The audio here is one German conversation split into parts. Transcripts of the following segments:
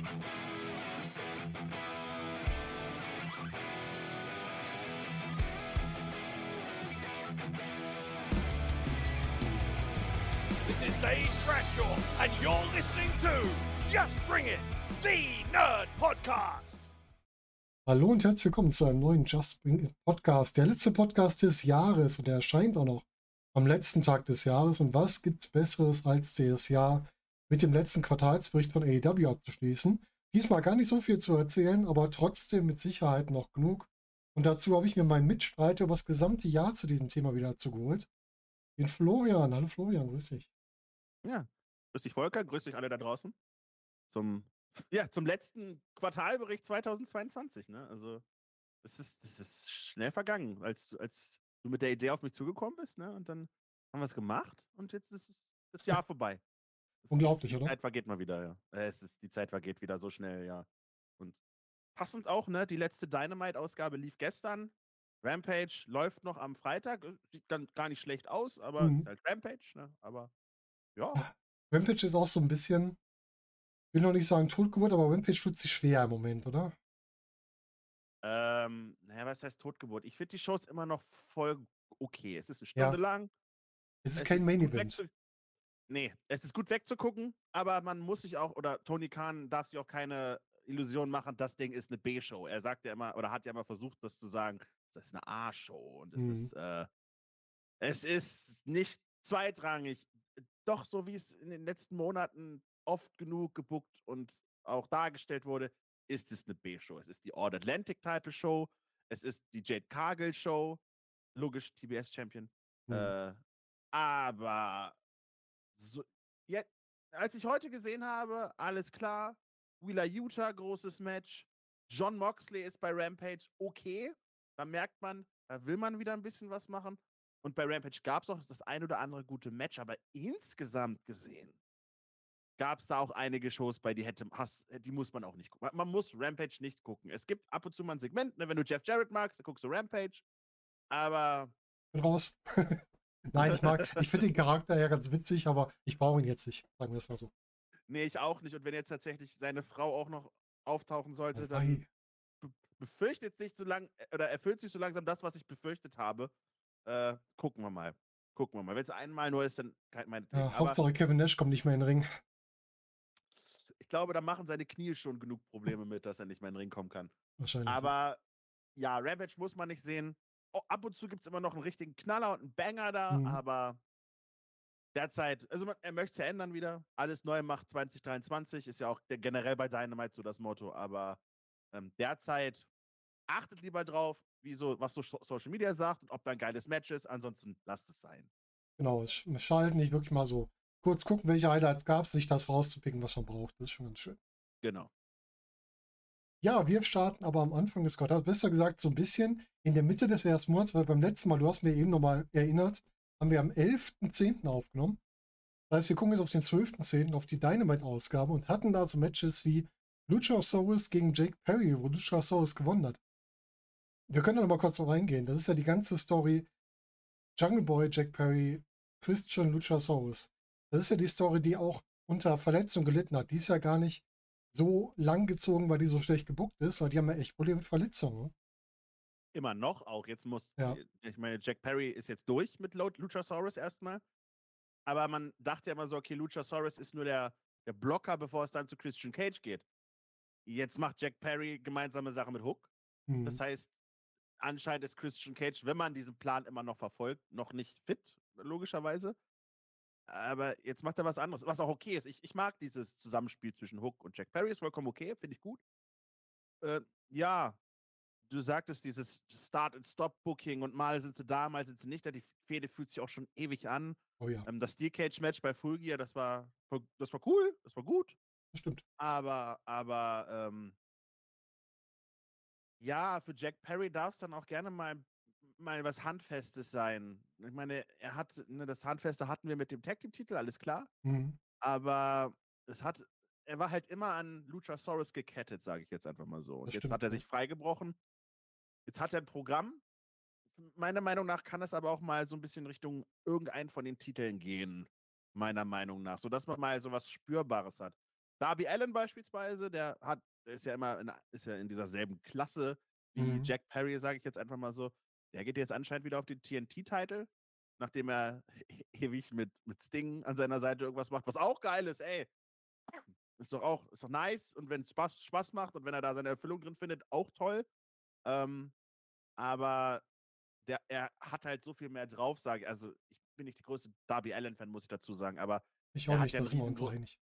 This is Dave Bradshaw, and you're listening to Just Bring It, the Nerd Podcast. Hallo und herzlich willkommen zu einem neuen Just Bring It Podcast. Der letzte Podcast des Jahres und der erscheint auch noch am letzten Tag des Jahres. Und was gibt's Besseres, als das Jahr mit dem letzten Quartalsbericht von AEW abzuschließen? Diesmal gar nicht so viel zu erzählen, aber trotzdem mit Sicherheit noch genug. Und dazu habe ich mir meinen Mitstreiter über das gesamte Jahr zu diesem Thema wieder zugeholt. Den Florian. Hallo Florian, grüß dich. Ja, grüß dich Volker, grüß dich alle da draußen. Zum, ja, zum letzten Quartalbericht 2022, ne? Also, das ist, das ist schnell vergangen, als, als du mit der Idee auf mich zugekommen bist, ne? Und dann haben wir es gemacht und jetzt ist das Jahr vorbei. Unglaublich, ist, die oder? Zeit vergeht mal wieder, ja. Äh, Es ist, die Zeit vergeht wieder so schnell, ja. Und passend auch, ne? Die letzte Dynamite-Ausgabe lief gestern. Rampage läuft noch am Freitag. äh, Sieht dann gar nicht schlecht aus, aber Mhm. ist halt Rampage, ne? Aber ja. Rampage ist auch so ein bisschen, ich will noch nicht sagen Totgeburt, aber Rampage tut sich schwer im Moment, oder? Ähm, naja, was heißt Totgeburt? Ich finde die Shows immer noch voll okay. Es ist eine Ja. Stunde lang. Es ist es kein Main Event. Nee, es ist gut wegzugucken, aber man muss sich auch, oder Tony Khan darf sich auch keine Illusion machen, das Ding ist eine B-Show. Er sagt ja immer, oder hat ja immer versucht, das zu sagen, das ist eine A-Show und es Mhm. ist, äh, es ist nicht zweitrangig. Doch, so wie es in den letzten Monaten oft genug gebuckt und auch dargestellt wurde, ist es eine B-Show. Es ist die All Atlantic Title Show, es ist die Jade Cargill Show, logisch TBS Champion. Mhm. Äh, aber so, ja, als ich heute gesehen habe, alles klar. Wheeler Utah, großes Match. John Moxley ist bei Rampage okay. Da merkt man, da will man wieder ein bisschen was machen. Und bei Rampage gab es auch das ein oder andere gute Match, aber insgesamt gesehen gab es da auch einige Shows bei, die hätte, hast, die muss man auch nicht gucken. Man, muss Rampage nicht gucken. Es gibt ab und zu mal ein Segment, ne, wenn du Jeff Jarrett magst, dann guckst du Rampage. Aber raus. Nein, ich mag, ich finde den Charakter ja ganz witzig, aber ich brauche ihn jetzt nicht, sagen wir es mal so. Nee, ich auch nicht. Und wenn jetzt tatsächlich seine Frau auch noch auftauchen sollte, dann be- befürchtet sich so lang oder erfüllt sich so langsam das, was ich befürchtet habe. Äh, gucken wir mal. Gucken wir mal. Wenn es einmal nur ist, dann kein mein Ding. ja, Aber Hauptsache Kevin Nash kommt nicht mehr in den Ring. ich glaube, da machen seine Knie schon genug Probleme mit, dass er nicht mehr in den Ring kommen kann. Wahrscheinlich. Aber ja, Rampage muss man nicht sehen. Oh, ab und zu gibt es immer noch einen richtigen Knaller und einen Banger da, Mhm. aber derzeit, also man, er möchte es ja ändern wieder. Alles neu macht 2023, ist ja auch generell bei Dynamite so das Motto, aber ähm, derzeit achtet lieber drauf, wie so, was so Social Media sagt und ob da ein geiles Match ist. Ansonsten lasst es sein. Genau, es sch- schadet nicht wirklich mal so kurz gucken, welche Highlights gab es, sich das rauszupicken, was man braucht. Das ist schon ganz schön. Genau. Ja, wir starten aber am Anfang des Quartals, besser gesagt so ein bisschen in der Mitte des ersten Monats, weil beim letzten Mal, du hast mir eben nochmal erinnert, haben wir am 11.10. aufgenommen. Das heißt, wir gucken jetzt auf den 12.10., auf die Dynamite-Ausgabe und hatten da so Matches wie Luchasaurus gegen Jake Perry, wo Luchasaurus gewonnen hat. Wir können da noch mal kurz drauf eingehen. Das ist ja die ganze Story Jungle Boy, Jack Perry, Christian Luchasaurus. Das ist ja die Story, die auch unter Verletzung gelitten hat. Die ist ja gar nicht so lang gezogen, weil die so schlecht gebuckt ist, sondern die haben ja echt Probleme mit Verletzungen. Immer noch auch. Jetzt muss, Ja. ich meine, Jack Perry ist jetzt durch mit Luchasaurus erstmal. Aber man dachte ja immer so, okay, Luchasaurus ist nur der, der Blocker, bevor es dann zu Christian Cage geht. Jetzt macht Jack Perry gemeinsame Sache mit Hook. Mhm. Das heißt, anscheinend ist Christian Cage, wenn man diesen Plan immer noch verfolgt, noch nicht fit, logischerweise. Aber jetzt macht er was anderes, was auch okay ist. Ich, ich mag dieses Zusammenspiel zwischen Hook und Jack Perry, ist vollkommen okay, finde ich gut. Äh, ja, du sagtest dieses Start-and-Stop-Booking und mal sind sie da, mal sind sie nicht da. Die Fehde fühlt sich auch schon ewig an. oh ja, Ähm, das Steel Cage-Match bei Full Gear, das war, das war cool, das war gut. das stimmt. Aber, aber, ähm, ja, für Jack Perry darf es dann auch gerne mal, mal was Handfestes sein. Ich meine, er hat, ne, das Handfeste hatten wir mit dem Tag Team-Titel, alles klar. Mhm. Aber es hat, er war halt immer an Luchasaurus gekettet, sage ich jetzt einfach mal so. Und Das jetzt stimmt, hat er sich freigebrochen. Jetzt hat er ein Programm. Meiner Meinung nach kann es aber auch mal so ein bisschen Richtung irgendeinen von den Titeln gehen. Meiner Meinung nach. Sodass man mal so was Spürbares hat. Darby Allen beispielsweise, der hat, der ist ja immer in, ist ja in dieser selben Klasse wie Mhm. Jack Perry, sage ich jetzt einfach mal so. Der geht jetzt anscheinend wieder auf den TNT-Titel, nachdem er ewig mit, mit Sting an seiner Seite irgendwas macht, was auch geil ist, ey. Ist doch auch, ist doch nice und wenn es Spaß, Spaß macht und wenn er da seine Erfüllung drin findet, auch toll. Ähm, aber der, er hat halt so viel mehr drauf, sage ich. Also, ich bin nicht der größte Darby Allen-Fan, muss ich dazu sagen, aber Ich hat nicht, ja da einen sind wir uns einig.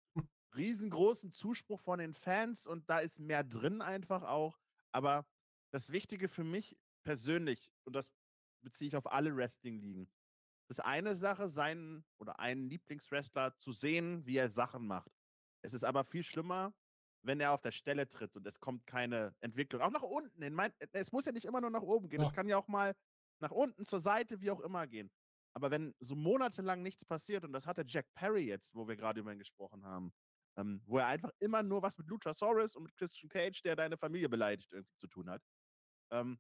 riesengroßen Zuspruch von den Fans und da ist mehr drin einfach auch. Aber das Wichtige für mich persönlich, und das beziehe ich auf alle Wrestling-Ligen, ist eine Sache, seinen oder einen Lieblingswrestler zu sehen, wie er Sachen macht. Es ist aber viel schlimmer, wenn er auf der Stelle tritt und es kommt keine Entwicklung. Auch nach unten. In mein, es muss ja nicht immer nur nach oben gehen. Es Ja. kann ja auch mal nach unten, zur Seite, wie auch immer gehen. Aber wenn so monatelang nichts passiert, und das hatte Jack Perry jetzt, wo wir gerade über ihn gesprochen haben, ähm, wo er einfach immer nur was mit Luchasaurus und mit Christian Cage, der deine Familie beleidigt, irgendwie zu tun hat. Ähm,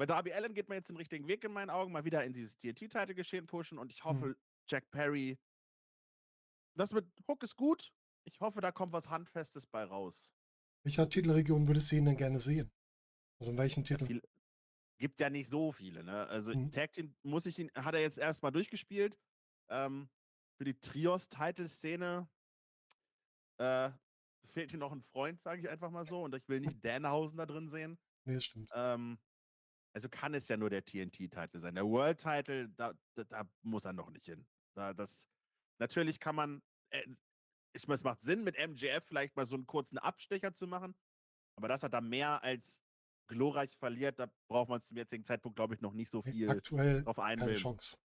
bei Darby Allen geht man jetzt den richtigen Weg in meinen Augen, mal wieder in dieses TNT-Title-Geschehen pushen und ich hoffe, Jack Perry, das mit Hook ist gut. Ich hoffe, da kommt was Handfestes bei raus. Welcher Titelregion würdest du ihn denn gerne sehen? Also in welchen Ja, Titel? viel, gibt ja nicht so viele, ne? Also Mhm. Tag Team muss ich ihn, hat er jetzt erstmal durchgespielt. Ähm, für die Trios-Title-Szene äh, fehlt hier noch ein Freund, sage ich einfach mal so. Und ich will nicht Danhausen da drin sehen. Nee, das stimmt. Ähm, also kann es ja nur der TNT-Titel sein. Der World-Title, da, da, da muss er noch nicht hin. Da, das, natürlich kann man, äh, ich meine, es macht Sinn, mit MJF vielleicht mal so einen kurzen Abstecher zu machen. Aber dass er da mehr als glorreich verliert, da braucht man zum jetzigen Zeitpunkt, glaube ich, noch nicht so viel Aktuell drauf keine einbilden. Chance.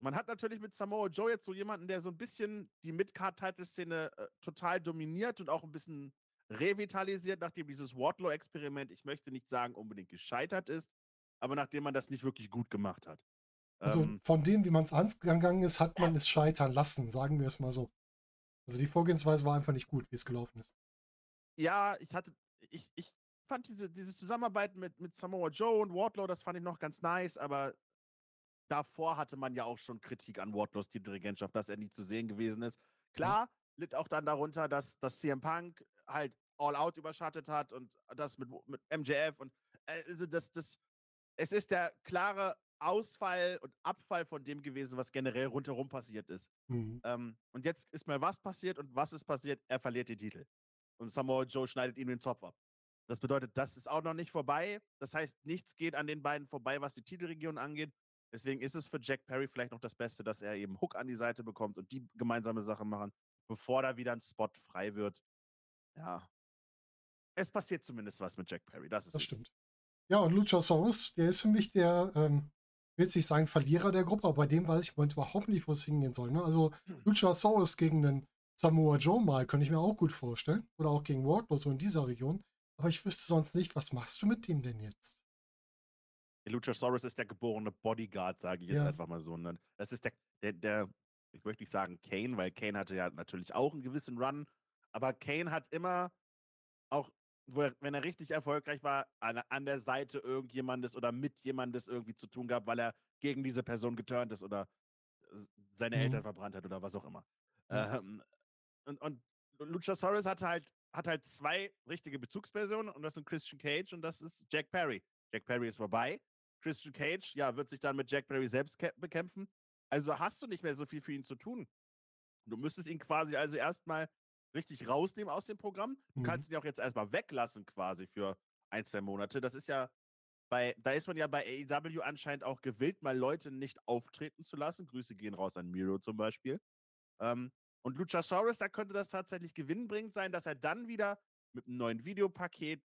Man hat natürlich mit Samoa Joe jetzt so jemanden, der so ein bisschen die Mid-Card-Title-Szene äh, total dominiert und auch ein bisschen revitalisiert, nachdem dieses Wardlow-Experiment, ich möchte nicht sagen, unbedingt gescheitert ist, aber nachdem man das nicht wirklich gut gemacht hat. Also Ähm, von dem, wie man es angegangen ist, hat man es scheitern lassen, sagen wir es mal so. Also die Vorgehensweise war einfach nicht gut, wie es gelaufen ist. ja, ich hatte, ich, ich fand diese, diese Zusammenarbeit mit, mit Samoa Joe und Wardlow, das fand ich noch ganz nice, aber davor hatte man ja auch schon Kritik an Wardlows Titelregentschaft, dass er nie zu sehen gewesen ist. Klar, litt auch dann darunter, dass, dass CM Punk halt All Out überschattet hat und das mit, mit MJF und äh, also das, das, es ist der klare Ausfall und Abfall von dem gewesen, was generell rundherum passiert ist. Mhm. Ähm, und jetzt ist mal was passiert und was ist passiert? Er verliert den Titel. Und Samoa Joe schneidet ihm den Zopf ab. Das bedeutet, das ist auch noch nicht vorbei. Das heißt, nichts geht an den beiden vorbei, was die Titelregion angeht. Deswegen ist es für Jack Perry vielleicht noch das Beste, dass er eben Hook an die Seite bekommt und die gemeinsame Sache machen, bevor da wieder ein Spot frei wird. Ja. Es passiert zumindest was mit Jack Perry. Das ist Das stimmt. Ja, und Luchasaurus, der ist für mich der, ähm, ich will nicht sagen Verlierer der Gruppe, aber bei dem weiß ich Moment überhaupt nicht, wo es hingehen soll. Ne? Also Hm. Luchasaurus gegen den Samoa Joe mal, könnte ich mir auch gut vorstellen. Oder auch gegen Wardlow, so in dieser Region. Aber ich wüsste sonst nicht, was machst du mit dem denn jetzt? Der Luchasaurus ist der geborene Bodyguard, sage ich jetzt Ja. einfach mal so. Ne? Das ist der, der, der, ich möchte nicht sagen Kane, weil Kane hatte ja natürlich auch einen gewissen Run, aber Kane hat immer auch, er, wenn er richtig erfolgreich war, an, an der Seite irgendjemandes oder mit jemandes irgendwie zu tun gehabt, weil er gegen diese Person geturnt ist oder seine Mhm. Eltern verbrannt hat oder was auch immer. Ja. Ähm, und, und Luchasaurus hatte halt, hat halt zwei richtige Bezugspersonen und das sind Christian Cage und das ist Jack Perry. Jack Perry ist vorbei. Christian Cage, ja, wird sich dann mit Jack Perry selbst kä- bekämpfen. Also hast du nicht mehr so viel für ihn zu tun. Du müsstest ihn quasi also erstmal richtig rausnehmen aus dem Programm. Du Mhm. kannst ihn auch jetzt erstmal weglassen quasi für ein, zwei Monate. Das ist ja bei, da ist man ja bei AEW anscheinend auch gewillt, mal Leute nicht auftreten zu lassen. Grüße gehen raus an Miro zum Beispiel. Ähm, und Luchasaurus, da könnte das tatsächlich gewinnbringend sein, dass er dann wieder mit einem neuen Videopaket,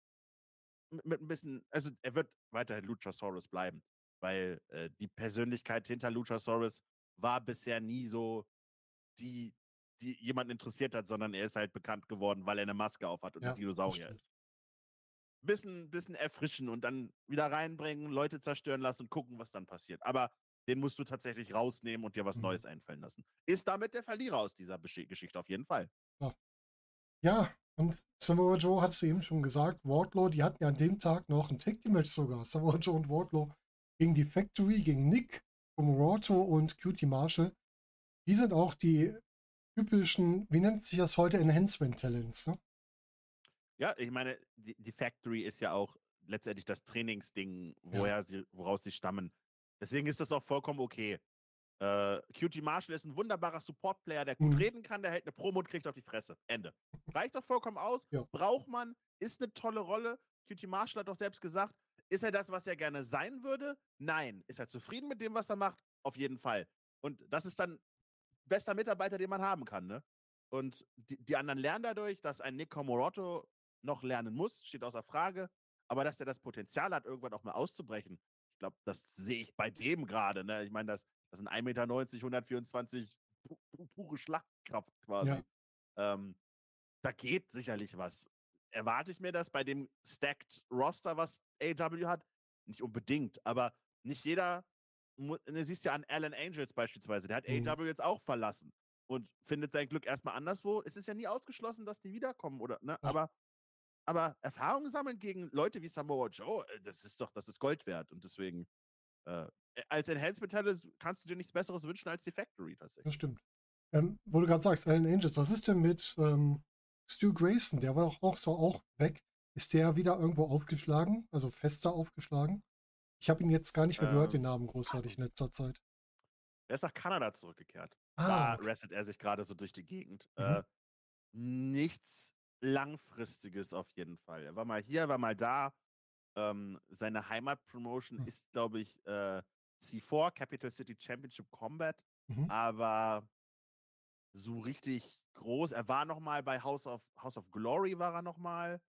mit, mit ein bisschen, also er wird weiterhin Luchasaurus bleiben, weil äh, die Persönlichkeit hinter Luchasaurus war bisher nie so die, die jemanden interessiert hat, sondern er ist halt bekannt geworden, weil er eine Maske aufhat und Ja, ein Dinosaurier ist. Bisschen, bisschen erfrischen und dann wieder reinbringen, Leute zerstören lassen und gucken, was dann passiert. Aber den musst du tatsächlich rausnehmen und dir was Mhm. Neues einfallen lassen. Ist damit der Verlierer aus dieser Besch- Geschichte auf jeden Fall. Ja, und Samoa Joe hat es eben schon gesagt, Wardlow, die hatten ja an dem Tag noch ein Tag Team Match sogar. Samoa Joe und Wardlow gegen die Factory, gegen Nick, Murato und Cutie Marshall. Die sind auch die typischen, wie nennt sich das heute, Enhancement Talents, ne? Ja, ich meine, die, die Factory ist ja auch letztendlich das Trainingsding, woher sie, woraus sie stammen. Deswegen ist das auch vollkommen okay. Äh, QT Marshall ist ein wunderbarer Support-Player, der gut Mhm. reden kann, der hält eine Promo und kriegt auf die Fresse. Ende. Reicht doch vollkommen aus. Ja. Braucht man, ist eine tolle Rolle. QT Marshall hat doch selbst gesagt, ist er das, was er gerne sein würde? Nein. Ist er zufrieden mit dem, was er macht? Auf jeden Fall. Und das ist dann bester Mitarbeiter, den man haben kann, ne? Und die, die anderen lernen dadurch, dass ein Nick Comorotto noch lernen muss, steht außer Frage. Aber dass er das Potenzial hat, irgendwann auch mal auszubrechen, ich glaube, das sehe ich bei dem gerade. Ne? Ich meine, das, das sind 1,90 Meter, 124 pu pu pure Schlachtkraft quasi. Ja. Ähm, da geht sicherlich was. Erwarte ich mir das bei dem Stacked Roster, was AW hat? Nicht unbedingt, aber nicht jeder. mu- Ne, siehst ja an Alan Angels beispielsweise, der hat Mhm. AW jetzt auch verlassen und findet sein Glück erstmal anderswo. Es ist ja nie ausgeschlossen, dass die wiederkommen, oder? Ne? Ja. Aber, aber Erfahrung sammeln gegen Leute wie Samoa Joe, äh, das ist doch, das ist Gold wert. Und deswegen, äh, als Enhancement Talent kannst du dir nichts Besseres wünschen als die Factory tatsächlich. Das stimmt. Ähm, wo du gerade sagst, Alan Angels, was ist denn mit ähm, Stu Grayson? Der war doch auch so auch weg. Ist der wieder irgendwo aufgeschlagen? Also fester aufgeschlagen? Ich habe ihn jetzt gar nicht mehr gehört, Ähm. den Namen großartig in letzter Zeit. Er ist nach Kanada zurückgekehrt. Ah, da restet er sich gerade so durch die Gegend. Mhm. Äh, nichts Langfristiges auf jeden Fall. Er war mal hier, er war mal da. Ähm, seine Heimatpromotion Hm. ist, glaube ich, äh, C4, Capital City Championship Combat. Mhm. Aber so richtig groß. Er war noch mal bei House of, House of Glory, war er noch mal.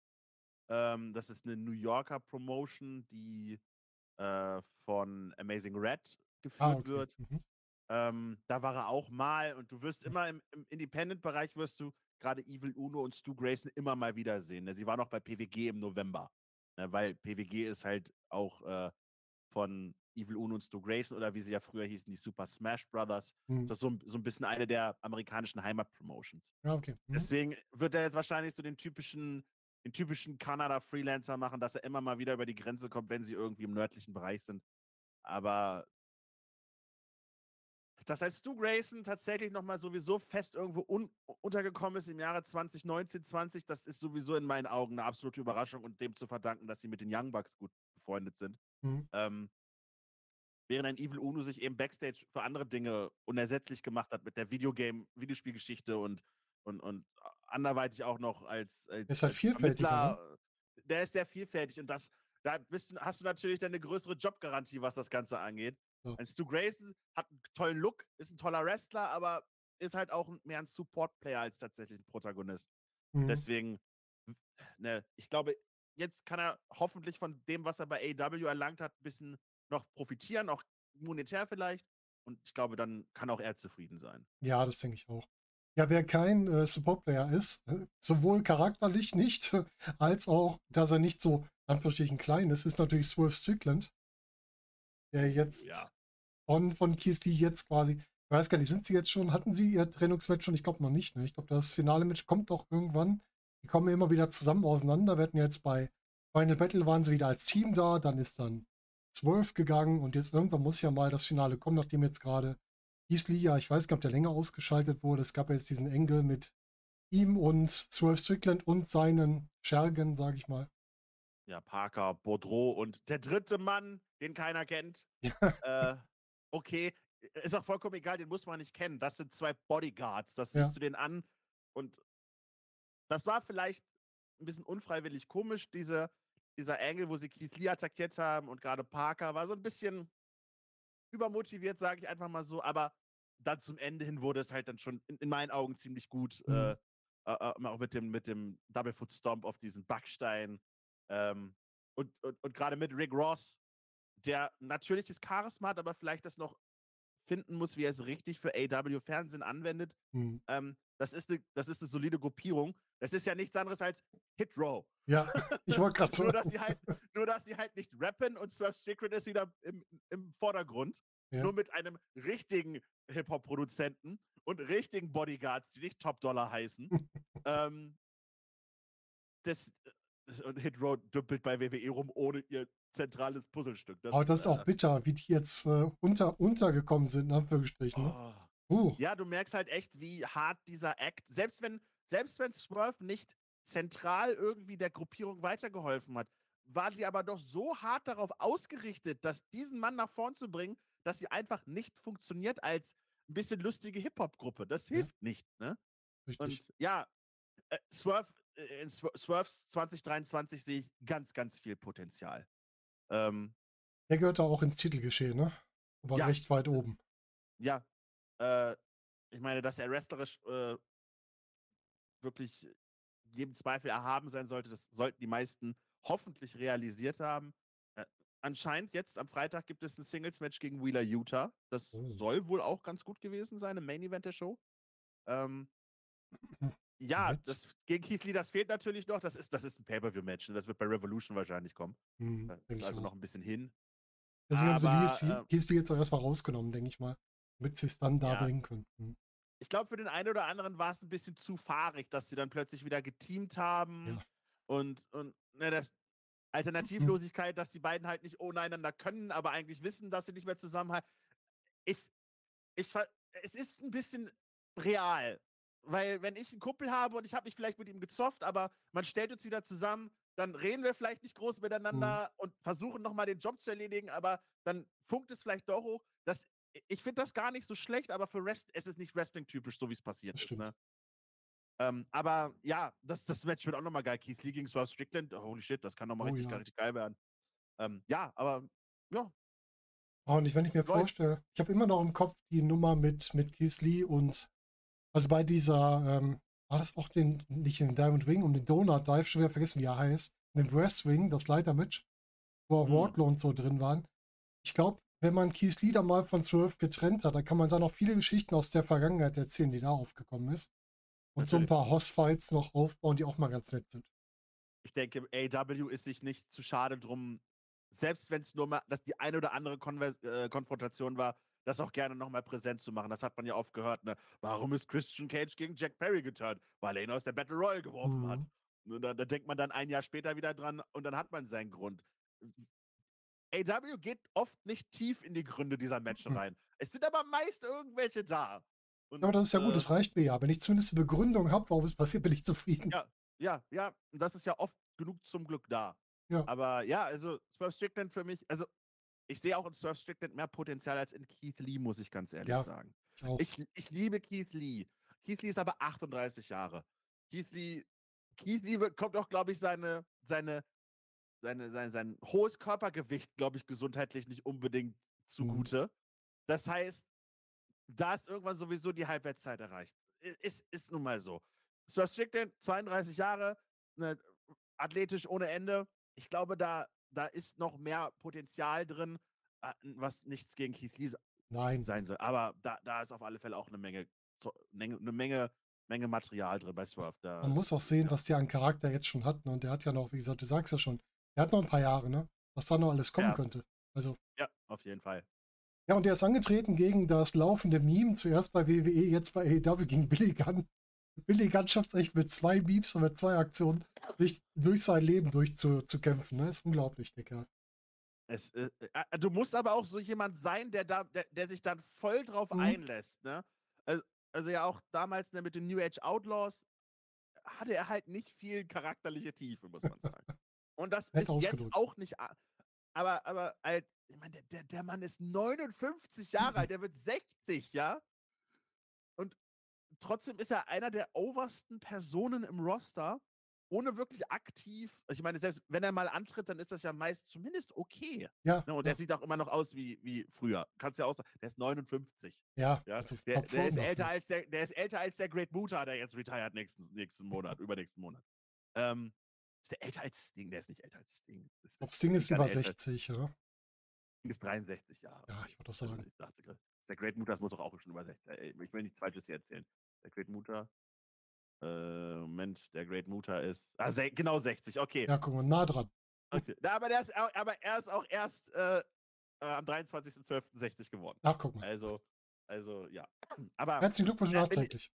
Ähm, das ist eine New Yorker Promotion, die äh, von Amazing Red geführt Ah, okay. wird. Mhm. Ähm, da war er auch mal und du wirst Mhm. immer im, im Independent-Bereich wirst du gerade Evil Uno und Stu Grayson immer mal wiedersehen. Ne? Sie war noch bei PWG im November, ne? weil PWG ist halt auch äh, von Evil Uno und Stu Grayson oder wie sie ja früher hießen, die Super Smash Brothers. Mhm. Das ist so, ein- so ein bisschen eine der amerikanischen Heimatpromotions. Ja, okay. Mhm. Deswegen wird er jetzt wahrscheinlich so den typischen, den typischen Kanada-Freelancer machen, dass er immer mal wieder über die Grenze kommt, wenn sie irgendwie im nördlichen Bereich sind. Aber dass als Stu Grayson tatsächlich nochmal sowieso fest irgendwo un untergekommen ist im Jahre 2019, 20, das ist sowieso in meinen Augen eine absolute Überraschung und dem zu verdanken, dass sie mit den Young Bucks gut befreundet sind. Mhm. Ähm, während ein Evil Uno sich eben Backstage für andere Dinge unersetzlich gemacht hat mit der Videogame, Videospielgeschichte und, und, und anderweitig auch noch als, als, ist halt als vielfältiger, ne? Vermittler, Der ist sehr vielfältig und das, da bist du, hast du natürlich dann eine größere Jobgarantie, was das Ganze angeht. Ja. Ein Stu Grayson hat einen tollen Look, ist ein toller Wrestler, aber ist halt auch mehr ein Support-Player als tatsächlich ein Protagonist. Mhm. Deswegen, ne, ich glaube, jetzt kann er hoffentlich von dem, was er bei AEW erlangt hat, ein bisschen noch profitieren, auch monetär vielleicht. Und ich glaube, dann kann auch er zufrieden sein. Ja, das denke ich auch. Ja, wer kein äh, Support-Player ist, äh, sowohl charakterlich nicht, als auch, dass er nicht so, Anführungsstrichen, klein ist, ist natürlich Swerve Strickland. Der jetzt Ja. von, von Lee jetzt quasi, ich weiß gar nicht, sind sie jetzt schon, hatten sie ihr Trennungsmatch schon? Ich glaube noch nicht. Ne? Ich glaube, das finale Match kommt doch irgendwann. Die kommen immer wieder zusammen auseinander. Wir hatten jetzt bei Final Battle waren sie wieder als Team da, dann ist dann Swerve gegangen und jetzt irgendwann muss ja mal das Finale kommen, nachdem jetzt gerade Keith Lee, ja, ich weiß gar nicht, ob der länger ausgeschaltet wurde. Es gab ja jetzt diesen Engel mit ihm und Swerve Strickland und seinen Schergen, sage ich mal. Ja, Parker, Baudreau und der dritte Mann, den keiner kennt. äh, okay, ist auch vollkommen egal, den muss man nicht kennen. Das sind zwei Bodyguards, das Ja. siehst du den an. Und das war vielleicht ein bisschen unfreiwillig komisch, diese, dieser Angle, wo sie Keith Lee attackiert haben und gerade Parker war so ein bisschen übermotiviert, sage ich einfach mal so. Aber dann zum Ende hin wurde es halt dann schon in, in meinen Augen ziemlich gut. Mhm. Äh, äh, äh, auch mit dem, mit dem Double Foot Stomp auf diesen Backstein. Ähm, und, und, und gerade mit Rick Ross, der natürliches Charisma hat, aber vielleicht das noch finden muss, wie er es richtig für AW Fernsehen anwendet. Hm. Ähm, das, ist eine, das ist eine solide Gruppierung. Das ist ja nichts anderes als Hit Row. Ja, ich wollte gerade nur, dass sie halt, nur, dass sie halt nicht rappen und Swerve Strickland ist wieder im, im Vordergrund. Ja. Nur mit einem richtigen Hip-Hop-Produzenten und richtigen Bodyguards, die nicht Top-Dollar heißen. ähm, das, äh, und Hit Row dümpelt bei WWE rum ohne ihr zentrales Puzzlestück. Das, Aber das ist auch äh, bitter, wie die jetzt äh, unter, untergekommen sind, in Anführungsstrichen. Ne? Oh, Uh, Ja, du merkst halt echt, wie hart dieser Act, selbst wenn, selbst wenn Swerve nicht zentral irgendwie der Gruppierung weitergeholfen hat, war die aber doch so hart darauf ausgerichtet, dass diesen Mann nach vorn zu bringen, dass sie einfach nicht funktioniert als ein bisschen lustige Hip-Hop-Gruppe. Das Ja. hilft nicht, ne? richtig. Und ja, äh, Swerve, äh, in Swer- Swerves 2023 sehe ich ganz, ganz viel Potenzial. Ähm, Der gehört da auch ins Titelgeschehen, ne? Aber Ja. recht weit oben. ja, äh, ich meine, dass er wrestlerisch äh, wirklich jedem Zweifel erhaben sein sollte, das sollten die meisten hoffentlich realisiert haben. Äh, anscheinend jetzt am Freitag gibt es ein Singles-Match gegen Wheeler Utah. Das Oh. soll wohl auch ganz gut gewesen sein im Main-Event der Show. Ähm, ja, das gegen Keith Lee, das fehlt natürlich noch. Das ist, das ist ein Pay-Per-View-Match. ne? Das wird bei Revolution wahrscheinlich kommen. Hm, Das ist also auch. noch ein bisschen hin. Deswegen haben sie aber, Keith äh, Keith Lee jetzt auch erstmal rausgenommen, denke ich mal. Damit sie es dann da Ja. bringen können. Hm. Ich glaube, für den einen oder anderen war es ein bisschen zu fahrig, dass sie dann plötzlich wieder geteamt haben. Ja. Und, und ne, das Alternativlosigkeit, dass die beiden halt nicht ohne einander können, aber eigentlich wissen, dass sie nicht mehr zusammenhalten. Ich, ich, es ist ein bisschen real. Weil, wenn ich einen Kumpel habe und ich habe mich vielleicht mit ihm gezofft, aber man stellt uns wieder zusammen, dann reden wir vielleicht nicht groß miteinander und versuchen nochmal den Job zu erledigen, aber dann funkt es vielleicht doch hoch. Das, ich finde das gar nicht so schlecht, aber für Rest, es ist nicht Wrestling-typisch, so wie es passiert ist. Ne? Ähm, aber ja, das, das Match wird auch nochmal geil. Keith Lee gegen Swerve Strickland, holy shit, das kann nochmal Oh richtig, ja. richtig geil werden. Ähm, ja, aber ja, Oh, und ich, wenn ich mir Leute- vorstelle, ich habe immer noch im Kopf die Nummer mit, mit Keith Lee und also bei dieser, ähm, war das auch den, nicht in Diamond Ring, um den Donut Dive, schon wieder vergessen, wie er heißt, in dem Breast Ring, das Leitermatch, wo auch Mhm. Wardlow und so drin waren. Ich glaube, wenn man Keith Lee da mal von Swerve getrennt hat, dann kann man da noch viele Geschichten aus der Vergangenheit erzählen, die da aufgekommen ist. Und so ein Natürlich. paar Hoss-Fights noch aufbauen, die auch mal ganz nett sind. ich denke, AW ist sich nicht zu schade drum, selbst wenn es nur mal, dass die eine oder andere Konvers äh, Konfrontation war, das auch gerne nochmal präsent zu machen. Das hat man ja oft gehört, ne? Warum ist Christian Cage gegen Jack Perry geturnt? Weil er ihn aus der Battle Royale geworfen hat. Mhm. Und da, da denkt man dann ein Jahr später wieder dran und dann hat man seinen Grund. AW geht oft nicht tief in die Gründe dieser Matches Mhm. rein. Es sind aber meist irgendwelche da. Und, Aber das ist ja gut, äh, das reicht mir ja. Wenn ich zumindest eine Begründung habe, warum es passiert, bin ich zufrieden. Ja. Ja, ja, und das ist ja oft genug zum Glück da. Ja. Aber ja, also Swerve Strickland für mich, also ich sehe auch in Swerve Strickland mehr Potenzial als in Keith Lee, muss ich ganz ehrlich Ja. sagen. Ich. Ich, liebe Keith Lee. Keith Lee ist aber 38 Jahre. Keith Lee, Keith Lee wird- kommt auch, glaube ich, seine, seine, seine, sein, sein hohes Körpergewicht, glaube ich, gesundheitlich nicht unbedingt zugute. Das heißt, da ist irgendwann sowieso die Halbwertszeit erreicht. Ist, ist nun mal so. Swerve Strickland, 32 Jahre, ne, athletisch ohne Ende. Ich glaube, da, da ist noch mehr Potenzial drin, was nichts gegen Keith Lee Nein, sein soll. Aber da, da ist auf alle Fälle auch eine Menge, eine Menge, Menge Material drin bei Swerve. Da, man muss auch sehen, ja. was der an Charakter jetzt schon hat. Ne? Und der hat ja noch, wie gesagt, du sagst ja schon, der hat noch ein paar Jahre, ne? Was da noch alles kommen Ja. könnte. Also, ja, auf jeden Fall. ja, und der ist angetreten gegen das laufende Meme, zuerst bei WWE, jetzt bei AEW gegen Billy Gunn. Billy Gunn schafft es echt mit zwei Memes und mit zwei Aktionen durch, durch sein Leben durchzukämpfen. Ne? Ist unglaublich, der Kerl. Es, äh, äh, du musst aber auch so jemand sein, der, da, der, der sich dann voll drauf Mhm. einlässt. Ne? Also, also ja auch damals ne, mit den New Age Outlaws hatte er halt nicht viel charakterliche Tiefe, muss man sagen. Und das Nett ist jetzt auch nicht. Aber, aber halt, ich meine, der, der, der Mann ist 59 Jahre Mhm. alt, der wird 60, ja? Und trotzdem ist er einer der obersten Personen im Roster, ohne wirklich aktiv. Ich meine, selbst wenn er mal antritt, dann ist das ja meist zumindest okay. Ja, Ne? Und ja, der sieht auch immer noch aus wie, wie früher. Kannst ja auch sagen, der ist 59. ja, Ja? also der, der, ist älter als der, der ist älter als der Great Muta, der jetzt retired nächsten, nächsten Monat, übernächsten Monat. Ähm, ist der älter als Sting? Der ist nicht älter als Sting. Das glaube, Sting ist über nicht älter. 60, ja. Sting ist 63 Jahre. Ja, ich würde das Also, sagen. ich dachte, der Great Muta muss doch auch schon über 60. Ey, Ich will nichts Falsches hier erzählen. Der Great Muta. Äh, Moment, der Great Muta ist. Ah, genau 60, okay. Ja, guck mal, nah dran. okay. Na, aber, der ist, aber er ist auch erst äh, äh, am 23.12.60 geworden. Ach, guck mal. Also, also ja. Aber Herzlichen Glückwunsch äh, nachträglich.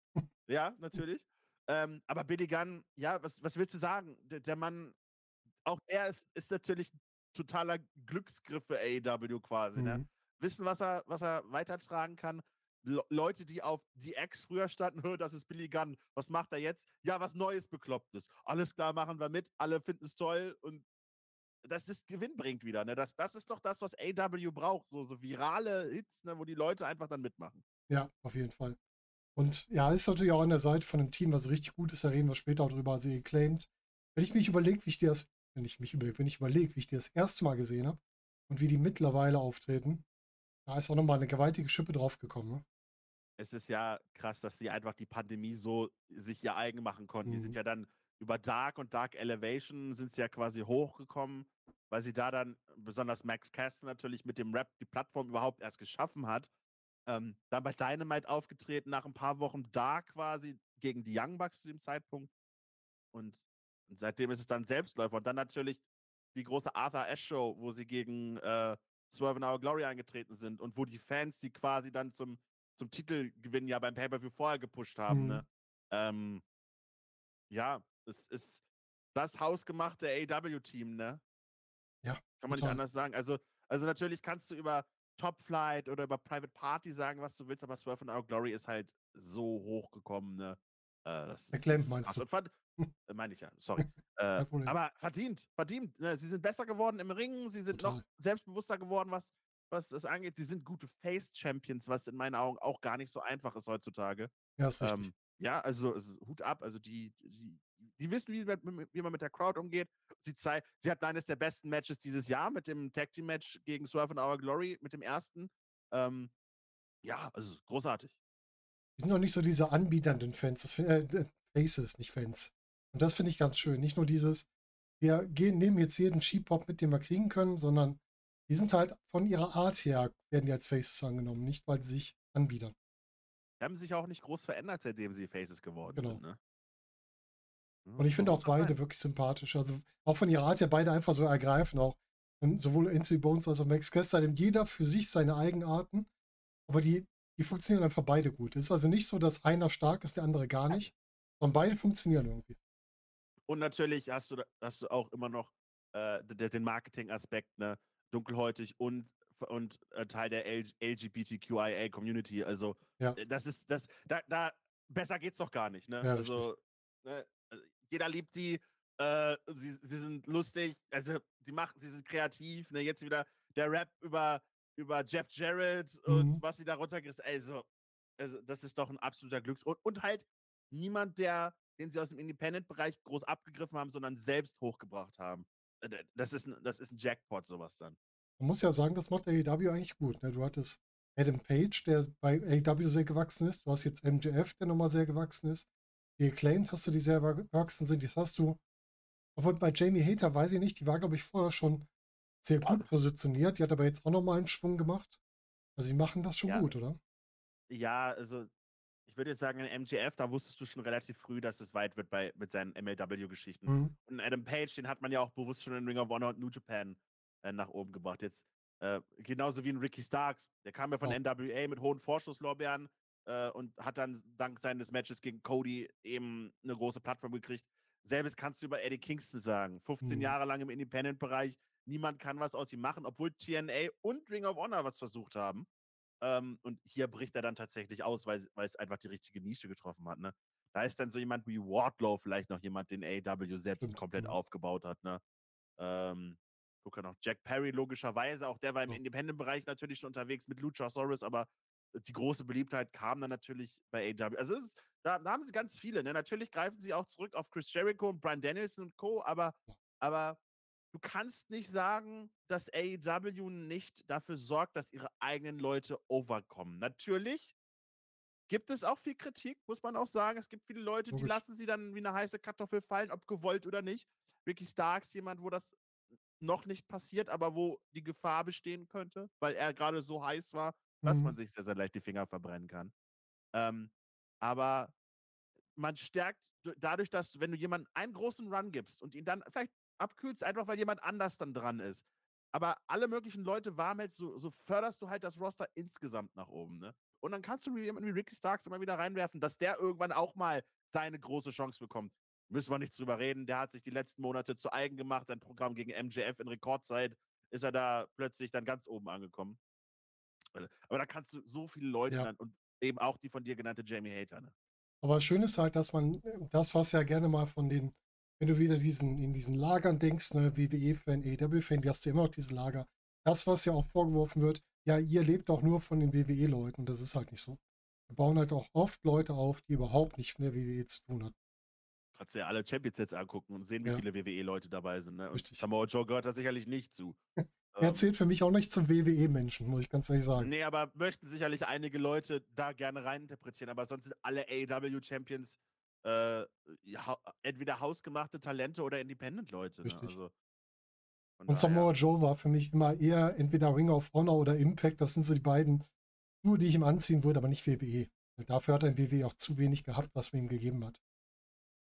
ja, natürlich. Ähm, aber Billy Gunn, ja, was, was willst du sagen? Der, der Mann, auch er ist, ist natürlich totaler Glücksgriff für AEW quasi. Ne? Mhm. Wissen, was er, was er weitertragen kann. Le Leute, die auf die Ex früher standen, "Hö, das ist Billy Gunn, was macht er jetzt? Ja, was Neues, Beklopptes. Alles klar, machen wir mit, alle finden es toll und das ist Gewinn bringt wieder, ne? Das, das ist doch das, was AW braucht, so, so virale Hits, ne, wo die Leute einfach dann mitmachen. Ja, auf jeden Fall. Und ja, ist natürlich auch an der Seite von einem Team, was richtig gut ist, da reden wir später auch drüber, sie claimt. Wenn ich mich überlege, wie ich die das, wenn ich mich überlege, wenn ich überlege, wie ich die das erste Mal gesehen habe und wie die mittlerweile auftreten, da ist auch nochmal eine gewaltige Schippe draufgekommen. Ne? Es ist ja krass, dass sie einfach die Pandemie so sich ihr eigen machen konnten. Die sind Mhm. ja dann über Dark und Dark Elevation sind sie ja quasi hochgekommen, weil sie da dann, besonders Max Caster natürlich mit dem Rap die Plattform überhaupt erst geschaffen hat. Ähm, dann bei Dynamite aufgetreten, nach ein paar Wochen Dark quasi gegen die Young Bucks zu dem Zeitpunkt. Und, und seitdem ist es dann Selbstläufer. Und dann natürlich die große Arthur Ashe Show, wo sie gegen äh, Swerve in Our Glory eingetreten sind und wo die Fans die quasi dann zum, zum Titelgewinn ja beim Pay-Per-View vorher gepusht haben. Mhm. Ne? Ähm, ja, es ist das hausgemachte AW-Team, ne? Ja, Kann man nicht total. anders sagen. Also, also natürlich kannst du über Top Flight oder über Private Party sagen, was du willst, aber Swerve in Our Glory ist halt so hochgekommen, ne? Äh, das ist, ist meinst du? Und verd- äh, meine ich ja, sorry. äh, aber verdient, verdient. Ne? Sie sind besser geworden im Ring, sie sind noch Total. selbstbewusster geworden, was, was das angeht. Sie sind gute Face-Champions, was in meinen Augen auch gar nicht so einfach ist heutzutage. Ja, ist. Ähm, ja, also, also Hut ab. Also die, die, die wissen, wie, wie man mit der Crowd umgeht. Sie, zei sie hatten eines der besten Matches dieses Jahr mit dem Tag Team Match gegen Swerve in Our Glory, mit dem ersten. Ähm, ja, also großartig. Die sind noch nicht so diese anbiedernden Fans, das, äh, Faces, nicht Fans. Und das finde ich ganz schön. Nicht nur dieses, wir gehen, nehmen jetzt jeden Sheep-Pop mit, den wir kriegen können, sondern die sind halt von ihrer Art her, werden die als Faces angenommen, nicht weil sie sich anbiedern. Die haben sich auch nicht groß verändert, seitdem sie Faces geworden Genau. sind. Ne? Ja, Und ich so finde auch das sein. beide wirklich sympathisch. Also auch von ihrer Art her beide einfach so ergreifen auch. Und sowohl Anthony Bones als auch Max Kester, haben jeder für sich seine Eigenarten, aber die, die funktionieren einfach beide gut. Es ist also nicht so, dass einer stark ist, der andere gar nicht, sondern beide funktionieren irgendwie. Und natürlich hast du, hast du auch immer noch äh, den Marketing-Aspekt, ne? Dunkelhäutig und, und äh, Teil der L LGBTQIA-Community. Also, Ja. äh, das ist, das, da, da, besser geht's doch gar nicht, ne? Ja, also, ne? Jeder liebt die, äh, sie, sie sind lustig, also, die machen, sie sind kreativ, ne? Jetzt wieder der Rap über, über Jeff Jarrett und Mhm. was sie da runtergerissen, also, also, das ist doch ein absoluter Glücks- und, und halt niemand, der, den sie aus dem Independent-Bereich groß abgegriffen haben, sondern selbst hochgebracht haben. Äh, Das ist, ein- das ist ein Jackpot, sowas dann. Man muss ja sagen, das macht AEW eigentlich gut. Ne? Du hattest Adam Page, der bei AEW sehr gewachsen ist. Du hast jetzt MJF, der nochmal sehr gewachsen ist. Die Acclaimed hast du, die sehr gewachsen sind. Jetzt hast du, obwohl bei Jamie Hater weiß ich nicht, die war, glaube ich, vorher schon sehr gut positioniert. Die hat aber jetzt auch nochmal einen Schwung gemacht. Also die machen das schon Ja. gut, oder? Ja, also ich würde jetzt sagen, in MJF, da wusstest du schon relativ früh, dass es weit wird bei, mit seinen MLW-Geschichten. Mhm. Und Adam Page, den hat man ja auch bewusst schon in Ring of Honor und New Japan äh, nach oben gebracht. Jetzt äh, genauso wie ein Ricky Starks. Der kam ja von Ja. NWA mit hohen Vorschusslorbeeren äh, und hat dann dank seines Matches gegen Cody eben eine große Plattform gekriegt. Selbes kannst du über Eddie Kingston sagen. 15 Mhm. Jahre lang im Independent-Bereich. Niemand kann was aus ihm machen, obwohl TNA und Ring of Honor was versucht haben. Ähm, und hier bricht er dann tatsächlich aus, weil, es einfach die richtige Nische getroffen hat. Ne? Da ist dann so jemand wie Wardlow vielleicht noch jemand, den AW selbst Stimmt, komplett ja. aufgebaut hat. Ne? Ähm, gucke noch Jack Perry logischerweise, auch der war im Ja. Independent-Bereich natürlich schon unterwegs mit Luchasaurus, aber die große Beliebtheit kam dann natürlich bei AW. Also es ist, da, da haben sie ganz viele. Ne? Natürlich greifen sie auch zurück auf Chris Jericho und Brian Danielson und Co., aber, aber du kannst nicht sagen, dass AEW nicht dafür sorgt, dass ihre eigenen Leute overkommen. Natürlich gibt es auch viel Kritik, muss man auch sagen. Es gibt viele Leute, die lassen sie dann wie eine heiße Kartoffel fallen, ob gewollt oder nicht. Ricky Starks, jemand, wo das noch nicht passiert, aber wo die Gefahr bestehen könnte, weil er gerade so heiß war, dass Mhm. man sich sehr, sehr leicht die Finger verbrennen kann. Ähm, aber man stärkt dadurch, dass du, wenn du jemanden einen großen Run gibst und ihn dann vielleicht abkühlst, einfach weil jemand anders dann dran ist. Aber alle möglichen Leute warm hältst, so, so förderst du halt das Roster insgesamt nach oben. Ne? Und dann kannst du jemanden wie Ricky Starks immer wieder reinwerfen, dass der irgendwann auch mal seine große Chance bekommt. Müssen wir nicht drüber reden. Der hat sich die letzten Monate zu eigen gemacht. Sein Programm gegen MJF in Rekordzeit ist er da plötzlich dann ganz oben angekommen. Äh, Aber da kannst du so viele Leute Ja. und eben auch die von dir genannte Jamie Hater. Ne? Aber schön ist halt, dass man das, was ja gerne mal von den, wenn du wieder diesen, in diesen Lagern denkst, ne, WWE-Fan, AEW-Fan, die hast du immer noch diese Lager. Das, was ja auch vorgeworfen wird, ja, ihr lebt auch nur von den WWE-Leuten. Das ist halt nicht so. Wir bauen halt auch oft Leute auf, die überhaupt nicht mit der WWE zu tun haben. Kannst du ja alle Champions jetzt angucken und sehen, wie Ja. viele WWE-Leute dabei sind. Ne? Und. Samoa Joe gehört da sicherlich nicht zu. Er Ähm, zählt für mich auch nicht zum WWE-Menschen, muss ich ganz ehrlich sagen. Nee, aber möchten sicherlich einige Leute da gerne reininterpretieren. Aber sonst sind alle AEW-Champions äh, ja, entweder hausgemachte Talente oder Independent-Leute. Ne? Richtig. Also, Und Samoa Joe war für mich immer eher entweder Ring of Honor oder Impact. Das sind so die beiden Schuhe, die ich ihm anziehen würde, aber nicht WWE. Dafür hat er in WWE auch zu wenig gehabt, was man ihm gegeben hat.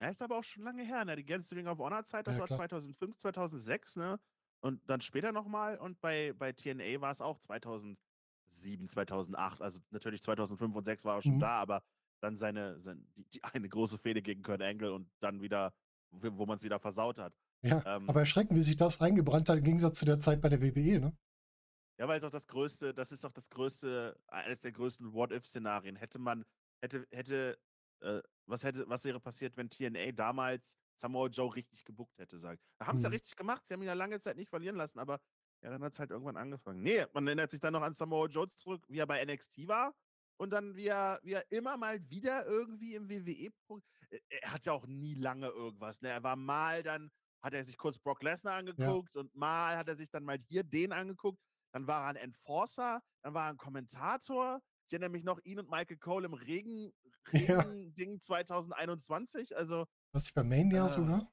Ja, ist aber auch schon lange her, ne? Die ganze Ring of Honor-Zeit, das Ja, war klar. 2005, 2006, ne? Und dann später nochmal. Und bei, bei TNA war es auch 2007, 2008. Also natürlich 2005 und 2006 war er schon Mhm. da, aber dann seine, sein, die, die eine große Fehde gegen Kurt Angle und dann wieder, wo man es wieder versaut hat. Ja, Ähm, aber erschreckend, wie sich das eingebrannt hat im Gegensatz zu der Zeit bei der WWE, ne? Ja, weil es auch das größte, das ist auch das größte, eines der größten What-If-Szenarien. Hätte man, hätte, hätte, äh, was hätte, was wäre passiert, wenn TNA damals Samoa Joe richtig gebuckt hätte, sagen. Da haben sie ja Mhm. richtig gemacht, sie haben ihn ja lange Zeit nicht verlieren lassen, aber ja, dann hat es halt irgendwann angefangen. Nee, man erinnert sich dann noch an Samoa Joe zurück, wie er bei NXT war und dann wie er, wie er immer mal wieder irgendwie im WWE, Äh, er hat ja auch nie lange irgendwas, ne? Er war mal dann, hat er sich kurz Brock Lesnar angeguckt und mal hat er sich dann mal hier den angeguckt. Dann war er ein Enforcer, dann war er ein Kommentator. Ich erinnere mich noch, ihn und Michael Cole im Regen, Ja. Regen-Ding 2021. Also, Was ich bei Mania Ah. sogar?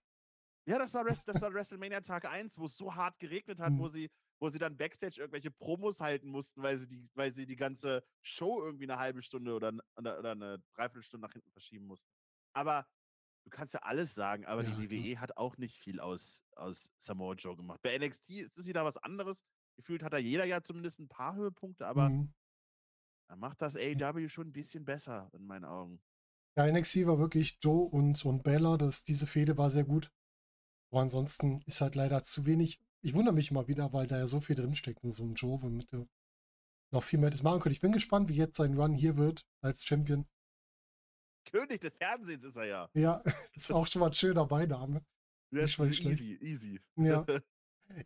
ja, das war, das war WrestleMania Tag 1, wo es so hart geregnet hat, wo, Mhm. sie, wo sie dann Backstage irgendwelche Promos halten mussten, weil sie die, weil sie die ganze Show irgendwie eine halbe Stunde oder, oder, oder eine Dreiviertelstunde nach hinten verschieben mussten. Aber du kannst ja alles sagen, aber Ja, die. WWE hat auch nicht viel aus, aus Samoa Joe gemacht. Bei NXT ist es wieder was anderes. Gefühlt hat da jeder ja zumindest ein paar Höhepunkte, aber Mhm. da macht das AEW schon ein bisschen besser in meinen Augen. Ja, NXT war wirklich Joe und, und Bella. Das, diese Fehde war sehr gut. Aber ansonsten ist halt leider zu wenig. Ich wundere mich immer wieder, weil da ja so viel drinsteckt in so einem Joe, womit du noch viel mehr das machen könntest. Ich bin gespannt, wie jetzt sein Run hier wird als Champion. König des Fernsehens ist er ja. Ja, ist auch schon mal ein schöner Beiname. Das ist schlecht. easy, easy. Ja.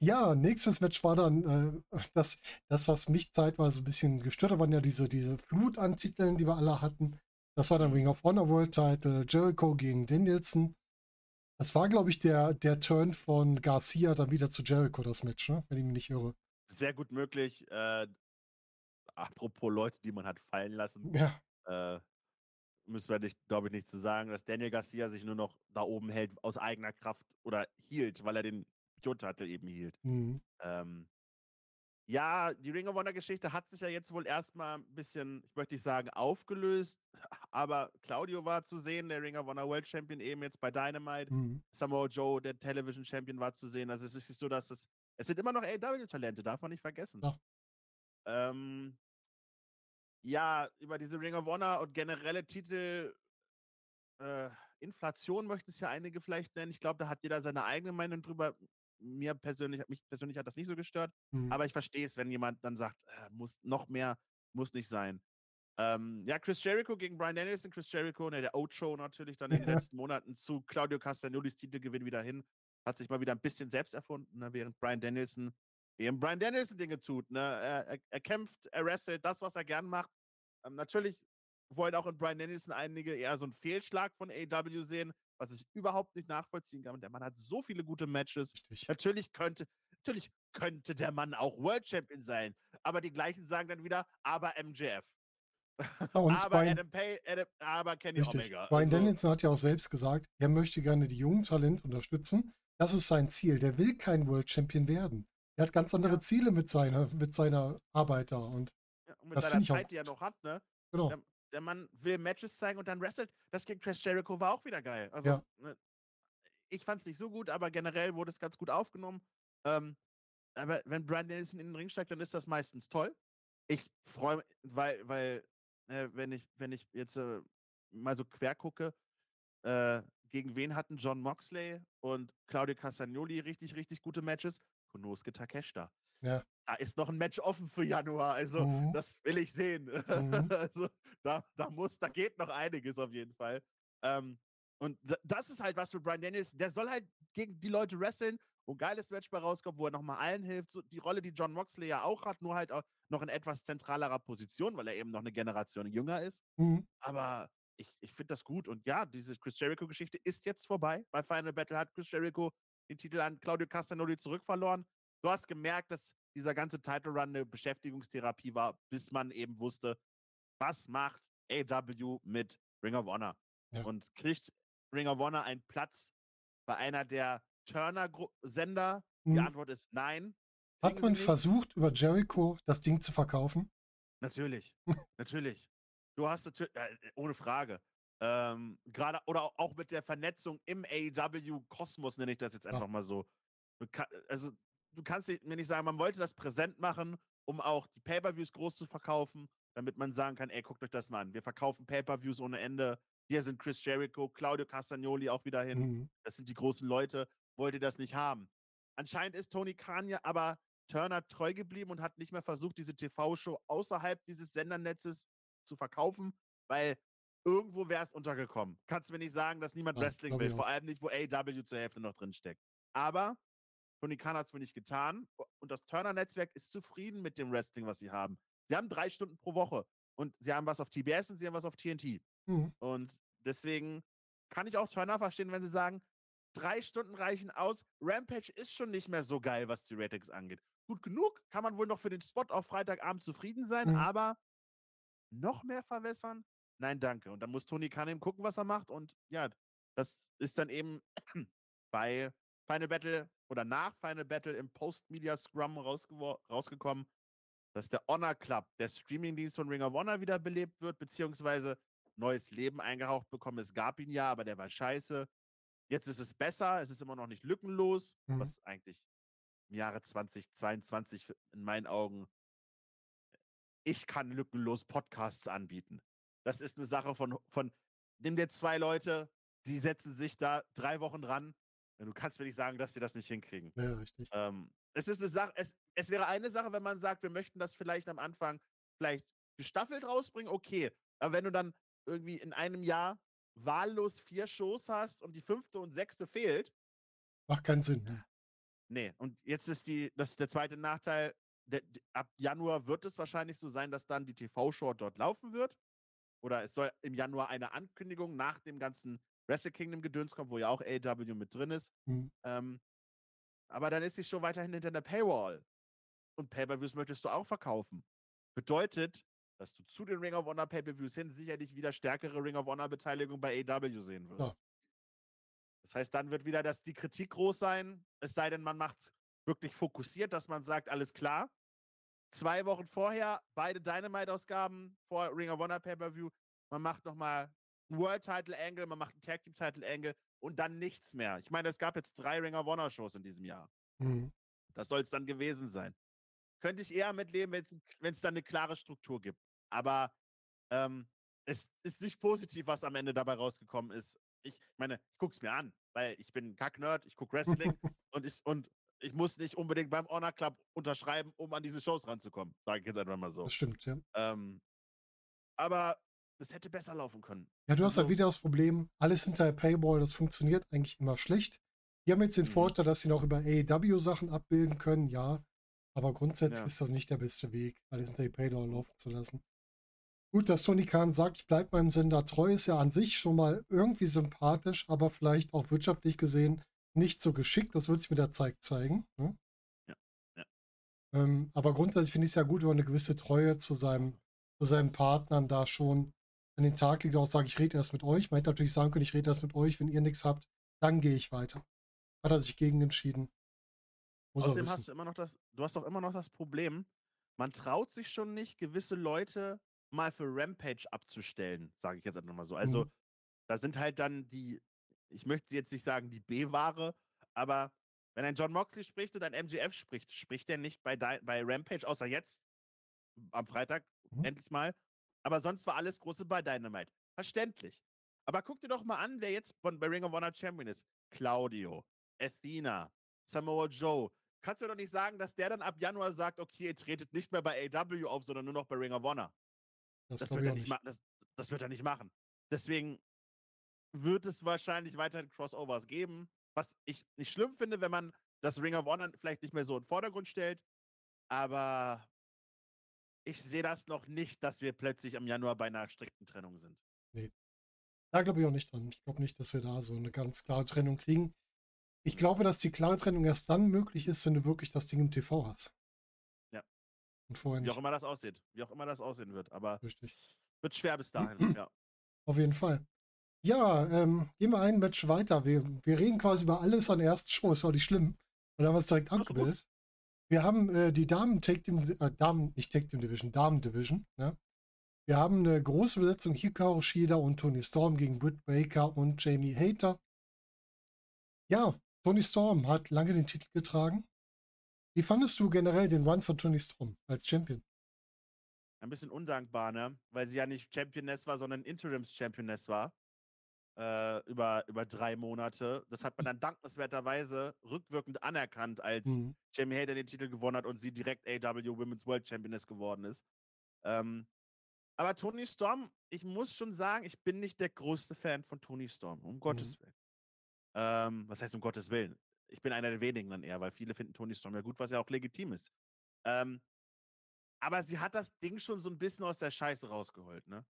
Ja, nächstes Match war dann äh, das, das, was mich zeitweise ein bisschen gestört hat, waren ja diese, diese Flut an Titeln, die wir alle hatten. Das war dann Ring of Honor World Title, Jericho gegen Danielson. Das war, glaube ich, der, der Turn von Garcia dann wieder zu Jericho, das Match, ne? wenn ich mich nicht irre. Sehr gut möglich. Äh, apropos Leute, die man hat fallen lassen, Ja, äh, müssen wir, nicht, glaube ich, nicht zu sagen, dass Daniel Garcia sich nur noch da oben hält aus eigener Kraft oder hielt, weil er den Pure-Titel eben hielt. mhm. Ähm, ja, die Ring of Honor Geschichte hat sich ja jetzt wohl erstmal ein bisschen, ich möchte nicht sagen, aufgelöst, aber Claudio war zu sehen, der Ring of Honor World Champion eben jetzt bei Dynamite. Mhm. Samoa Joe, der Television Champion, war zu sehen. Also es ist nicht so, dass es. Es sind immer noch AEW-Talente, darf man nicht vergessen. Ja. Ähm, ja, über diese Ring of Honor und generelle Titel. Äh, Inflation möchten es ja einige vielleicht nennen. Ich glaube, da hat jeder seine eigene Meinung drüber. Mir persönlich, mich persönlich hat das nicht so gestört. Mhm. Aber ich verstehe es, wenn jemand dann sagt, äh, muss noch mehr, muss nicht sein. Ähm, ja, Chris Jericho gegen Brian Danielson. Chris Jericho, ne, der Ocho natürlich dann in den Ja. letzten Monaten zu Claudio Castagnolis Titelgewinn wieder hin. Hat sich mal wieder ein bisschen selbst erfunden, ne, während Brian Danielson eben Brian Danielson Dinge tut. Ne? Er, er, er kämpft, er wrestelt, das, was er gern macht. Ähm, natürlich wollen auch in Brian Danielson einige eher so einen Fehlschlag von AW sehen, was ich überhaupt nicht nachvollziehen kann. Und der Mann hat so viele gute Matches. Richtig. Natürlich könnte, natürlich könnte der Mann auch World Champion sein. Aber die gleichen sagen dann wieder, aber MJF. Aber Brian- Adam Pay, Adam, aber Kenny Richtig. Omega. Brian Also, Danielson hat ja auch selbst gesagt, er möchte gerne die jungen Talente unterstützen. Das ist sein Ziel. Der will kein World Champion werden. Er hat ganz andere Ja. Ziele mit seiner, mit seiner Arbeit da. Und ja, und mit das seiner finde ich auch Zeit, die er noch hat, ne? genau. Der Mann will Matches zeigen und dann wrestelt. Das gegen Chris Jericho war auch wieder geil. Also, Ja. ne, ich fand es nicht so gut, aber generell wurde es ganz gut aufgenommen. Ähm, aber wenn Brian Danielson in den Ring steigt, dann ist das meistens toll. Ich freue mich, weil, weil äh, wenn, ich, wenn ich jetzt äh, mal so quer gucke, äh, gegen wen hatten John Moxley und Claudio Castagnoli richtig, richtig gute Matches? Konosuke Takeshita. Ja. Da ist noch ein Match offen für Januar. Also, Mhm. das will ich sehen. Mhm. also, da, da muss, da geht noch einiges auf jeden Fall. Ähm, und da- das ist halt was für Brian Daniels. Der soll halt gegen die Leute wresteln, wo ein geiles Match bei rauskommt, wo er nochmal allen hilft. So die Rolle, die John Moxley ja auch hat, nur halt auch noch in etwas zentralerer Position, weil er eben noch eine Generation jünger ist. Mhm. Aber ich, ich finde das gut. Und ja, diese Chris Jericho-Geschichte ist jetzt vorbei. Bei Final Battle hat Chris Jericho den Titel an Claudio Castagnoli zurückverloren. Du hast gemerkt, dass dieser ganze Title Run eine Beschäftigungstherapie war, bis man eben wusste, was macht AW mit Ring of Honor? Ja. Und kriegt Ring of Honor einen Platz bei einer der Turner-Sender? Die Mhm. Antwort ist nein. Hat man versucht, über Jericho das Ding zu verkaufen? Natürlich, natürlich. Du hast natürlich, äh, ohne Frage. Ähm, Gerade oder au- auch mit der Vernetzung im AEW-Kosmos, nenne ich das jetzt Ja. einfach mal so. Kann, also, du kannst mir nicht sagen, man wollte das präsent machen, um auch die Pay-Per-Views groß zu verkaufen, damit man sagen kann, ey, guckt euch das mal an. Wir verkaufen Pay-Per-Views ohne Ende. Hier sind Chris Jericho, Claudio Castagnoli auch wieder hin. Mhm. Das sind die großen Leute. Wollt ihr das nicht haben? Anscheinend ist Tony Khan ja aber Turner treu geblieben und hat nicht mehr versucht, diese TV-Show außerhalb dieses Sendernetzes zu verkaufen, weil irgendwo wäre es untergekommen. Kannst du mir nicht sagen, dass niemand Ja, Wrestling will, vor allem nicht, wo AW zur Hälfte noch drin steckt. Aber Tony Khan hat es wohl nicht getan und das Turner-Netzwerk ist zufrieden mit dem Wrestling, was sie haben. Sie haben drei Stunden pro Woche und sie haben was auf TBS und sie haben was auf TNT. Mhm. Und deswegen kann ich auch Turner verstehen, wenn sie sagen, drei Stunden reichen aus. Rampage ist schon nicht mehr so geil, was die Ratings angeht. Gut genug, kann man wohl noch für den Spot auf Freitagabend zufrieden sein, Mhm. aber noch mehr verwässern? Nein, danke. Und dann muss Tony Khan eben gucken, was er macht. Und ja, das ist dann eben bei Final Battle oder nach Final Battle im Post-Media Scrum rausgekommen, dass der Honor Club, der Streamingdienst von Ring of Honor, wiederbelebt wird, beziehungsweise neues Leben eingehaucht bekommen. Es gab ihn ja, aber der war scheiße. Jetzt ist es besser, es ist immer noch nicht lückenlos, Mhm. was eigentlich im Jahre 2022 für- in meinen Augen, ich kann lückenlos Podcasts anbieten. Das ist eine Sache von, von nimm dir zwei Leute, die setzen sich da drei Wochen dran. Du kannst mir nicht sagen, dass sie das nicht hinkriegen. Ja, richtig. Ähm, es ist eine Sache, es, es wäre eine Sache, wenn man sagt, wir möchten das vielleicht am Anfang vielleicht gestaffelt rausbringen, okay. Aber wenn du dann irgendwie in einem Jahr wahllos vier Shows hast und die fünfte und sechste fehlt, Macht keinen Sinn. Ne? nee. Und jetzt ist die, das ist der zweite Nachteil. Der, ab Januar wird es wahrscheinlich so sein, dass dann die TV-Show dort laufen wird. Oder es soll im Januar eine Ankündigung nach dem ganzen Wrestle Kingdom Gedöns kommen, wo ja auch AW mit drin ist. Mhm. Ähm, aber dann ist die Show weiterhin hinter der Paywall. Und Pay-Per-Views möchtest du auch verkaufen. Bedeutet, dass du zu den Ring of Honor Pay-Per-Views hin sicherlich wieder stärkere Ring of Honor Beteiligung bei AW sehen wirst. Ja. Das heißt, dann wird wieder das, die Kritik groß sein, es sei denn, man macht wirklich fokussiert, dass man sagt, alles klar. Zwei Wochen vorher, beide Dynamite-Ausgaben vor Ring of Honor Pay-Per-View. Man macht nochmal World Title Angle, man macht einen Tag Team Title Angle und dann nichts mehr. Ich meine, es gab jetzt drei Ring of Honor Shows in diesem Jahr. Mhm. Das soll es dann gewesen sein. Könnte ich eher mitleben, wenn es dann eine klare Struktur gibt. Aber ähm, es ist nicht positiv, was am Ende dabei rausgekommen ist. Ich meine, ich gucke es mir an, weil ich bin ein Kack-Nerd, ich gucke Wrestling und, ich, und ich muss nicht unbedingt beim Honor Club unterschreiben, um an diese Shows ranzukommen. Sage ich jetzt einfach mal so. Das stimmt, ja. Ähm, aber es hätte besser laufen können. Ja, du hast halt Also- wieder das Problem, alles hinter der Paywall, das funktioniert eigentlich immer schlecht. Die haben jetzt den Mhm. Vorteil, dass sie noch über AEW-Sachen abbilden können, ja. Aber grundsätzlich Ja. ist das nicht der beste Weg, alles hinter die Paywall laufen zu lassen. Gut, dass Tony Khan sagt, ich bleibe meinem Sender treu, ist ja an sich schon mal irgendwie sympathisch, aber vielleicht auch wirtschaftlich gesehen nicht so geschickt. Das wird sich mit der Zeit zeigen. Ne? Ja, ja. Ähm, aber grundsätzlich finde ich es ja gut, wenn man eine gewisse Treue zu seinem, zu seinen Partnern da schon an den Tag legt, auch sagt, ich rede erst mit euch. Man hätte natürlich sagen können, ich rede erst mit euch, wenn ihr nichts habt, dann gehe ich weiter. Hat er sich gegen entschieden. Muss er Außerdem hast du immer noch das, du hast auch immer noch das Problem, man traut sich schon nicht, gewisse Leute mal für Rampage abzustellen, sage ich jetzt einfach mal so. Also, Mhm. da sind halt dann die, ich möchte jetzt nicht sagen die B-Ware, aber wenn ein John Moxley spricht und ein MGF spricht, spricht er nicht bei, bei Rampage, außer jetzt, am Freitag, Mhm. endlich mal. Aber sonst war alles Große bei Dynamite. Verständlich. Aber guck dir doch mal an, wer jetzt von, bei Ring of Honor Champion ist. Claudio, Athena, Samoa Joe. kannst du doch nicht sagen, dass der dann ab Januar sagt, okay, ihr tretet nicht mehr bei AW auf, sondern nur noch bei Ring of Honor. Das, Das wird, er nicht nicht. das, das wird er nicht machen. Deswegen wird es wahrscheinlich weiterhin Crossovers geben, was ich nicht schlimm finde, wenn man das Ring of Honor vielleicht nicht mehr so in den Vordergrund stellt. Aber ich sehe das noch nicht, dass wir plötzlich im Januar bei einer strikten Trennung sind. Da glaube ich auch nicht dran. Ich glaube nicht, dass wir da so eine ganz klare Trennung kriegen. Ich glaube, dass die klare Trennung erst dann möglich ist, wenn du wirklich das Ding im TV hast. Ja. Und vorher Wie nicht. auch immer das aussieht. Wie auch immer das aussehen wird. Aber Richtig. wird schwer bis dahin. ja. Auf jeden Fall. Ja, ähm, gehen wir ein Match weiter. Wir, wir reden quasi über alles an der ersten Show, ist auch nicht schlimm. Und dann haben wir es direkt abgebildet. Wir haben äh, die Damen Take Team, äh, Damen, nicht Take Team Division, Damen Division. Ne? Wir haben eine große Besetzung Hikaru Shida und Tony Storm gegen Britt Baker und Jamie Hater. Ja, Tony Storm hat lange den Titel getragen. Wie fandest du generell den Run von Tony Storm als Champion? Ein bisschen undankbar, ne? Weil sie ja nicht Championess war, sondern Interims-Championess war. Äh, über, über drei Monate. Das hat man dann dankenswerterweise rückwirkend anerkannt, als Mhm. Jamie Hayter den Titel gewonnen hat und sie direkt AW Women's World Championess geworden ist. Ähm, aber Tony Storm, ich muss schon sagen, ich bin nicht der größte Fan von Tony Storm, um Gottes Willen. Ähm, was heißt um Gottes Willen? Ich bin einer der wenigen dann eher, weil viele finden Tony Storm ja gut, was ja auch legitim ist. Ähm, aber sie hat das Ding schon so ein bisschen aus der Scheiße rausgeholt, ne?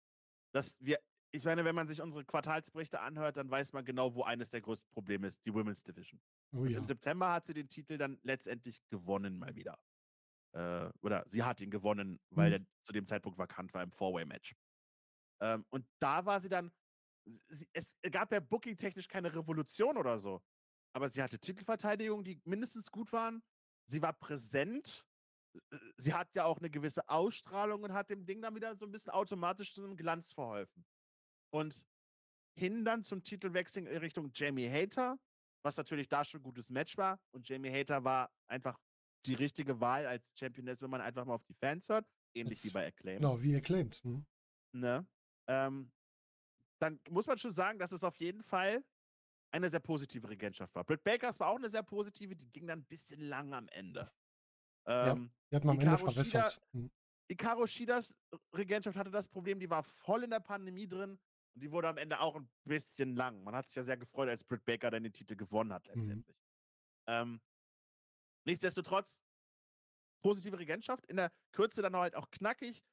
Dass wir, ich meine, wenn man sich unsere Quartalsberichte anhört, dann weiß man genau, wo eines der größten Probleme ist, die Women's Division. Oh ja. Im September hat sie den Titel dann letztendlich gewonnen mal wieder. Äh, oder sie hat ihn gewonnen, weil Mhm. er zu dem Zeitpunkt vakant war im Four-Way-Match. Ähm, und da war sie dann, sie, es gab ja booking-technisch keine Revolution oder so. Aber sie hatte Titelverteidigungen, die mindestens gut waren. Sie war präsent. äh, Sie hat ja auch eine gewisse Ausstrahlung und hat dem Ding dann wieder so ein bisschen automatisch zu einem Glanz verholfen. Und hin dann zum Titelwechsel in Richtung Jamie Hater, was natürlich da schon ein gutes Match war. Und Jamie Hater war einfach die richtige Wahl als Championess, wenn man einfach mal auf die Fans hört. Ähnlich wie Das- bei Acclaim. Genau, wie claimt. Hm? Ne? Ähm, dann muss man schon sagen, dass es auf jeden Fall eine sehr positive Regentschaft war. Britt Bakers war auch eine sehr positive, die ging dann ein bisschen lang am Ende. Ähm, Die hat man am Ende Hikaru Shida-. Hm. Hikaru Shidas Regentschaft hatte das Problem, die war voll in der Pandemie drin und die wurde am Ende auch ein bisschen lang. Man hat sich ja sehr gefreut, als Britt Baker dann den Titel gewonnen hat Mhm. letztendlich. Ähm, nichtsdestotrotz, positive Regentschaft, in der Kürze dann halt auch knackig,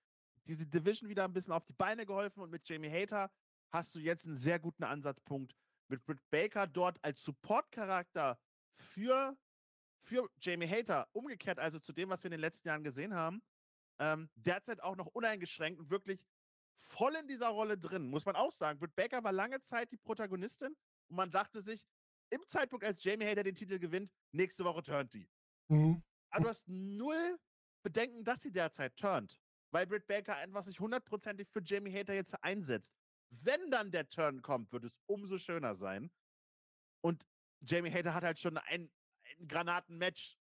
diese Division wieder ein bisschen auf die Beine geholfen und mit Jamie Hater hast du jetzt einen sehr guten Ansatzpunkt. Mit Britt Baker dort als Support-Charakter für, für Jamie Hater, umgekehrt also zu dem, was wir in den letzten Jahren gesehen haben, ähm, derzeit auch noch uneingeschränkt und wirklich voll in dieser Rolle drin, muss man auch sagen. Britt Baker war lange Zeit die Protagonistin und man dachte sich, im Zeitpunkt, als Jamie Hater den Titel gewinnt, nächste Woche turnt die. Mhm. Aber du hast null Bedenken, dass sie derzeit turnt, weil Britt Baker einfach sich hundertprozentig für Jamie Hater jetzt einsetzt. Wenn dann der Turn kommt, wird es umso schöner sein. Und Jamie Hater hat halt schon ein, ein Granatenmatch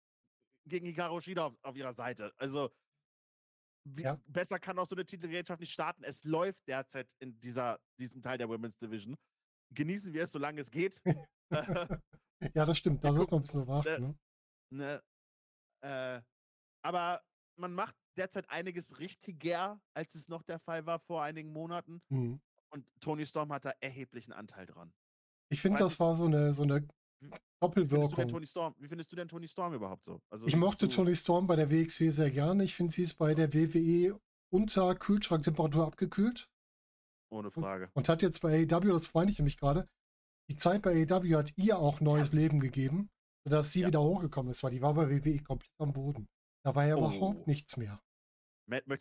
gegen Hikaru Shida auf, auf ihrer Seite. Also wie, Ja. besser kann auch so eine Titelgerätschaft nicht starten. Es läuft derzeit in dieser, diesem Teil der Women's Division. Genießen wir es, solange es geht. Ja, das stimmt. Da sollte man ein bisschen äh, achten. Ne? Ne? Äh, aber man macht derzeit einiges richtiger, als es noch der Fall war vor einigen Monaten. Mhm. Und Tony Storm hat da erheblichen Anteil dran. Ich finde, das war so eine, so eine Wie findest Doppelwirkung. Tony Storm? Wie findest du denn Tony Storm überhaupt so? Also Ich mochte du, Tony Storm bei der WXW sehr gerne. Ich finde, sie ist bei der WWE unter Kühlschranktemperatur abgekühlt Ohne Frage. und hat jetzt bei AEW, das freue ich nämlich gerade, die Zeit bei AEW hat ihr auch neues Leben gegeben, sodass sie Ja. wieder hochgekommen ist, weil die war bei WWE komplett am Boden. Da war ja Oh. überhaupt nichts mehr.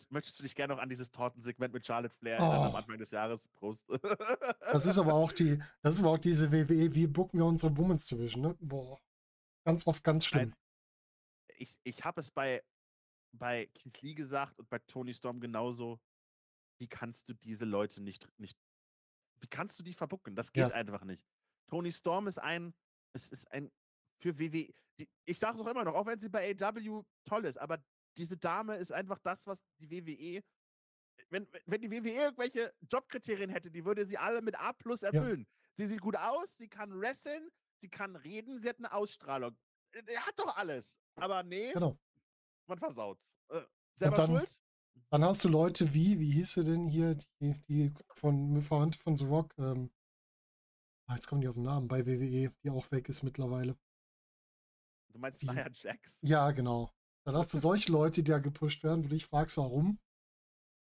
Möchtest du dich gerne noch an dieses Tortensegment mit Charlotte Flair erinnern am Oh. Anfang des Jahres? Prost. Das ist aber auch die, das ist aber auch diese WWE, wie booken wir unsere Women's Division, ne? Boah. Ganz oft ganz schlimm. ich, ich habe es bei, bei Keith Lee gesagt und bei Tony Storm genauso. Wie kannst du diese Leute nicht, nicht wie kannst du die verbucken? Das geht Ja. einfach nicht. Tony Storm ist ein, es ist ein für WWE. Ich sage es auch immer noch, auch wenn sie bei AW toll ist, aber diese Dame ist einfach das, was die WWE, wenn, wenn die WWE irgendwelche Jobkriterien hätte, die würde sie alle mit A plus erfüllen. Sie sieht gut aus, sie kann wresteln, sie kann reden, sie hat eine Ausstrahlung. er hat doch alles. Aber nee, Genau. man versaut's. Äh, selber dann- schuld? Dann hast du Leute wie, wie hieß sie denn hier, die, die von Verwandte von The Rock, ähm, ah, jetzt kommen die auf den Namen, bei WWE, die auch weg ist mittlerweile. Du meinst die- Nia Jax? Ja, genau. Dann hast du solche Leute, die da gepusht werden, wo du dich fragst, warum.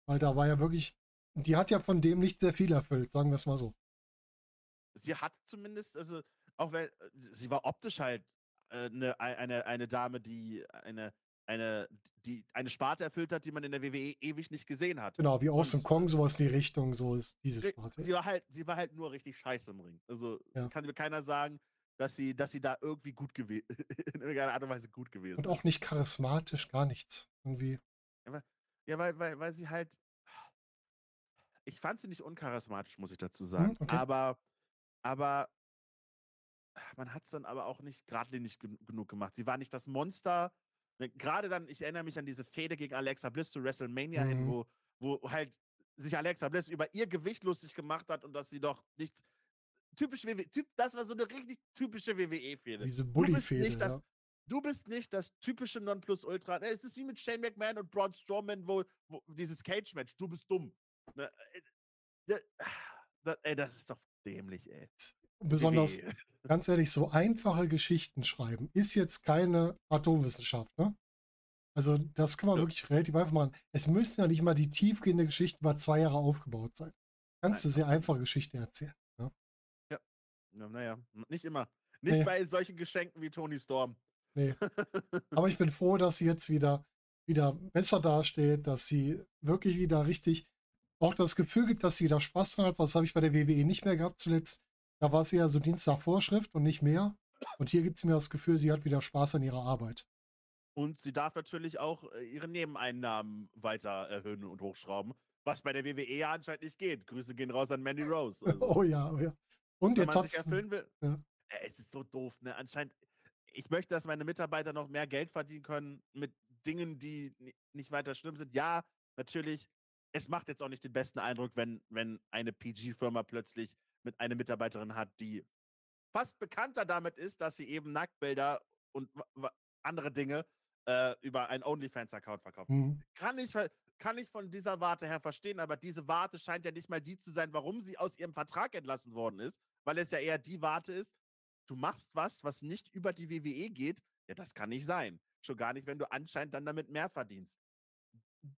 Weil da war ja wirklich, die hat ja von dem nicht sehr viel erfüllt, sagen wir es mal so. sie hat zumindest, also auch äh, sie war optisch halt äh, eine, eine, eine Dame, die eine, eine, die eine Sparte erfüllt hat, die man in der WWE ewig nicht gesehen hat. Genau, wie Austin Und- Kong, sowas in die Richtung, so ist diese Sparte. Sie war halt, sie war halt nur richtig scheiße im Ring. Also Ja. kann mir keiner sagen, dass sie, dass sie da irgendwie gut gewesen, in irgendeiner Art und Weise gut gewesen Und auch nicht charismatisch, gar nichts. Irgendwie. Ja, weil, weil, weil sie halt. Ich fand sie nicht uncharismatisch, muss ich dazu sagen. okay. Aber, aber man hat es dann aber auch nicht geradlinig gen genug gemacht. Sie war nicht das Monster. Ne, Gerade dann, ich erinnere mich an diese Fehde gegen Alexa Bliss zu WrestleMania hin, Mhm. wo, wo halt sich Alexa Bliss über ihr Gewicht lustig gemacht hat und dass sie doch nichts. Typisch WWE, typ, das war so eine richtig typische WWE-Fehde. Diese Bully-Fehde. das, Ja. du bist nicht das typische Nonplusultra. Ne, Es ist wie mit Shane McMahon und Braun Strowman, wo, wo dieses Cage-Match, du bist dumm. Ne, äh, da- da- ey, das ist doch dämlich, ey. Besonders, WWE. ganz ehrlich, so einfache Geschichten schreiben ist jetzt keine Atomwissenschaft, ne? Also, das kann man Ja. wirklich relativ einfach machen. Es müssen ja nicht mal die tiefgehende Geschichten über zwei Jahre aufgebaut sein. Kannst du sehr einfache Geschichte erzählen. Ja, naja, nicht immer. Nicht Nee. bei solchen Geschenken wie Tony Storm. Nee. Aber ich bin froh, dass sie jetzt wieder, wieder besser dasteht, dass sie wirklich wieder richtig auch das Gefühl gibt, dass sie wieder Spaß dran hat. Was habe ich bei der WWE nicht mehr gehabt zuletzt? Da war sie ja so Dienst nach Vorschrift und nicht mehr. Und hier gibt es mir das Gefühl, sie hat wieder Spaß an ihrer Arbeit. Und sie darf natürlich auch äh, ihre Nebeneinnahmen weiter erhöhen und hochschrauben, was bei der WWE ja anscheinend nicht geht. Grüße gehen raus an Mandy Rose. Also, Oh ja, oh ja. Und wenn jetzt man sich erfüllen will. ja. Äh, Es ist so doof, ne? Anscheinend, ich möchte, dass meine Mitarbeiter noch mehr Geld verdienen können mit Dingen, die ni- nicht weiter schlimm sind. Ja, natürlich. Es macht jetzt auch nicht den besten Eindruck, wenn, wenn eine PG-Firma plötzlich mit einer Mitarbeiterin hat, die fast bekannter damit ist, dass sie eben Nacktbilder und andere Dinge äh, über einen OnlyFans-Account verkauft. Hm, Kann ich, ver- kann ich von dieser Warte her verstehen, aber diese Warte scheint ja nicht mal die zu sein, warum sie aus ihrem Vertrag entlassen worden ist, weil es ja eher die Warte ist, du machst was, was nicht über die WWE geht, ja, das kann nicht sein. Schon gar nicht, wenn du anscheinend dann damit mehr verdienst.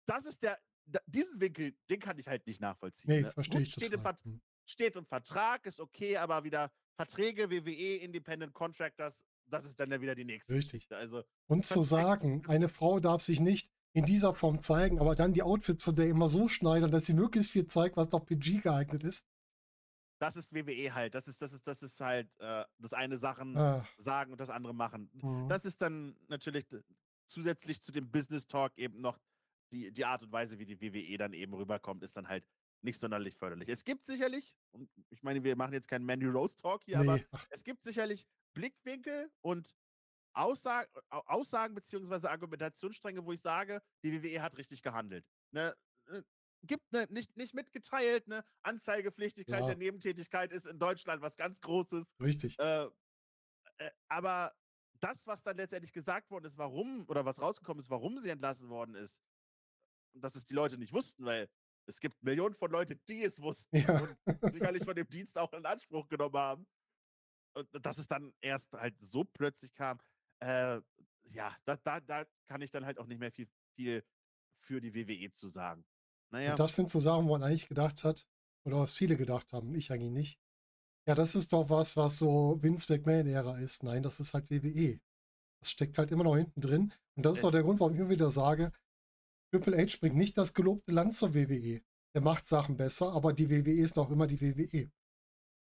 Das ist der, diesen Winkel, den kann ich halt nicht nachvollziehen. nee, ne? verstehe ich steht im, Hm. steht im Vertrag, ist okay, aber wieder Verträge, WWE, Independent Contractors, das ist dann ja wieder die nächste. Richtig. Also, Und zu sagen, eine Frau darf sich nicht in dieser Form zeigen, aber dann die Outfits von der immer so schneidern, dass sie möglichst viel zeigt, was doch PG geeignet ist. das ist WWE halt. Das ist, das ist, das ist halt äh, das eine Sachen Ah, sagen und das andere machen. hm. Das ist dann natürlich zusätzlich zu dem Business Talk eben noch die, die Art und Weise, wie die WWE dann eben rüberkommt, ist dann halt nicht sonderlich förderlich. Es gibt sicherlich, und ich meine, wir machen jetzt keinen Mandy Rose Talk hier, aber nee, ach, es gibt sicherlich Blickwinkel und Aussag, Au- Aussagen beziehungsweise Argumentationsstränge, wo ich sage, die WWE hat richtig gehandelt. Ne? äh, Gibt ne, nicht, nicht mitgeteilt, ne? Anzeigepflichtigkeit Ja. der Nebentätigkeit ist in Deutschland was ganz Großes. richtig. Äh, äh, aber das, was dann letztendlich gesagt worden ist, warum oder was rausgekommen ist, warum sie entlassen worden ist, dass es die Leute nicht wussten, weil es gibt Millionen von Leuten, die es wussten Ja. und sicherlich von dem Dienst auch in Anspruch genommen haben. Und dass es dann erst halt so plötzlich kam, äh, ja, da, da, da kann ich dann halt auch nicht mehr viel, viel für die WWE zu sagen. Naja, Und das sind so Sachen, wo man eigentlich gedacht hat, oder was viele gedacht haben, ich eigentlich nicht. Ja, das ist doch was, was so Vince McMahon-Ära ist. Nein, das ist halt WWE. Das steckt halt immer noch hinten drin. Und das ist auch der Grund, warum ich immer wieder sage, Triple H bringt nicht das gelobte Land zur WWE. Der macht Sachen besser, aber die WWE ist noch immer die. WWE.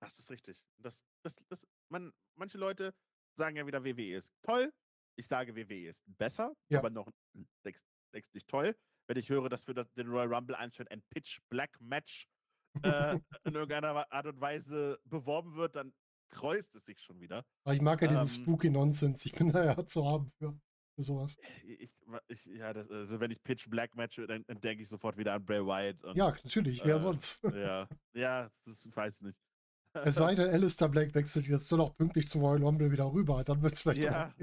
Das ist richtig. Das, das, das, man, manche Leute sagen ja wieder, WWE ist toll. Ich sage, WWE ist besser, Ja. aber noch nicht toll. Wenn ich höre, dass für das, den Royal Rumble anscheinend ein Pitch Black Match äh, in irgendeiner Art und Weise beworben wird, dann kreust es sich schon wieder. Aber ich mag ja diesen Ähm. spooky Nonsense. Ich bin da ja zu haben für, für sowas. Ich, ich, ja, das, also wenn ich Pitch Black Match, höre, dann, dann denke ich sofort wieder an Bray Wyatt. Und, Ja, natürlich. Wer äh, sonst? Ja, ja, das, ich weiß nicht. Es sei denn, Alistair Black wechselt jetzt nur noch pünktlich zum Royal Rumble wieder rüber. Dann wird es vielleicht Ja.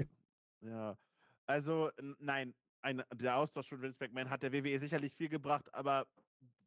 Ja. Also, nein, ein, der Austausch von Vince McMahon hat der WWE sicherlich viel gebracht, aber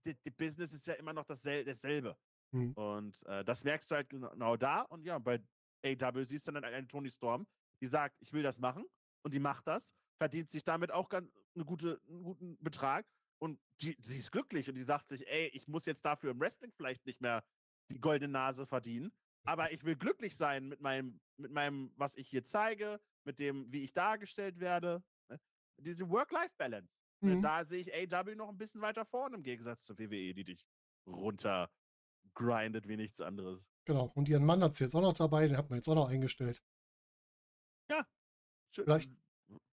die, die Business ist ja immer noch dassel dasselbe. Hm. Und äh, das merkst du halt gena- genau da. Und ja, bei AW siehst du dann eine Tony Storm, die sagt, ich will das machen und die macht das, verdient sich damit auch ganz eine gute, einen guten Betrag und die, sie ist glücklich und die sagt sich, ey, ich muss jetzt dafür im Wrestling vielleicht nicht mehr die goldene Nase verdienen, aber ich will glücklich sein mit meinem, mit meinem, was ich hier zeige, mit dem, wie ich dargestellt werde. ne? Diese Work-Life-Balance. Ne, Mhm. Da sehe ich AW noch ein bisschen weiter vorne im Gegensatz zur WWE, die dich runter grindet wie nichts anderes. Genau. Und ihren Mann hat sie jetzt auch noch dabei, den hat man jetzt auch noch eingestellt. Schön, Vielleicht-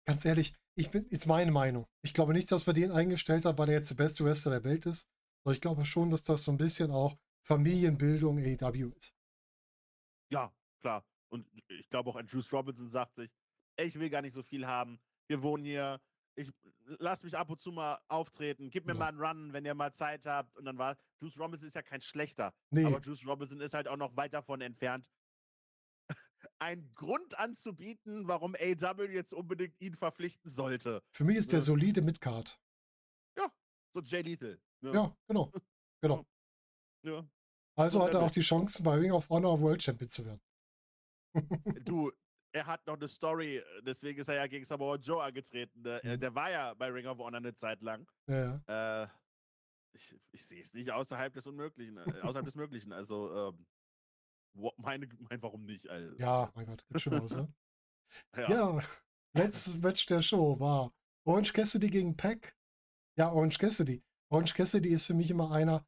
Ganz ehrlich, ich bin, ist meine Meinung. Ich glaube nicht, dass wir den eingestellt haben, weil er jetzt der beste Wrestler der Welt ist. Aber ich glaube schon, dass das so ein bisschen auch Familienbildung AEW ist. Ja, klar. Und ich glaube auch ein Juice Robinson sagt sich, ich will gar nicht so viel haben. Wir wohnen hier. Ich lass mich ab und zu mal auftreten. Gib mir Ja. mal einen Run, wenn ihr mal Zeit habt. Und dann war Juice Robinson ist ja kein schlechter. Nee, Aber Juice Robinson ist halt auch noch weit davon entfernt, einen Grund anzubieten, warum AW jetzt unbedingt ihn verpflichten sollte. für mich ist der Ja. solide Midcard. So Jay Lethal. Ne? Ja, genau. Genau. Ja. Also So hat er auch die Chancen, bei Ring of Honor World Champion zu werden. Du, er hat noch eine Story, äh, deswegen ist er ja gegen Samoa Joe angetreten. Der, äh, Mhm. der war ja bei Ring of Honor eine Zeit lang. Ja. Äh, ich ich sehe es nicht außerhalb des Unmöglichen, äh, außerhalb des Möglichen. Also, ähm, meine, mein, warum nicht? Also, ja, mein Gott, geht schon aus, ne? ja. Ja, letztes Match der Show war Orange Cassidy gegen Pack. Ja, Orange Cassidy. Orange Cassidy ist für mich immer einer.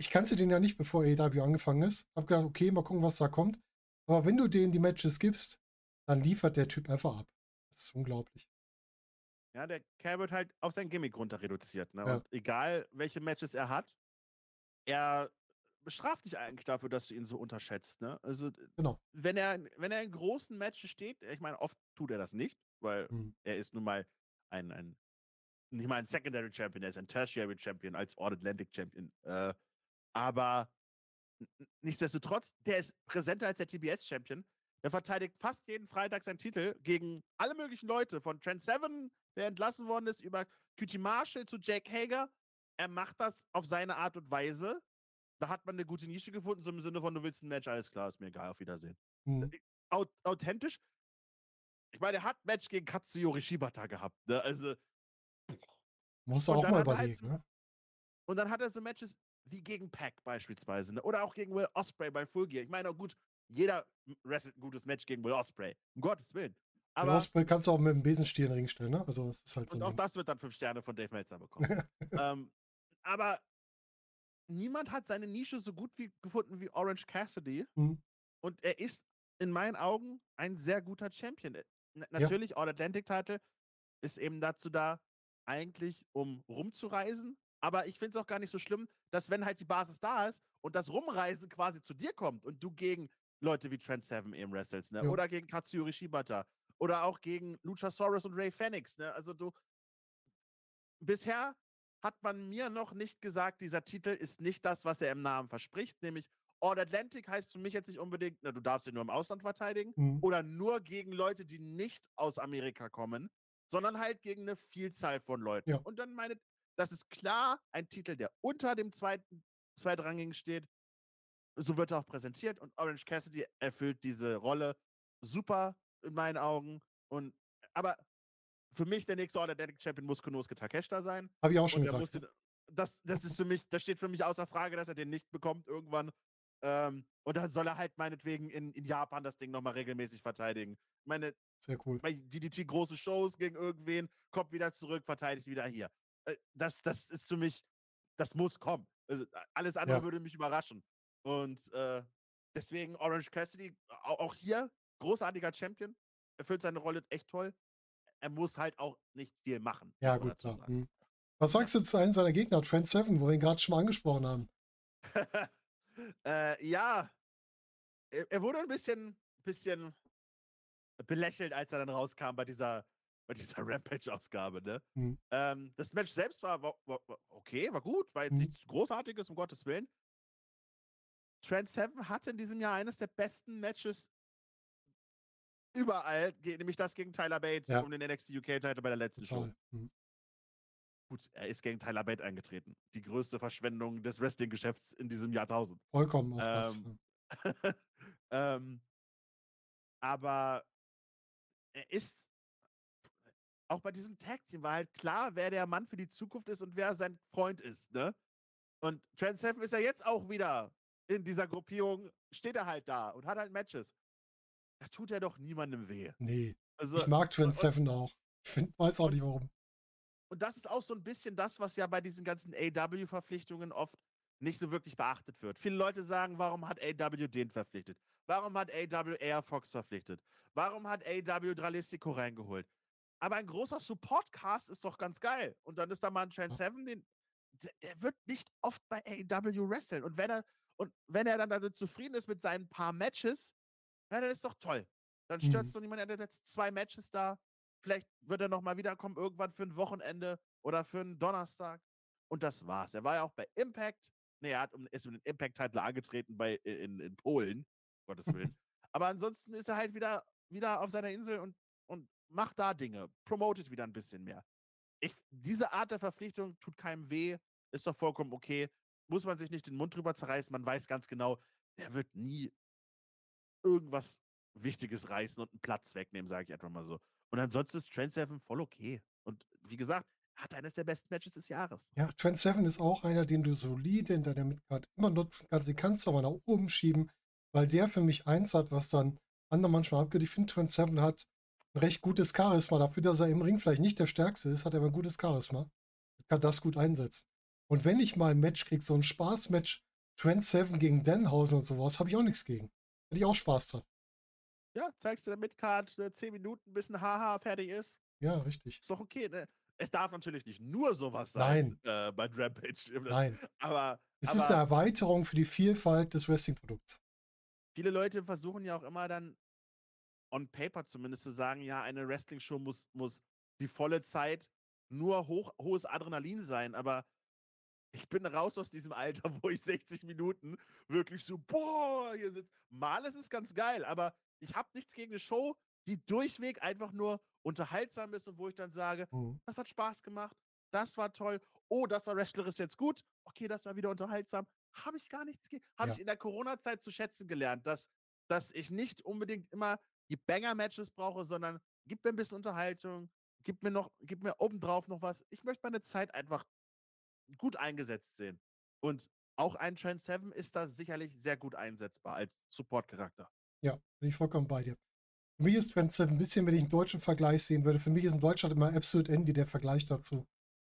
Ich kannte den ja nicht, bevor AEW angefangen ist. Hab gedacht, okay, mal gucken, was da kommt. Aber wenn du denen die Matches gibst, dann liefert der Typ einfach ab. Das ist unglaublich. Ja, der Kerl wird halt auf sein Gimmick runter reduziert. Ne? Ja. Und egal, welche Matches er hat, er bestraft dich eigentlich dafür, dass du ihn so unterschätzt. Ne? Also, Genau. wenn er, wenn er in großen Matches steht, ich meine, oft tut er das nicht, weil Hm. er ist nun mal ein, ein nicht mal ein Secondary Champion, er ist ein Tertiary Champion als All-Atlantic Champion. Äh, aber nichtsdestotrotz, der ist präsenter als der TBS Champion. Der verteidigt fast jeden Freitag seinen Titel gegen alle möglichen Leute, von Trent Seven, der entlassen worden ist, über QT Marshall zu Jake Hager. Er macht das auf seine Art und Weise. Da hat man eine gute Nische gefunden, so im Sinne von, du willst ein Match, alles klar, ist mir egal, auf Wiedersehen Hm. aut authentisch. Ich meine, er hat ein Match gegen Katsuyori Shibata gehabt. Ne? Also, Muss er auch mal er halt überlegen. so- Ne? und dann hat er so Matches wie gegen Pack beispielsweise. Ne? Oder auch gegen Will Osprey bei Full Gear. Ich meine, gut, jeder wrestelt ein gutes Match gegen Will Osprey. Um Gottes Willen. Aber Aber, Osprey kannst du auch mit dem Besenstiel in den Ring stellen. Ne? Also, das ist halt so und auch das wird dann fünf Sterne von Dave Meltzer bekommen. ähm, aber niemand hat seine Nische so gut wie gefunden wie Orange Cassidy. Hm. Und er ist in meinen Augen ein sehr guter Champion. Äh, na- Natürlich, All-Atlantic-Title ist eben dazu da, eigentlich um rumzureisen. Aber ich finde es auch gar nicht so schlimm, dass wenn halt die Basis da ist und das Rumreisen quasi zu dir kommt und du gegen Leute wie Trent Seven eben wrestelst, ne? Ja. Oder gegen Katsuyori Shibata. Oder auch gegen Luchasaurus und Ray Phoenix, ne? Also du. Bisher hat man mir noch nicht gesagt, dieser Titel ist nicht das, was er im Namen verspricht, nämlich All Atlantic heißt für mich jetzt nicht unbedingt, na, du darfst ihn nur im Ausland verteidigen Hm. oder nur gegen Leute, die nicht aus Amerika kommen, sondern halt gegen eine Vielzahl von Leuten. Ja. Und dann meine, das ist klar ein Titel, der unter dem zweiten, zweitrangigen steht. So wird er auch präsentiert und Orange Cassidy erfüllt diese Rolle super in meinen Augen. Und aber für mich der nächste All Atlantic Champion muss Konosuke Takeshita sein. Habe ich auch schon gesagt. musste, das, das ist für mich, das steht für mich außer Frage, dass er den nicht bekommt irgendwann. Ähm, und dann soll er halt meinetwegen in, in Japan das Ding nochmal regelmäßig verteidigen. Meine, Sehr cool. bei DDT große Shows gegen irgendwen, kommt wieder zurück, verteidigt wieder hier. Äh, Das, das ist für mich, das muss kommen. Also, alles andere Ja. würde mich überraschen. Und äh, deswegen Orange Cassidy, au- auch hier, großartiger Champion, erfüllt seine Rolle echt toll. Er muss halt auch nicht viel machen. Ja, gut, klar. sagen. Hm. Was sagst du zu einem seiner Gegner, Trent Seven, wo wir ihn gerade schon mal angesprochen haben? äh, ja, er, er wurde ein bisschen, bisschen belächelt, als er dann rauskam bei dieser, bei dieser Rampage-Ausgabe. Ne? Mhm. Ähm, das Match selbst war, war, war okay, war gut, war jetzt Mhm. nichts Großartiges, um Gottes Willen. Trent Seven hatte in diesem Jahr eines der besten Matches überall, nämlich das gegen Tyler Bate Ja. um den NXT UK-Titel bei der letzten Show. Total. Mhm. Gut, er ist gegen Tyler Bate eingetreten. Die größte Verschwendung des Wrestling-Geschäfts in diesem Jahrtausend. Vollkommen das. Ähm, ähm, aber er ist auch bei diesem Tag Team war halt klar, wer der Mann für die Zukunft ist und wer sein Freund ist, ne? Und Trent Seven ist ja jetzt auch wieder in dieser Gruppierung, steht er halt da und hat halt Matches. Da tut er doch niemandem weh. Nee, Also, ich mag Trent und- Seven auch. Ich find, weiß auch nicht warum. Und das ist auch so ein bisschen das, was ja bei diesen ganzen AW-Verpflichtungen oft nicht so wirklich beachtet wird. Viele Leute sagen, warum hat AW den verpflichtet? Warum hat AW Air Fox verpflichtet? Warum hat AW Dralistico reingeholt? Aber ein großer Support-Cast ist doch ganz geil. Und dann ist da mal ein Trent. Seven, den, der, wird nicht oft bei AW wresteln. Und wenn er, und wenn er dann damit zufrieden ist mit seinen paar Matches, ja, dann ist doch toll. Dann stört es Mhm. doch niemand, er hat jetzt zwei Matches da. Vielleicht wird er nochmal wiederkommen, irgendwann für ein Wochenende oder für einen Donnerstag. Und das war's. Er war ja auch bei Impact. Nee, er hat um, ist um den Impact-Titel angetreten bei, in, in Polen, Gottes Willen. Aber ansonsten ist er halt wieder, wieder auf seiner Insel und, und macht da Dinge, promotet wieder ein bisschen mehr. Ich, diese Art der Verpflichtung tut keinem weh, ist doch vollkommen okay. Muss man sich nicht den Mund drüber zerreißen, man weiß ganz genau, der wird nie irgendwas Wichtiges reißen und einen Platz wegnehmen, sage ich einfach mal so. Und ansonsten ist Trent Seven voll okay. Und wie gesagt, hat eines der besten Matches des Jahres. Ja, Trent Seven ist auch einer, den du solide in deiner Midcard immer nutzen kannst. Den kannst du aber nach oben schieben, weil der für mich eins hat, was dann andere manchmal abgeht. Ich finde, Trent Seven hat recht gutes Charisma. Dafür, dass er im Ring vielleicht nicht der Stärkste ist, hat er aber ein gutes Charisma. Kann das gut einsetzen. Und wenn ich mal ein Match kriege, so ein Spaßmatch, Trent Seven gegen Denhausen und sowas, habe ich auch nichts gegen. Hätte ich auch Spaß dran. Ja, zeigst du der Midcard äh, 10 Minuten, bis ein Haha fertig ist. Ja, richtig. Ist doch okay. Ne? Es darf natürlich nicht nur sowas sein äh, bei Rampage. Nein. Aber, Es aber ist eine Erweiterung für die Vielfalt des Wrestling-Produkts. viele Leute versuchen ja auch immer dann on paper zumindest zu sagen, ja, eine Wrestling-Show muss, muss die volle Zeit nur hoch, hohes Adrenalin sein, aber ich bin raus aus diesem Alter, wo ich 60 Minuten wirklich so, boah, hier sitzt. Mal ist es ganz geil, aber ich habe nichts gegen eine Show, die durchweg einfach nur unterhaltsam ist und wo ich dann sage, Mhm. das hat Spaß gemacht, das war toll, oh, das war wrestlerisch jetzt gut, okay, das war wieder unterhaltsam. Habe ich gar nichts, ge- habe Ja. ich in der Corona-Zeit zu schätzen gelernt, dass, dass ich nicht unbedingt immer die Banger-Matches brauche, sondern gib mir ein bisschen Unterhaltung, gib mir noch, gib mir obendrauf noch was. Ich möchte meine Zeit einfach gut eingesetzt sehen. Und auch ein Trend 7 ist da sicherlich sehr gut einsetzbar als Support-Charakter. Ja, bin ich vollkommen bei dir. Für mich ist Trent Seven ein bisschen, wenn ich einen deutschen Vergleich sehen würde, für mich ist in Deutschland immer Absolute Andy der Vergleich dazu.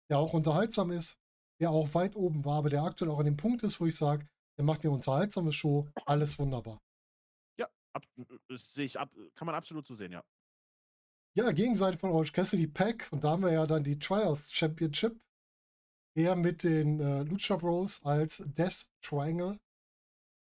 Der auch unterhaltsam ist, der auch weit oben war, aber der aktuell auch an dem Punkt ist, wo ich sage, der macht eine unterhaltsame Show, alles wunderbar. Ja, ab, das sehe ich ab, kann man absolut so sehen, ja. Ja, Gegenseite von Orange Cassidy Pack und da haben wir ja dann die Trials Championship. Er mit den äh, Lucha Bros als Death Triangle.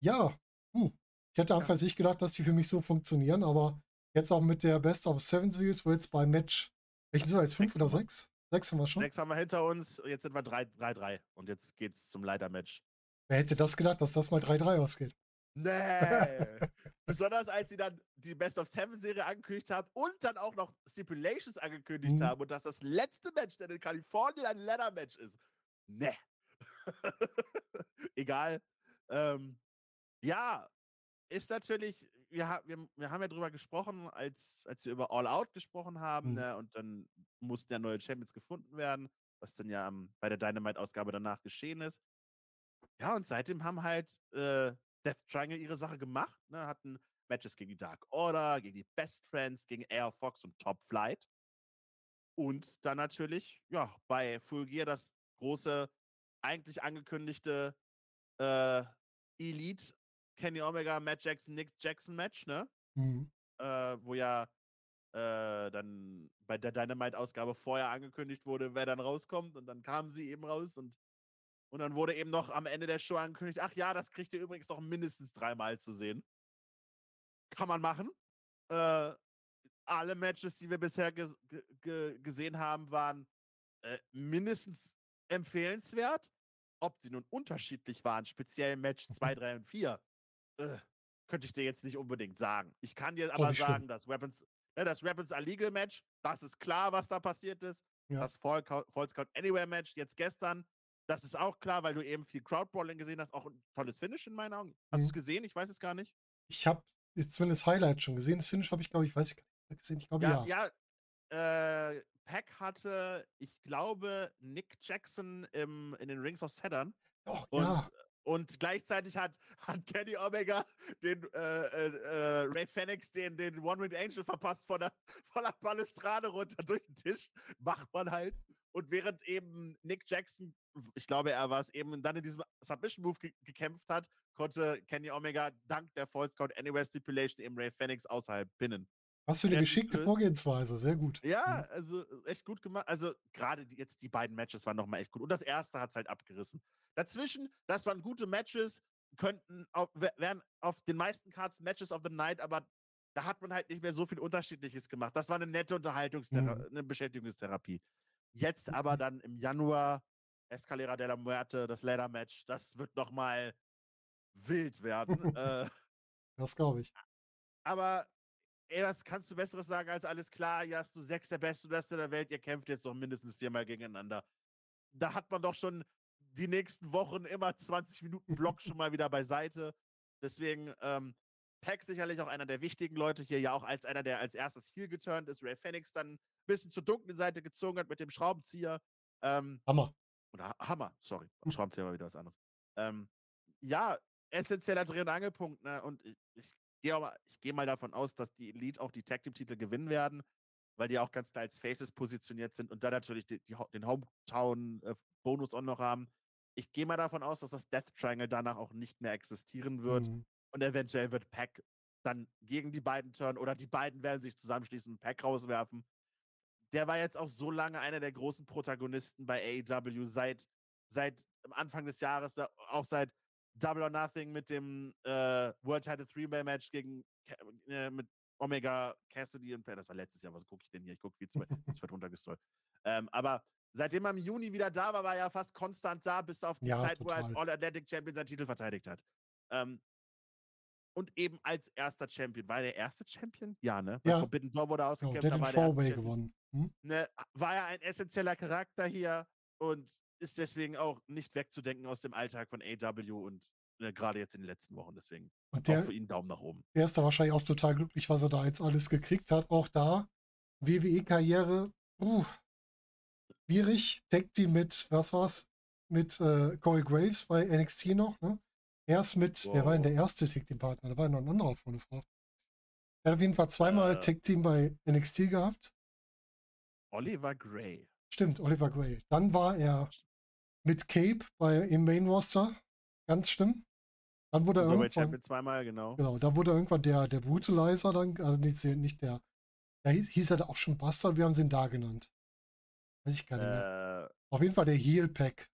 Ja, hm. ich hätte anfangs nicht gedacht, dass die für mich so funktionieren, aber jetzt auch mit der Best of Seven Series, wo jetzt bei Match, welchen sind wir jetzt? Fünf Sechs oder sechs? Sechs haben wir schon. Sechs haben wir hinter uns, jetzt sind wir 3-3 und jetzt geht's zum Leiter-Match. Wer hätte das gedacht, dass das mal 3-3 ausgeht? Nee. Besonders als sie dann die Best of Seven Serie angekündigt haben und dann auch noch Stipulations angekündigt Mhm. haben und dass das letzte Match dann in Kalifornien ein Ladder-Match ist. Nee. Egal. Ähm, ja, ist natürlich, wir, ha wir, wir haben ja drüber gesprochen, als, als wir über All Out gesprochen haben, Mhm. ne, und dann mussten ja neue Champions gefunden werden, was dann ja ähm, bei der Dynamite-Ausgabe danach geschehen ist. Ja, und seitdem haben halt äh, Death Triangle ihre Sache gemacht, ne, hatten Matches gegen die Dark Order, gegen die Best Friends, gegen Air Fox und Top Flight. Und dann natürlich, ja, bei Full Gear das große, eigentlich angekündigte äh, Elite Kenny Omega, Matt Jackson, Nick Jackson Match, ne? Mhm. Äh, wo ja äh, dann bei der Dynamite-Ausgabe vorher angekündigt wurde, wer dann rauskommt. Und dann kamen sie eben raus und, und dann wurde eben noch am Ende der Show angekündigt, ach ja, das kriegt ihr übrigens noch mindestens dreimal zu sehen. Kann man machen. Äh, alle Matches, die wir bisher ge ge gesehen haben, waren äh, mindestens empfehlenswert. Ob sie nun unterschiedlich waren, speziell Match 2, 3 und 4, äh, könnte ich dir jetzt nicht unbedingt sagen. Ich kann dir aber schlimm. sagen, dass Weapons, ne, das Weapons are Legal Match, das ist klar, was da passiert ist. Ja. Das Falls Count Anywhere Match jetzt gestern, das ist auch klar, weil du eben viel Crowdbrawling gesehen hast. Auch ein tolles Finish in meinen Augen. Hast Mhm. du es gesehen? Ich weiß es gar nicht. Ich habe jetzt zumindest Highlights schon gesehen. Das Finish habe ich, glaube ich, weiß ich gar nicht gesehen. Ich glaube, ja. Ja, ja. Äh, Pack hatte, ich glaube, Nick Jackson im, in den Rings of Saturn. Doch, Und, ja. und gleichzeitig hat, hat Kenny Omega den äh, äh, äh, Ray Phoenix den, den One-Winged Angel verpasst von der, von der Balustrade runter durch den Tisch. Macht man halt. Und während eben Nick Jackson, ich glaube, er war es eben, dann in diesem Submission-Move ge gekämpft hat, konnte Kenny Omega dank der False Count Anywhere Stipulation eben Ray Phoenix außerhalb binnen. Was für eine geschickte. Vorgehensweise. Sehr gut. Ja, also echt gut gemacht. Also gerade jetzt die beiden Matches waren nochmal echt gut. Und das erste hat es halt abgerissen. Dazwischen, das waren gute Matches, könnten auf, wär- wären auf den meisten Cards Matches of the Night, aber da hat man halt nicht mehr so viel Unterschiedliches gemacht. Das war eine nette Unterhaltungstherapie, Mhm. eine Beschäftigungstherapie. Jetzt aber dann im Januar Escalera de la Muerte, das Ladder Match, das wird nochmal wild werden. äh, Das glaube ich. aber ey, was kannst du Besseres sagen als alles klar? Hier hast du sechs der Beste und Beste der Welt, ihr kämpft jetzt noch mindestens viermal gegeneinander. Da hat man doch schon die nächsten Wochen immer 20 Minuten Block schon mal wieder beiseite. Deswegen, ähm, Pack sicherlich auch einer der wichtigen Leute hier, ja auch als einer, der als erstes hier geturnt ist, Ray Phoenix dann ein bisschen zur dunklen Seite gezogen hat mit dem Schraubenzieher. Ähm, Hammer. oder Ha- Hammer, sorry. Hm. Schraubenzieher war wieder was anderes. Ähm, ja, essentieller Dreh- und Angelpunkt, ne? Und ich, ich gehe mal, gehe mal davon aus, dass die Elite auch die Tag Team Titel gewinnen werden, weil die auch ganz klar als Faces positioniert sind und da natürlich die, die, den Hometown äh, auch noch haben. Ich gehe mal davon aus, dass das Death Triangle danach auch nicht mehr existieren wird Mhm. Und eventuell wird Pack dann gegen die beiden turnen oder die beiden werden sich zusammenschließen und Pack rauswerfen. Der war jetzt auch so lange einer der großen Protagonisten bei AEW seit, seit Anfang des Jahres, auch seit Double or Nothing mit dem äh, World Title Three-Way-Match gegen Ca- äh, mit Omega, Cassidy und Per. Das war letztes Jahr. Was gucke ich denn hier? Ich gucke wie zu es wird runtergestrollt. Ähm, aber seitdem er im Juni wieder da war, war er ja fast konstant da, bis auf die Ja, Zeit, wo er als total. All-Atlantic Champion seinen Titel verteidigt hat. Ähm, und eben als erster Champion. War er der erste Champion? Ja, ne? Bei Ja. Forbidden Door wurde er Genau, ausgekämpft, der da hat war den der Champion. gewonnen. Hm? Ne, war er ein essentieller Charakter hier und ist deswegen auch nicht wegzudenken aus dem Alltag von AW und ne, gerade jetzt in den letzten Wochen. Deswegen Und auch der, für ihn Daumen nach oben. der ist da wahrscheinlich auch total glücklich, was er da jetzt alles gekriegt hat. Auch da, WWE-Karriere, uh, schwierig. Tag Team mit, was war's? Mit äh, Corey Graves bei NXT noch, ne? Erst mit, wer war denn der Wow. erste Tag Team Partner? Da war noch ein anderer vorne Frau. Er hat auf jeden Fall zweimal Äh. Tag Team bei NXT gehabt. Oliver Gray. Stimmt, Oliver Gray. Dann war er mit Cape bei, im Main Roster. Ganz schlimm. Dann wurde er So bei irgendwann, Champion zweimal, genau. genau, da wurde irgendwann der, der Brutalizer dann, also nicht, nicht der, da hieß, hieß er da auch schon Bastard, wir haben sie ihn da genannt. Weiß ich gar nicht mehr. Äh, Auf jeden Fall der Heel Pack.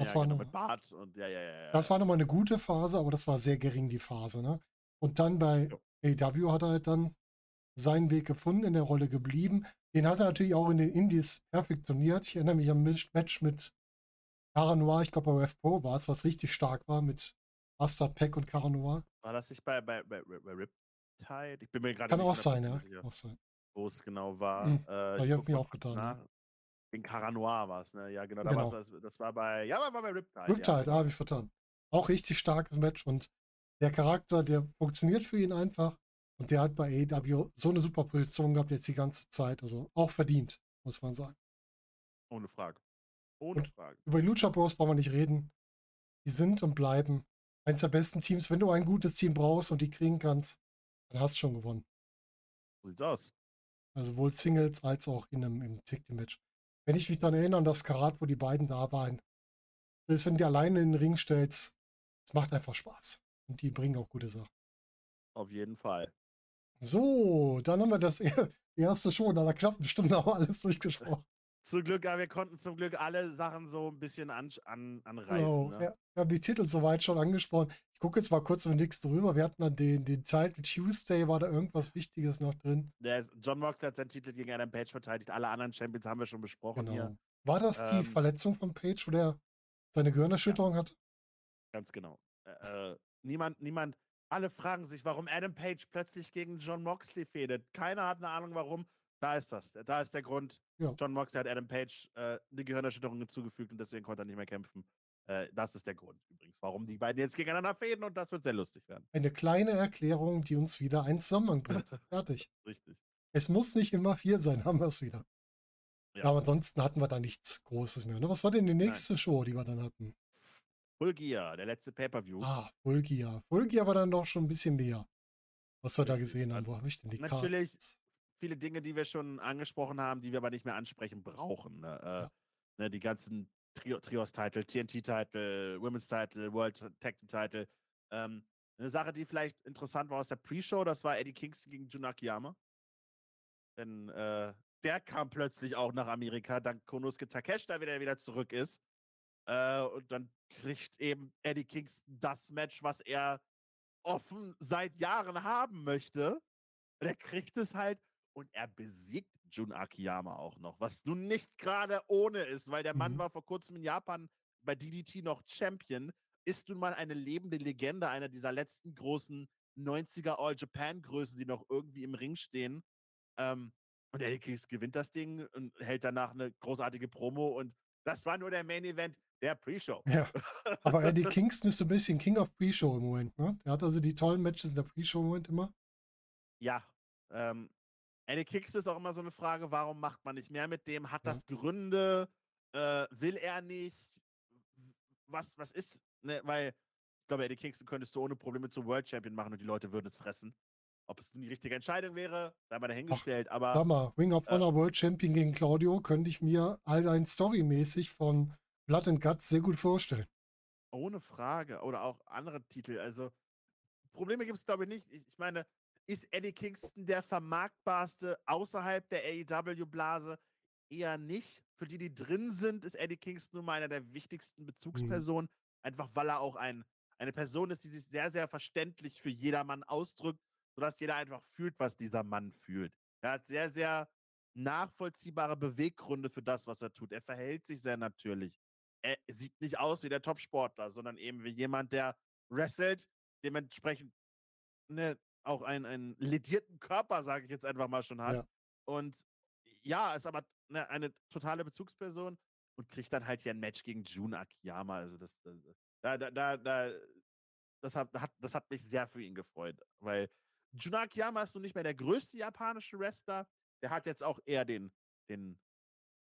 Das ja, war genau, mit Bart und ja, ja, ja. ja. Das war nochmal eine gute Phase, aber das war sehr gering, die Phase, ne? Und dann bei AW hat er halt dann seinen Weg gefunden, in der Rolle geblieben. Den hat er natürlich auch in den Indies perfektioniert. Ich erinnere mich an ein Match mit Cara Noir, ich glaube bei Rev Pro war es, was richtig stark war mit Bastard Pack und Cara Noir. War das nicht bei, bei, bei, bei Riptide? Ich bin mir gerade Kann nicht auch sein, ja. 100% sicher, Auch sein. wo es genau war. Mhm. Äh, ich hab guck mir auch getan, In Caranoir war es, ne? Ja, genau. Da Genau. das, das war bei, ja, war bei Riptide. Riptide, ja, ah, habe ich vertan. Auch richtig starkes Match und der Charakter, der funktioniert für ihn einfach. Und der hat bei AEW so eine super Position gehabt jetzt die ganze Zeit. Also auch verdient, muss man sagen. Ohne Frage. Ohne Und- Frage. Über die Lucha Bros brauchen wir nicht reden. Die sind und bleiben eins der besten Teams. Wenn du ein gutes Team brauchst und die kriegen kannst, dann hast du schon gewonnen. So sieht's aus. Also sowohl Singles als auch in einem im Tag Team Match. Wenn ich mich dann erinnere an das Karat, wo die beiden da waren, das ist, wenn du die alleine in den Ring stellst, es macht einfach Spaß. Und die bringen auch gute Sachen. Auf jeden Fall. So, dann haben wir das er- erste schon, nach einer knappen Stunde haben wir alles durchgesprochen. Zum Glück, ja, wir konnten zum Glück alle Sachen so ein bisschen an, an, anreißen. Genau, ne? ja, wir haben die Titel soweit schon angesprochen. Ich gucke jetzt mal kurz über nichts drüber. Wir hatten dann den, den Title Tuesday, war da irgendwas Wichtiges noch drin? Der John Moxley hat seinen Titel gegen Adam Page verteidigt. Alle anderen Champions haben wir schon besprochen Genau. hier. War das die Ähm, Verletzung von Page, wo der seine Gehirnerschütterung hat? Ganz genau. Äh, niemand, niemand, Alle fragen sich, warum Adam Page plötzlich gegen John Moxley fädet. Keiner hat eine Ahnung, warum. Da ist das. Da ist der Grund. Ja. John Moxley hat Adam Page äh, eine Gehirnerschütterung hinzugefügt und deswegen konnte er nicht mehr kämpfen. Äh, das ist der Grund übrigens, warum die beiden jetzt gegeneinander fäden und das wird sehr lustig werden. Eine kleine Erklärung, die uns wieder einen Zusammenhang bringt. Fertig. Richtig. Es muss nicht immer viel sein, haben wir es wieder. Ja. Aber ansonsten hatten wir da nichts Großes mehr. Ne? Was war denn die nächste Show, die wir dann hatten? Full Gear, der letzte Pay-Per-View. Ah, Fulgia. Fulgia war dann doch schon ein bisschen näher. Was wir da gesehen haben. Wo habe ich denn die natürlich Cards? Viele Dinge, die wir schon angesprochen haben, die wir aber nicht mehr ansprechen brauchen. Ne? Äh, Ja. ne, die ganzen Trio Trios-Titel, TNT-Titel, Women's-Titel, World Tag Team-Titel. Ähm, eine Sache, die vielleicht interessant war aus der Pre-Show, das war Eddie Kingston gegen Jun Akiyama. Denn äh, der kam plötzlich auch nach Amerika, dank Konosuke Takeshita, wieder, der wieder zurück ist. Äh, und dann kriegt eben Eddie Kingston das Match, was er offen seit Jahren haben möchte. Und er kriegt es halt und er besiegt Jun Akiyama auch noch, was nun nicht gerade ohne ist, weil der Mann Mhm. war vor kurzem in Japan bei DDT noch Champion, ist nun mal eine lebende Legende, einer dieser letzten großen 90er All-Japan-Größen, die noch irgendwie im Ring stehen. Ähm, und Eddie Kingston gewinnt das Ding und hält danach eine großartige Promo und das war nur der Main Event der Pre-Show. Ja, aber Eddie Kingston ist so ein bisschen King of Pre-Show im Moment. Ne? Der hat also die tollen Matches in der Pre-Show im Moment immer. Ja, ähm, Eddie Kingston ist auch immer so eine Frage, warum macht man nicht mehr mit dem? Hat das Gründe? Äh, will er nicht? Was, was ist, ne, weil ich glaube, Eddie Kingston könntest du ohne Probleme zum World Champion machen und die Leute würden es fressen. Ob es nun die richtige Entscheidung wäre, sei mal dahingestellt, Sag aber mal, Ring of äh, Honor World Champion gegen Claudio könnte ich mir allein storymäßig von Blood and Guts sehr gut vorstellen. ohne Frage. Oder auch andere Titel. Also, Probleme gibt es, glaube ich, nicht. Ich, ich meine, ist Eddie Kingston der vermarktbarste außerhalb der AEW-Blase? Eher nicht. Für die, die drin sind, ist Eddie Kingston nun mal einer der wichtigsten Bezugspersonen. Einfach weil er auch ein, eine Person ist, die sich sehr, sehr verständlich für jedermann ausdrückt, sodass jeder einfach fühlt, was dieser Mann fühlt. Er hat sehr, sehr nachvollziehbare Beweggründe für das, was er tut. Er verhält sich sehr natürlich. Er sieht nicht aus wie der Top-Sportler, sondern eben wie jemand, der wrestelt, dementsprechend ne, auch einen, einen ledierten Körper, sage ich jetzt einfach mal schon hat. Ja. Und ja, ist aber ne, eine totale Bezugsperson und kriegt dann halt hier ein Match gegen Jun Akiyama. Also das, das da, da, da, da, das hat, hat, das hat mich sehr für ihn gefreut, weil Jun Akiyama ist nun nicht mehr der größte japanische Wrestler. Der hat jetzt auch eher den, den,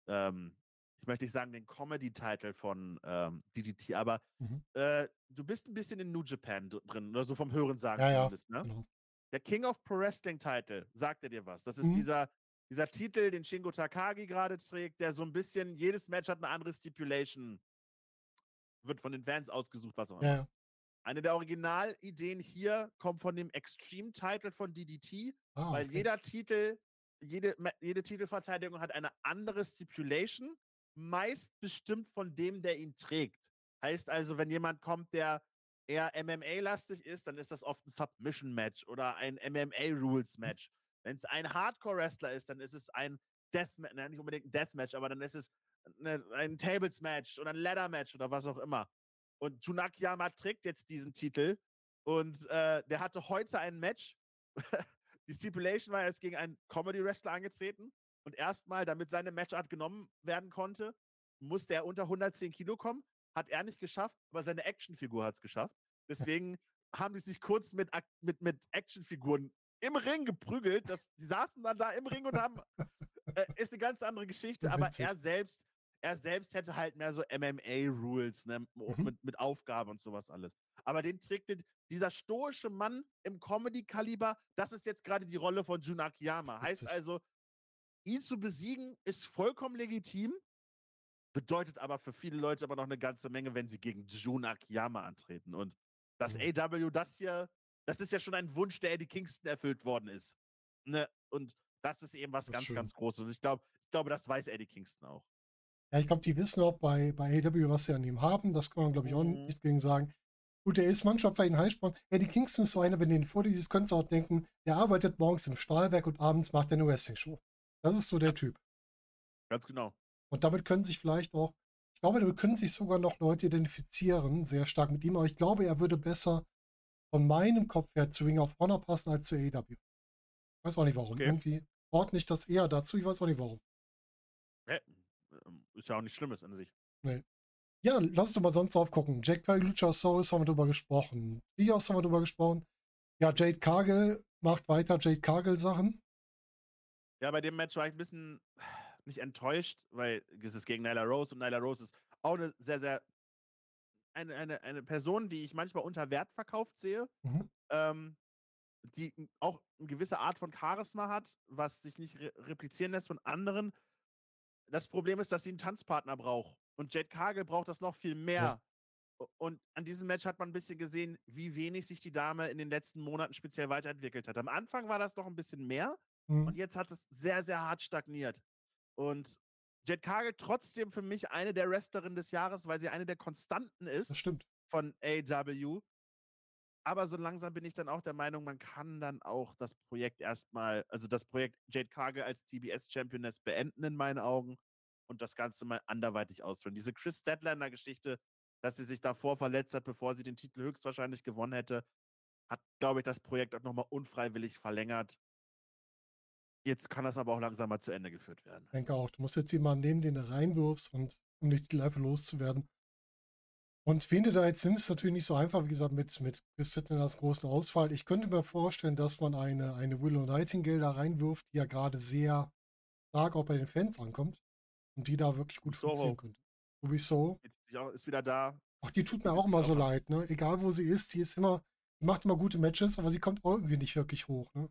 ähm, ich möchte nicht sagen den Comedy-Title von ähm, DDT, aber Mhm. äh, du bist ein bisschen in New Japan dr- drin, oder so vom Hörensagen Ja, ja, zumindest, ne? Genau. Der King of Pro Wrestling Title, sagt er dir was? Das ist Mhm. dieser, dieser Titel, den Shingo Takagi gerade trägt, der so ein bisschen, jedes Match hat eine andere Stipulation. Wird von den Fans ausgesucht, was auch immer. Ja. Eine der Originalideen hier kommt von dem Extreme Title von DDT, Ah, weil okay. jeder Titel, jede, jede Titelverteidigung hat eine andere Stipulation, meist bestimmt von dem, der ihn trägt. Heißt also, wenn jemand kommt, der eher MMA-lastig ist, dann ist das oft ein Submission-Match oder ein MMA-Rules-Match. Wenn es ein Hardcore-Wrestler ist, dann ist es ein Deathmatch, nicht unbedingt ein Deathmatch, aber dann ist es ne, ein Tables-Match oder ein Ladder-Match oder was auch immer. Und Junakiyama trägt jetzt diesen Titel und äh, der hatte heute ein Match. Die Stipulation war, er ist gegen einen Comedy-Wrestler angetreten und erstmal, damit seine Matchart genommen werden konnte, musste er unter 110 Kilo kommen. Hat er nicht geschafft, aber seine Actionfigur hat es geschafft. Deswegen haben die sich kurz mit, mit, mit Actionfiguren im Ring geprügelt. Das, die saßen dann da im Ring und haben. Äh, ist eine ganz andere Geschichte, aber er selbst, er selbst hätte halt mehr so MMA-Rules, ne, Mhm. mit, mit Aufgaben und sowas alles. Aber den trägt dieser stoische Mann im Comedy-Kaliber, das ist jetzt gerade die Rolle von Jun Akiyama. Heißt also, ihn zu besiegen ist vollkommen legitim, bedeutet aber für viele Leute aber noch eine ganze Menge, wenn sie gegen Jun Akiyama antreten. Und das Mhm. AW, das hier, das ist ja schon ein Wunsch, der Eddie Kingston erfüllt worden ist. Ne? Und das ist eben was Das ganz, schön. ganz Großes. Und ich glaube, ich glaube, das weiß Eddie Kingston auch. Ja, ich glaube, die wissen auch bei, bei AW, was sie an ihm haben. Das kann man, glaube ich, auch Mhm. nicht gegen sagen. Gut, der ist manchmal vielleicht ein Heißsprung. Eddie Kingston ist so einer, wenn du ihn vor dir siehst, könntest du auch denken, der arbeitet morgens im Stahlwerk und abends macht er eine Wrestling-Show. Das ist so der Typ. Ganz genau. Und damit können sich vielleicht auch, ich glaube, damit können sich sogar noch Leute identifizieren, sehr stark mit ihm, aber ich glaube, er würde besser von meinem Kopf her zu Ring of Honor passen als zu AEW. Weiß auch nicht warum. Okay. Irgendwie ordne ich das eher dazu, ich weiß auch nicht warum. Ähm, Ist ja auch nichts Schlimmes an sich. Ja, lass uns mal sonst drauf gucken. Jack Perry, Luchasaurus haben wir drüber gesprochen. Trios haben wir drüber gesprochen. Ja, Jade Cargill macht weiter Jade Cargill Sachen. Ja, bei dem Match war ich ein bisschen nicht enttäuscht, weil es ist gegen Nyla Rose und Nyla Rose ist auch eine sehr, sehr eine, eine, eine Person, die ich manchmal unter Wert verkauft sehe, Mhm. ähm, die auch eine gewisse Art von Charisma hat, was sich nicht re replizieren lässt von anderen. Das Problem ist, dass sie einen Tanzpartner braucht. Und Jade Cargill braucht das noch viel mehr. U- Und an diesem Match hat man ein bisschen gesehen, wie wenig sich die Dame in den letzten Monaten speziell weiterentwickelt hat. Am Anfang war das noch ein bisschen mehr. Mhm. Und jetzt hat es sehr, sehr hart stagniert. Und Jet Cargill trotzdem für mich eine der Wrestlerinnen des Jahres, weil sie eine der Konstanten ist Das stimmt. von AW. Aber so langsam bin ich dann auch der Meinung, man kann dann auch das Projekt erstmal, also das Projekt Jade Cargill als TBS-Championess beenden in meinen Augen und das Ganze mal anderweitig ausführen. Diese Chris Statlander-Geschichte, dass sie sich davor verletzt hat, bevor sie den Titel höchstwahrscheinlich gewonnen hätte, hat, glaube ich, das Projekt auch nochmal unfreiwillig verlängert. Jetzt kann das aber auch langsam mal zu Ende geführt werden. Ich denke auch. Du musst jetzt jemanden nehmen, den du reinwirfst und um die Leute loszuwerden. Und wen du da jetzt nimmst, ist natürlich nicht so einfach, wie gesagt, mit, mit Chris Statlanders großen Ausfall. Ich könnte mir vorstellen, dass man eine, eine Willow Nightingale da reinwirft, die ja gerade sehr stark auch bei den Fans ankommt und die da wirklich gut Soho. funktionieren könnte. Sowieso. Jetzt ist wieder da. Ach, die tut mir auch immer so leid, ne? Egal wo sie ist, die ist immer, die macht immer gute Matches, aber sie kommt irgendwie nicht wirklich hoch, ne?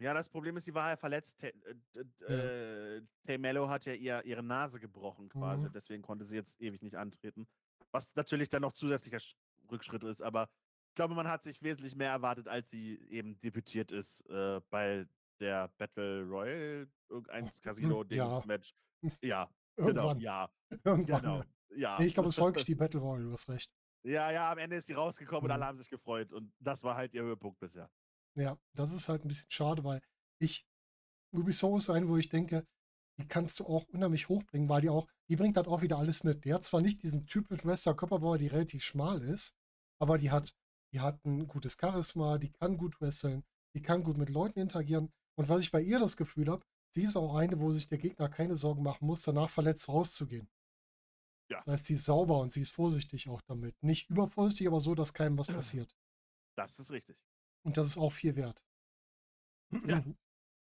Ja, das Problem ist, sie war ja verletzt. Tay- äh, d- d- äh, Tay Mello hat ja ihr, ihre Nase gebrochen quasi. Mhm. und Deswegen konnte sie jetzt ewig nicht antreten. Was natürlich dann noch zusätzlicher Sch- Rückschritt ist. Aber ich glaube, man hat sich wesentlich mehr erwartet, als sie eben debütiert ist äh, bei der Battle Royale, irgendein Casino-Dings-Match. Ja, genau, Irgendwann. ja, Irgendwann. genau. Ja. Nee, ich glaube, es wirklich die Battle Royale, du hast recht. ja, ja, am Ende ist sie rausgekommen und Mhm. alle haben sich gefreut. Und das war halt ihr Höhepunkt bisher. Ja, das ist halt ein bisschen schade, weil ich, Ubisoft ist ein, wo ich denke, die kannst du auch unheimlich hochbringen, weil die auch, die bringt halt auch wieder alles mit. Die hat zwar nicht diesen typischen Wrestler-Körperbau, die relativ schmal ist, aber die hat, die hat ein gutes Charisma, die kann gut wresteln, die kann gut mit Leuten interagieren. Und was ich bei ihr das Gefühl habe, sie ist auch eine, wo sich der Gegner keine Sorgen machen muss, danach verletzt rauszugehen. Ja. Das heißt, sie ist sauber und sie ist vorsichtig auch damit. Nicht übervorsichtig, aber so, dass keinem was passiert. Das ist richtig. Und das ist auch viel wert. Ja.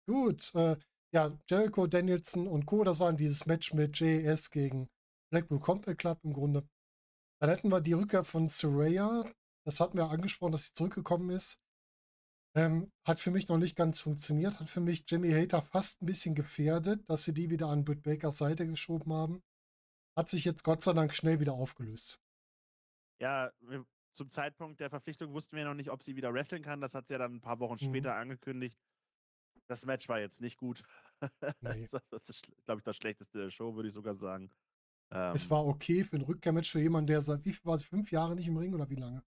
Gut, äh, ja, Jericho, Danielson und Co., das waren dieses Match mit JS gegen Blackpool Combat Club im Grunde. Dann hätten wir die Rückkehr von Soraya. Das hatten wir angesprochen, dass sie zurückgekommen ist. Ähm, hat für mich noch nicht ganz funktioniert. Hat für mich Jimmy Hater fast ein bisschen gefährdet, dass sie die wieder an Britt Bakers Seite geschoben haben. Hat sich jetzt Gott sei Dank schnell wieder aufgelöst. Ja, wir- zum Zeitpunkt der Verpflichtung wussten wir noch nicht, ob sie wieder wresteln kann. Das hat sie ja dann ein paar Wochen Mhm. später angekündigt. Das Match war jetzt nicht gut. Nee. das ist, glaube ich, das schlechteste der Show, würde ich sogar sagen. Es Ähm, war okay für ein Rückkehrmatch für jemanden, der seit wie viel war sie, fünf Jahre nicht im Ring oder wie lange?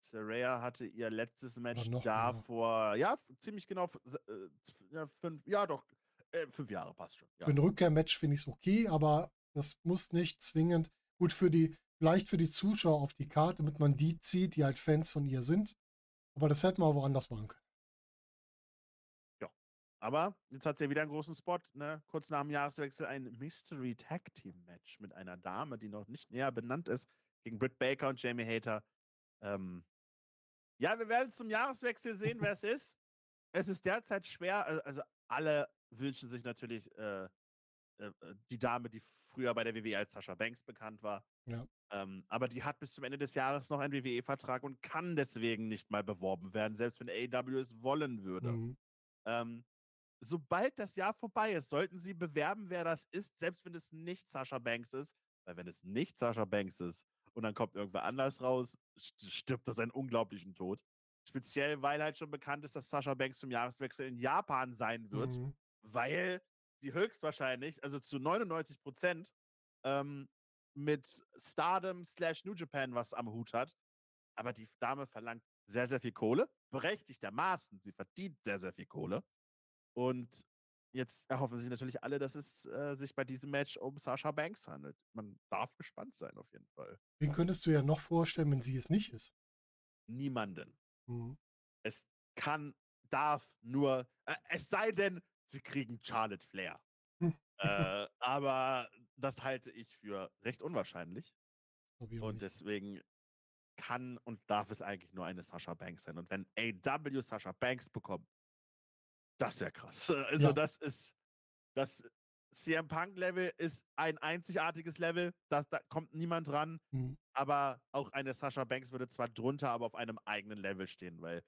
Saraya hatte ihr letztes Match noch da vor, ja, ziemlich genau, äh, fünf, ja doch, äh, fünf Jahre passt schon. Ja. Für ein Rückkehrmatch finde ich es okay, aber das muss nicht zwingend gut für die, vielleicht für die Zuschauer auf die Karte, damit man die zieht, die halt Fans von ihr sind. Aber das hätten wir auch woanders machen können. Aber jetzt hat sie ja wieder einen großen Spot, ne? Kurz nach dem Jahreswechsel ein Mystery Tag Team Match mit einer Dame, die noch nicht näher benannt ist, gegen Britt Baker und Jamie Hater. Ähm, ja, wir werden zum Jahreswechsel sehen, wer es ist. Es ist derzeit schwer, al- also alle wünschen sich natürlich äh, äh, äh, die Dame, die früher bei der WWE als Sascha Banks bekannt war. Ja. Ähm, aber die hat bis zum Ende des Jahres noch einen WWE-Vertrag und kann deswegen nicht mal beworben werden, selbst wenn AEW es wollen würde. Mhm. Ähm, sobald das Jahr vorbei ist, sollten sie bewerben, wer das ist, selbst wenn es nicht Sascha Banks ist. Weil wenn es nicht Sascha Banks ist und dann kommt irgendwer anders raus, st- stirbt das einen unglaublichen Tod. Speziell, weil halt schon bekannt ist, dass Sascha Banks zum Jahreswechsel in Japan sein wird, Mhm. weil sie höchstwahrscheinlich, also zu 99 Prozent, ähm, mit Stardom slash New Japan was am Hut hat. Aber die Dame verlangt sehr, sehr viel Kohle. Berechtigtermaßen. Sie verdient sehr, sehr viel Kohle. Und jetzt erhoffen sich natürlich alle, dass es äh, sich bei diesem Match um Sasha Banks handelt. Man darf gespannt sein, auf jeden Fall. Wen könntest du ja noch vorstellen, wenn sie es nicht ist? Niemanden. Mhm. Es kann, darf nur, äh, es sei denn, sie kriegen Charlotte Flair. Hm. äh, aber das halte ich für recht unwahrscheinlich. Und deswegen kann und darf es eigentlich nur eine Sasha Banks sein. Und wenn AW Sasha Banks bekommt, das wäre krass. Also Ja. das ist, das CM Punk Level ist ein einzigartiges Level, das, da kommt niemand ran. Mhm. Aber auch eine Sasha Banks würde zwar drunter, aber auf einem eigenen Level stehen, weil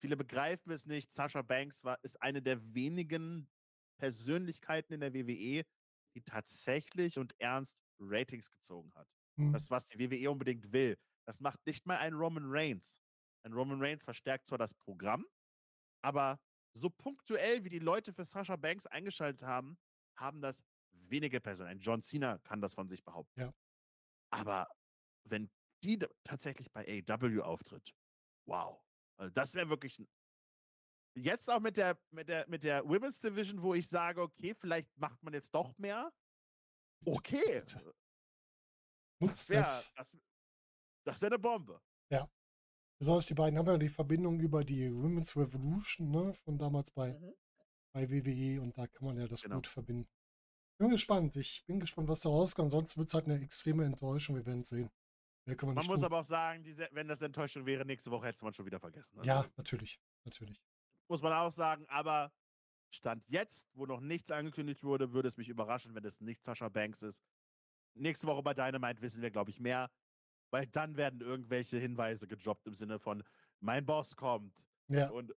viele begreifen es nicht. Sasha Banks war, ist eine der wenigen Persönlichkeiten in der WWE, die tatsächlich und ernst Ratings gezogen hat. Mhm. Das, was die WWE unbedingt will. Das macht nicht mal ein Roman Reigns. Ein Roman Reigns verstärkt zwar das Programm, aber so punktuell, wie die Leute für Sasha Banks eingeschaltet haben, haben das wenige Personen. Ein John Cena kann das von sich behaupten. Ja. Aber wenn die tatsächlich bei AEW auftritt, wow. Also das wäre wirklich. ein- Jetzt auch mit der, mit, der, mit der Women's Division, wo ich sage, okay, vielleicht macht man jetzt doch mehr. Okay. Nutzt Wär, das. das das wäre eine Bombe. Besonders die beiden haben ja die Verbindung über die Women's Revolution, ne, von damals bei, bei WWE und da kann man ja das Genau. gut verbinden. Bin gespannt. Ich bin gespannt, was da rauskommt. Sonst wird es halt eine extreme Enttäuschung. Wir werden es sehen. Wir Man muss tun. aber auch sagen, diese, wenn das Enttäuschung wäre, nächste Woche hätte man schon wieder vergessen. Also, Ja, natürlich. Natürlich. Muss man auch sagen, aber Stand jetzt, wo noch nichts angekündigt wurde, würde es mich überraschen, wenn es nicht Sascha Banks ist. Nächste Woche bei Dynamite wissen wir, glaube ich, mehr, weil dann werden irgendwelche Hinweise gedroppt im Sinne von, mein Boss kommt Ja. und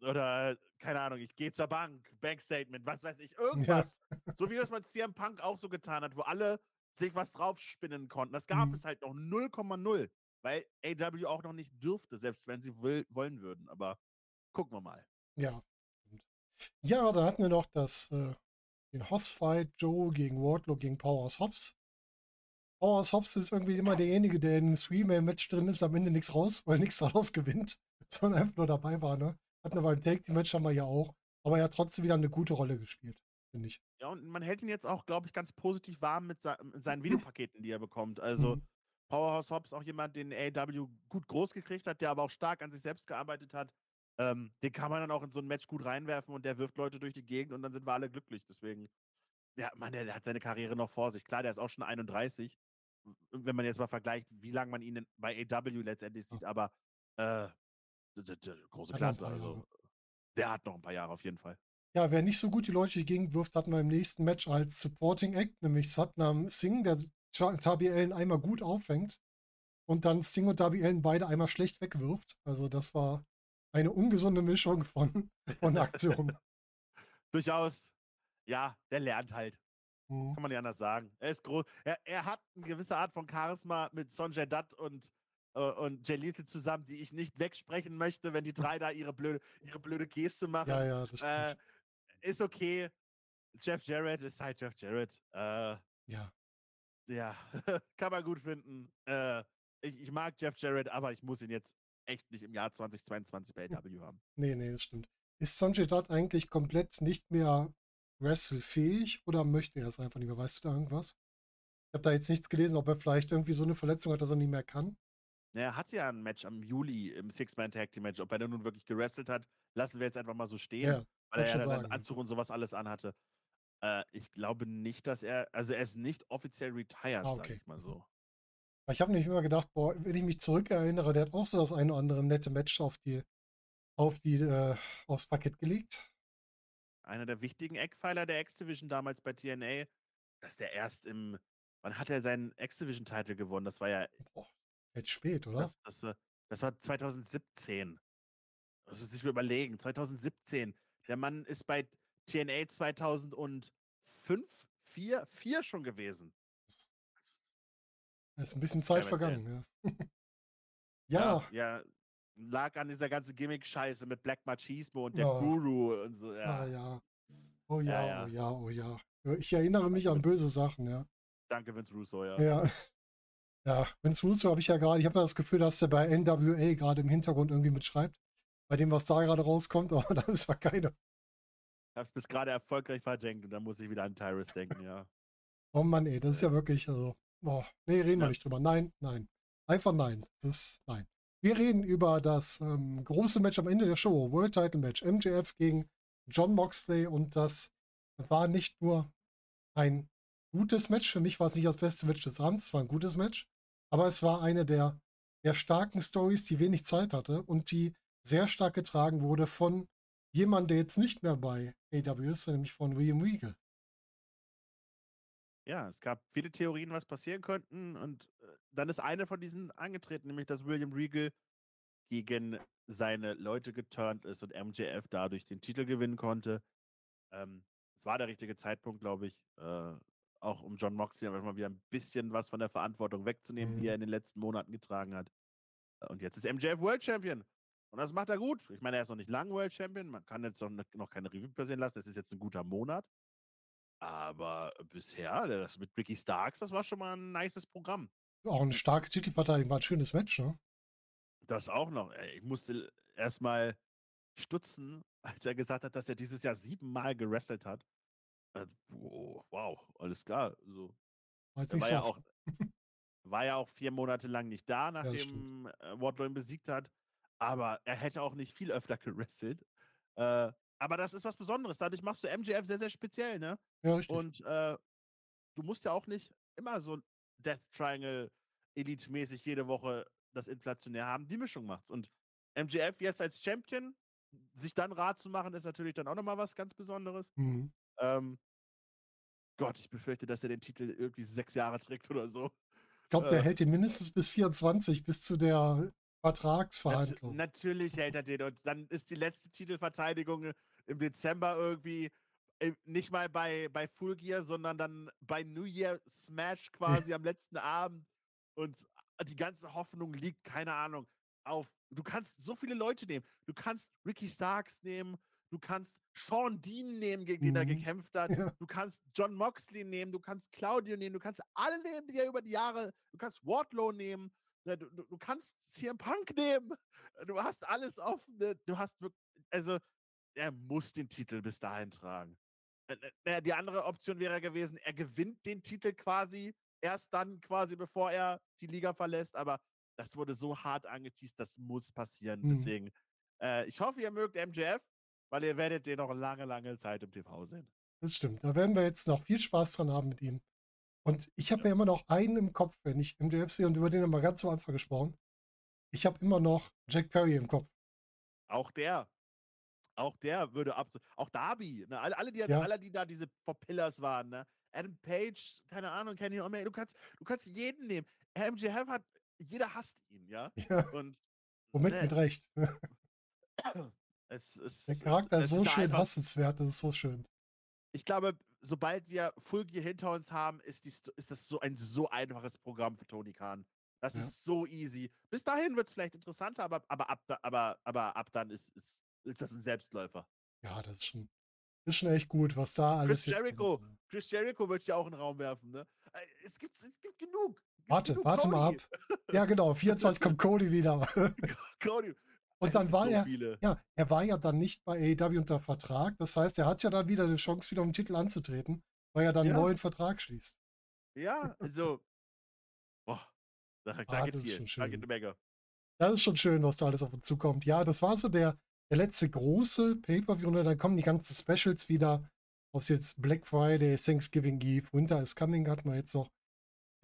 oder keine Ahnung, ich gehe zur Bank, Bankstatement, was weiß ich, irgendwas. So wie das bei CM Punk auch so getan hat, wo alle sich was draufspinnen konnten. Das gab Mhm. es halt noch 0,0, weil AW auch noch nicht dürfte, selbst wenn sie will, wollen würden. Aber gucken wir mal. Ja. Ja, dann hatten wir noch das, äh, den Hoss-Fight Joe gegen Wardlow gegen Powerhouse Hobbs. Powerhouse Hobbs ist irgendwie immer derjenige, der in einem Three-Man-Match drin ist, am Ende nichts raus, weil nichts daraus gewinnt, sondern einfach nur dabei war, ne? Hatten wir beim Take-Team-Match haben wir ja auch. Aber er hat trotzdem wieder eine gute Rolle gespielt, finde ich. Ja, und man hält ihn jetzt auch, glaube ich, ganz positiv warm mit, mit seinen Videopaketen, die er bekommt. Also Mhm. Powerhouse Hobbs auch jemand, den AW gut groß gekriegt hat, der aber auch stark an sich selbst gearbeitet hat. Ähm, den kann man dann auch in so ein Match gut reinwerfen und der wirft Leute durch die Gegend und dann sind wir alle glücklich. Deswegen, ja, man, der, der hat seine Karriere noch vor sich. Klar, der ist auch schon 31. w- Wenn man jetzt mal vergleicht, wie lange man ihn bei AW letztendlich sieht, aber äh, große Klasse. Also, der hat noch ein paar Jahre auf jeden Fall. Ja, wer nicht so gut die Leute gegen wirft, hatten wir im nächsten Match als Supporting Act, nämlich Satnam Singh, der Darby Allen einmal gut auffängt und dann Singh und Darby Allen beide einmal schlecht wegwirft. Also das war eine ungesunde Mischung von, von Aktionen. Durchaus, ja, der lernt halt. Mhm. Kann man nicht anders sagen. Er ist groß. Er, er hat eine gewisse Art von Charisma mit Sonjay Dutt und, äh, und Jay Lethal zusammen, die ich nicht wegsprechen möchte, wenn die drei da ihre blöde, ihre blöde Geste machen. Ja, ja, das stimmt. äh, ist okay. Jeff Jarrett ist halt Jeff Jarrett. Äh, ja. ja, kann man gut finden. Äh, ich, ich mag Jeff Jarrett, aber ich muss ihn jetzt echt nicht im Jahr 2022 bei AW haben. Nee, nee, das stimmt. Ist Sanjay Dutt eigentlich komplett nicht mehr wrestlefähig oder möchte er es einfach nicht mehr? Weißt du da irgendwas? Ich habe da jetzt nichts gelesen, ob er vielleicht irgendwie so eine Verletzung hat, dass er nicht mehr kann. Na, Er hatte ja ein Match am Juli im Six-Man-Tag-Team-Match. Ob er da nun wirklich gewrestelt hat, lassen wir jetzt einfach mal so stehen, Ja, weil er ja seinen. Anzug und sowas alles anhatte. Äh, ich glaube nicht, dass er, also er ist nicht offiziell retired, Ah, sag okay. ich mal so. Ich habe nämlich immer gedacht, boah, wenn ich mich zurückerinnere, der hat auch so das eine oder andere nette Match auf die, auf die, äh, aufs Parkett gelegt. Einer der wichtigen Eckpfeiler der X-Division damals bei TNA, dass der erst im, wann hat er seinen X-Division-Titel gewonnen? Das war ja, Boah, jetzt spät, oder? das, das, äh, das war 2017. Das muss ich mir überlegen. 2017. Der Mann ist bei TNA 2005, 4, 4 schon gewesen. ist ein bisschen Zeit mit vergangen, ja. ja, Ja, lag an dieser ganzen Gimmick-Scheiße mit Black Machismo und der Ja. Guru und so. ja, Ja, ja. Oh ja, Ja, oh ja, oh ja. Ja, Ich erinnere mich an böse Sachen, ja. danke Vince Russo, ja. Ja. Ja, Vince Russo habe ich ja gerade, ich habe ja das Gefühl, dass der bei NWA gerade im Hintergrund irgendwie mitschreibt. Bei dem, was da gerade rauskommt, aber da ist ja keine. Hab's bis gerade erfolgreich versenkt und dann muss ich wieder an Tyrus denken, ja. Oh Mann, ey, das ist ja wirklich, also, boah, nee, reden wir Ja. nicht drüber. Nein, nein. Einfach nein. Das ist, nein. Wir reden über das ähm, große Match am Ende der Show, World Title Match, MJF gegen John Moxley und das war nicht nur ein gutes Match, für mich war es nicht das beste Match des Abends, es war ein gutes Match, aber es war eine der, der starken Stories, die wenig Zeit hatte und die sehr stark getragen wurde von jemandem, der jetzt nicht mehr bei AW ist, nämlich von William Regal. Ja, es gab viele Theorien, was passieren könnten. Und äh, dann ist eine von diesen angetreten, nämlich dass William Regal gegen seine Leute geturnt ist und MJF dadurch den Titel gewinnen konnte. Ähm, es war der richtige Zeitpunkt, glaube ich, äh, auch um John Moxley einfach mal wieder ein bisschen was von der Verantwortung wegzunehmen, die er Mhm. in den letzten Monaten getragen hat. Und jetzt ist MJF World Champion. Und das macht er gut. Ich meine, er ist noch nicht lang World Champion. Man kann jetzt noch, ne- noch keine Revue passieren lassen. Es ist jetzt ein guter Monat. Aber bisher, das mit Ricky Starks, das war schon mal ein nices Programm. Auch eine starke Titelverteidigung, war ein schönes Match, ne? Das auch noch. Ich musste erstmal stutzen, als er gesagt hat, dass er dieses Jahr siebenmal gewrestelt hat. Äh, wo- Wow, alles klar. So. War war ja, auch, war ja auch vier Monate lang nicht da, das nachdem äh, Wardlow ihn besiegt hat. Aber er hätte auch nicht viel öfter gewrestelt. Äh, aber das ist was Besonderes. Dadurch machst du MJF sehr, sehr speziell, ne? Ja, richtig. Und äh, du musst ja auch nicht immer so Death Triangle Elite-mäßig jede Woche das inflationär haben. Die Mischung macht's. Und MJF jetzt als Champion, sich dann Rat zu machen, ist natürlich dann auch nochmal was ganz Besonderes. Mhm. Ähm, Gott, ich befürchte, dass er den Titel irgendwie sechs Jahre trägt oder so. Ich glaube, der äh, hält ihn mindestens bis 24, bis zu der Vertragsverhandlung. natürlich hält er den. Und dann ist die letzte Titelverteidigung im Dezember irgendwie äh, nicht mal bei, bei Full Gear, sondern dann bei New Year Smash quasi am letzten Abend. Und die ganze Hoffnung liegt, keine Ahnung, auf. Du kannst so viele Leute nehmen. Du kannst Ricky Starks nehmen. Du kannst Sean Dean nehmen, gegen den er Mhm. gekämpft hat. Ja. Du kannst John Moxley nehmen. Du kannst Claudio nehmen. Du kannst alle nehmen, die er über die Jahre. Du kannst Wardlow nehmen. Ne, Du, du, du kannst CM Punk nehmen. Du hast alles offen. ne, Du hast wirklich, also er muss den Titel bis dahin tragen. Äh, äh, Die andere Option wäre gewesen, er gewinnt den Titel quasi erst dann quasi, bevor er die Liga verlässt. Aber das wurde so hart angeteased, das muss passieren. Mhm. Deswegen, äh, ich hoffe, ihr mögt MJF, weil ihr werdet den noch lange, lange Zeit im TV sehen. Das stimmt. Da werden wir jetzt noch viel Spaß dran haben mit ihm. Und ich habe Ja. ja immer noch einen im Kopf, wenn ich MJF sehe und über den haben wir ganz am Anfang gesprochen. Ich habe immer noch Jack Perry im Kopf. Auch der. Auch der würde ab. Auch Darby. Ne? Alle, alle, die, Ja. alle, die da diese Four Pillars waren. Ne? Adam Page, keine Ahnung, Kenny Omega. Du kannst, du kannst jeden nehmen. MJF hat. Jeder hasst ihn, ja. Ja, Und womit ne, mit Recht. es ist. Der Charakter es ist so eine schön einfach- hassenswert, das ist so schön. Ich glaube, sobald wir Full Gear hinter uns haben, ist, die, ist das so ein so einfaches Programm für Tony Khan. Das Ja. ist so easy. Bis dahin wird es vielleicht interessanter, aber, aber, ab, aber, aber ab dann ist, ist, ist das ein Selbstläufer. Ja, das ist schon, ist schon echt gut, was da alles Chris Jericho, kommt. Chris Jericho möchte ich auch in den Raum werfen. Ne? Äh, Es, gibt, es gibt genug. Gibt Warte, genug warte mal Cody. ab. Ja, genau, 24 kommt Cody wieder. Cody. Und dann war so er, Viele. ja, er war ja dann nicht bei AEW unter Vertrag. Das heißt, er hat ja dann wieder eine Chance, wieder um den Titel anzutreten, weil er dann einen Ja. neuen Vertrag schließt. Ja, also. Boah, da, da Ah, geht das viel. schon Da geht schön. eine Menge. Das ist schon schön, was da alles auf uns zukommt. Ja, das war so der, der letzte große Pay-Per-View. Und dann kommen die ganzen Specials wieder. Ob es jetzt Black Friday, Thanksgiving Eve, Winter is Coming hatten wir jetzt noch.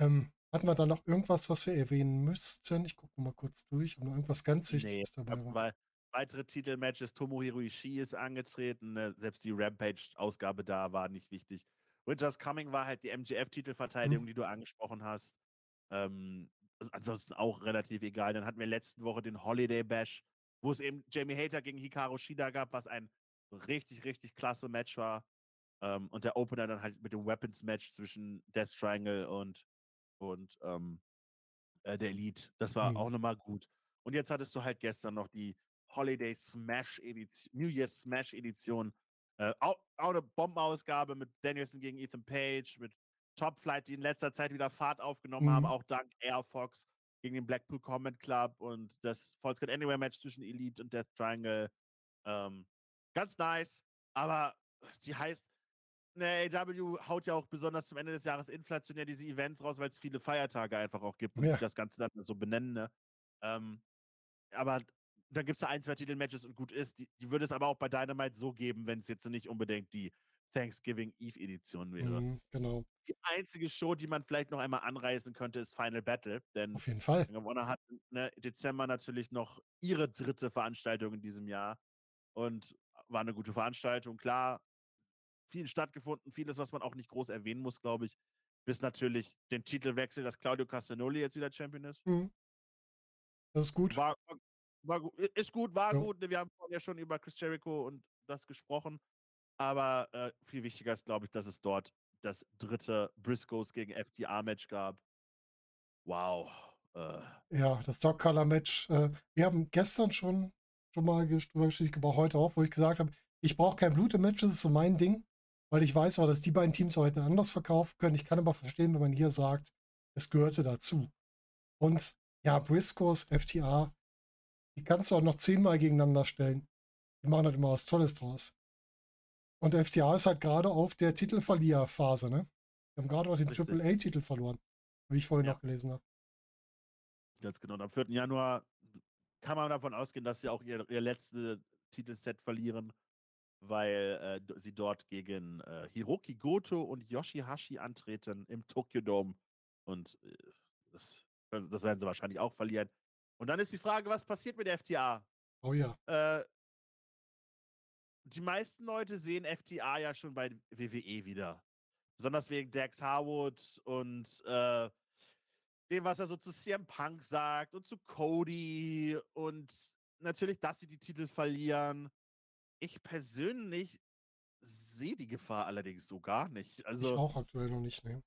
Ähm, hatten wir da noch irgendwas, was wir erwähnen müssten? Ich gucke mal kurz durch, ob noch irgendwas ganz Nee, Wichtiges dabei war. weil weitere Titelmatches, Tomohiro Ishii ist angetreten, ne? selbst die Rampage-Ausgabe da war nicht wichtig. Winter's Coming war halt die MGF-Titelverteidigung, Mhm. die du angesprochen hast. Ähm, ist ansonsten auch relativ egal. Dann hatten wir letzte Woche den Holiday Bash, wo es eben Jamie Hater gegen Hikaru Shida gab, was ein richtig, richtig klasse Match war. Ähm, und der Opener dann halt mit dem Weapons-Match zwischen Death Triangle und, und ähm, äh, der Elite. Das war Mhm. auch nochmal gut. Und jetzt hattest du halt gestern noch die Holiday Smash Edition, New Year's Smash Edition. Äh, auch, auch eine Bombenausgabe mit Danielson gegen Ethan Page, mit Top Flight, die in letzter Zeit wieder Fahrt aufgenommen haben, Mhm. auch dank Air Fox gegen den Blackpool Combat Club und das Falls Anywhere Match zwischen Elite und Death Triangle. Ähm, ganz nice, aber die heißt, ne, AW haut ja auch besonders zum Ende des Jahres inflationär diese Events raus, weil es viele Feiertage einfach auch gibt und Ja. die das Ganze dann so benennen. Ne? Ähm, aber dann gibt es da ein, zwei Titelmatches und gut ist. Die, die würde es aber auch bei Dynamite so geben, wenn es jetzt nicht unbedingt die Thanksgiving Eve Edition wäre. Mhm, genau. Die einzige Show, die man vielleicht noch einmal anreißen könnte, ist Final Battle. Denn Auf jeden Fall. Ring of Honor hat ne, Dezember natürlich noch ihre dritte Veranstaltung in diesem Jahr. Und war eine gute Veranstaltung. Klar, viel stattgefunden, vieles, was man auch nicht groß erwähnen muss, glaube ich. Bis natürlich den Titelwechsel, dass Claudio Castagnoli jetzt wieder Champion ist. Mhm. Das ist gut. War, war, ist gut, war Ja. gut. ne, Wir haben ja schon über Chris Jericho und das gesprochen. Aber äh, viel wichtiger ist, glaube ich, dass es dort das dritte Briscoes gegen FTA-Match gab. Wow. Äh, Ja, das Dog Color Match. Äh, wir haben gestern schon, schon mal ges- drüber geschrieben, aber heute auch, wo ich gesagt habe, ich brauche kein Blut im Match, das ist so mein Ding, weil ich weiß auch, dass die beiden Teams heute anders verkaufen können. Ich kann aber verstehen, wenn man hier sagt, es gehörte dazu. Und ja, Briscoes, FTA, die kannst du auch noch zehnmal gegeneinander stellen. Die machen halt immer was Tolles draus. Und FTA ist halt gerade auf der Titelverlierphase, ne? Wir haben gerade auch den. Triple A-Titel verloren, wie ich vorhin Ja. noch gelesen habe. Ganz genau. Und am 4. Januar kann man davon ausgehen, dass sie auch ihr, ihr letztes Titelset verlieren, weil äh, sie dort gegen äh, Hiroki Goto und Yoshihashi antreten im Tokyo Dome. Und äh, das, das werden sie wahrscheinlich auch verlieren. Und dann ist die Frage, was passiert mit der FTA? Oh ja. Äh, die meisten Leute sehen FTA ja schon bei WWE wieder. Besonders wegen Dax Harwood und äh, dem, was er so zu CM Punk sagt und zu Cody und natürlich, dass sie die Titel verlieren. Ich persönlich sehe die Gefahr allerdings so gar nicht. ich Also, auch aktuell noch nicht, ne?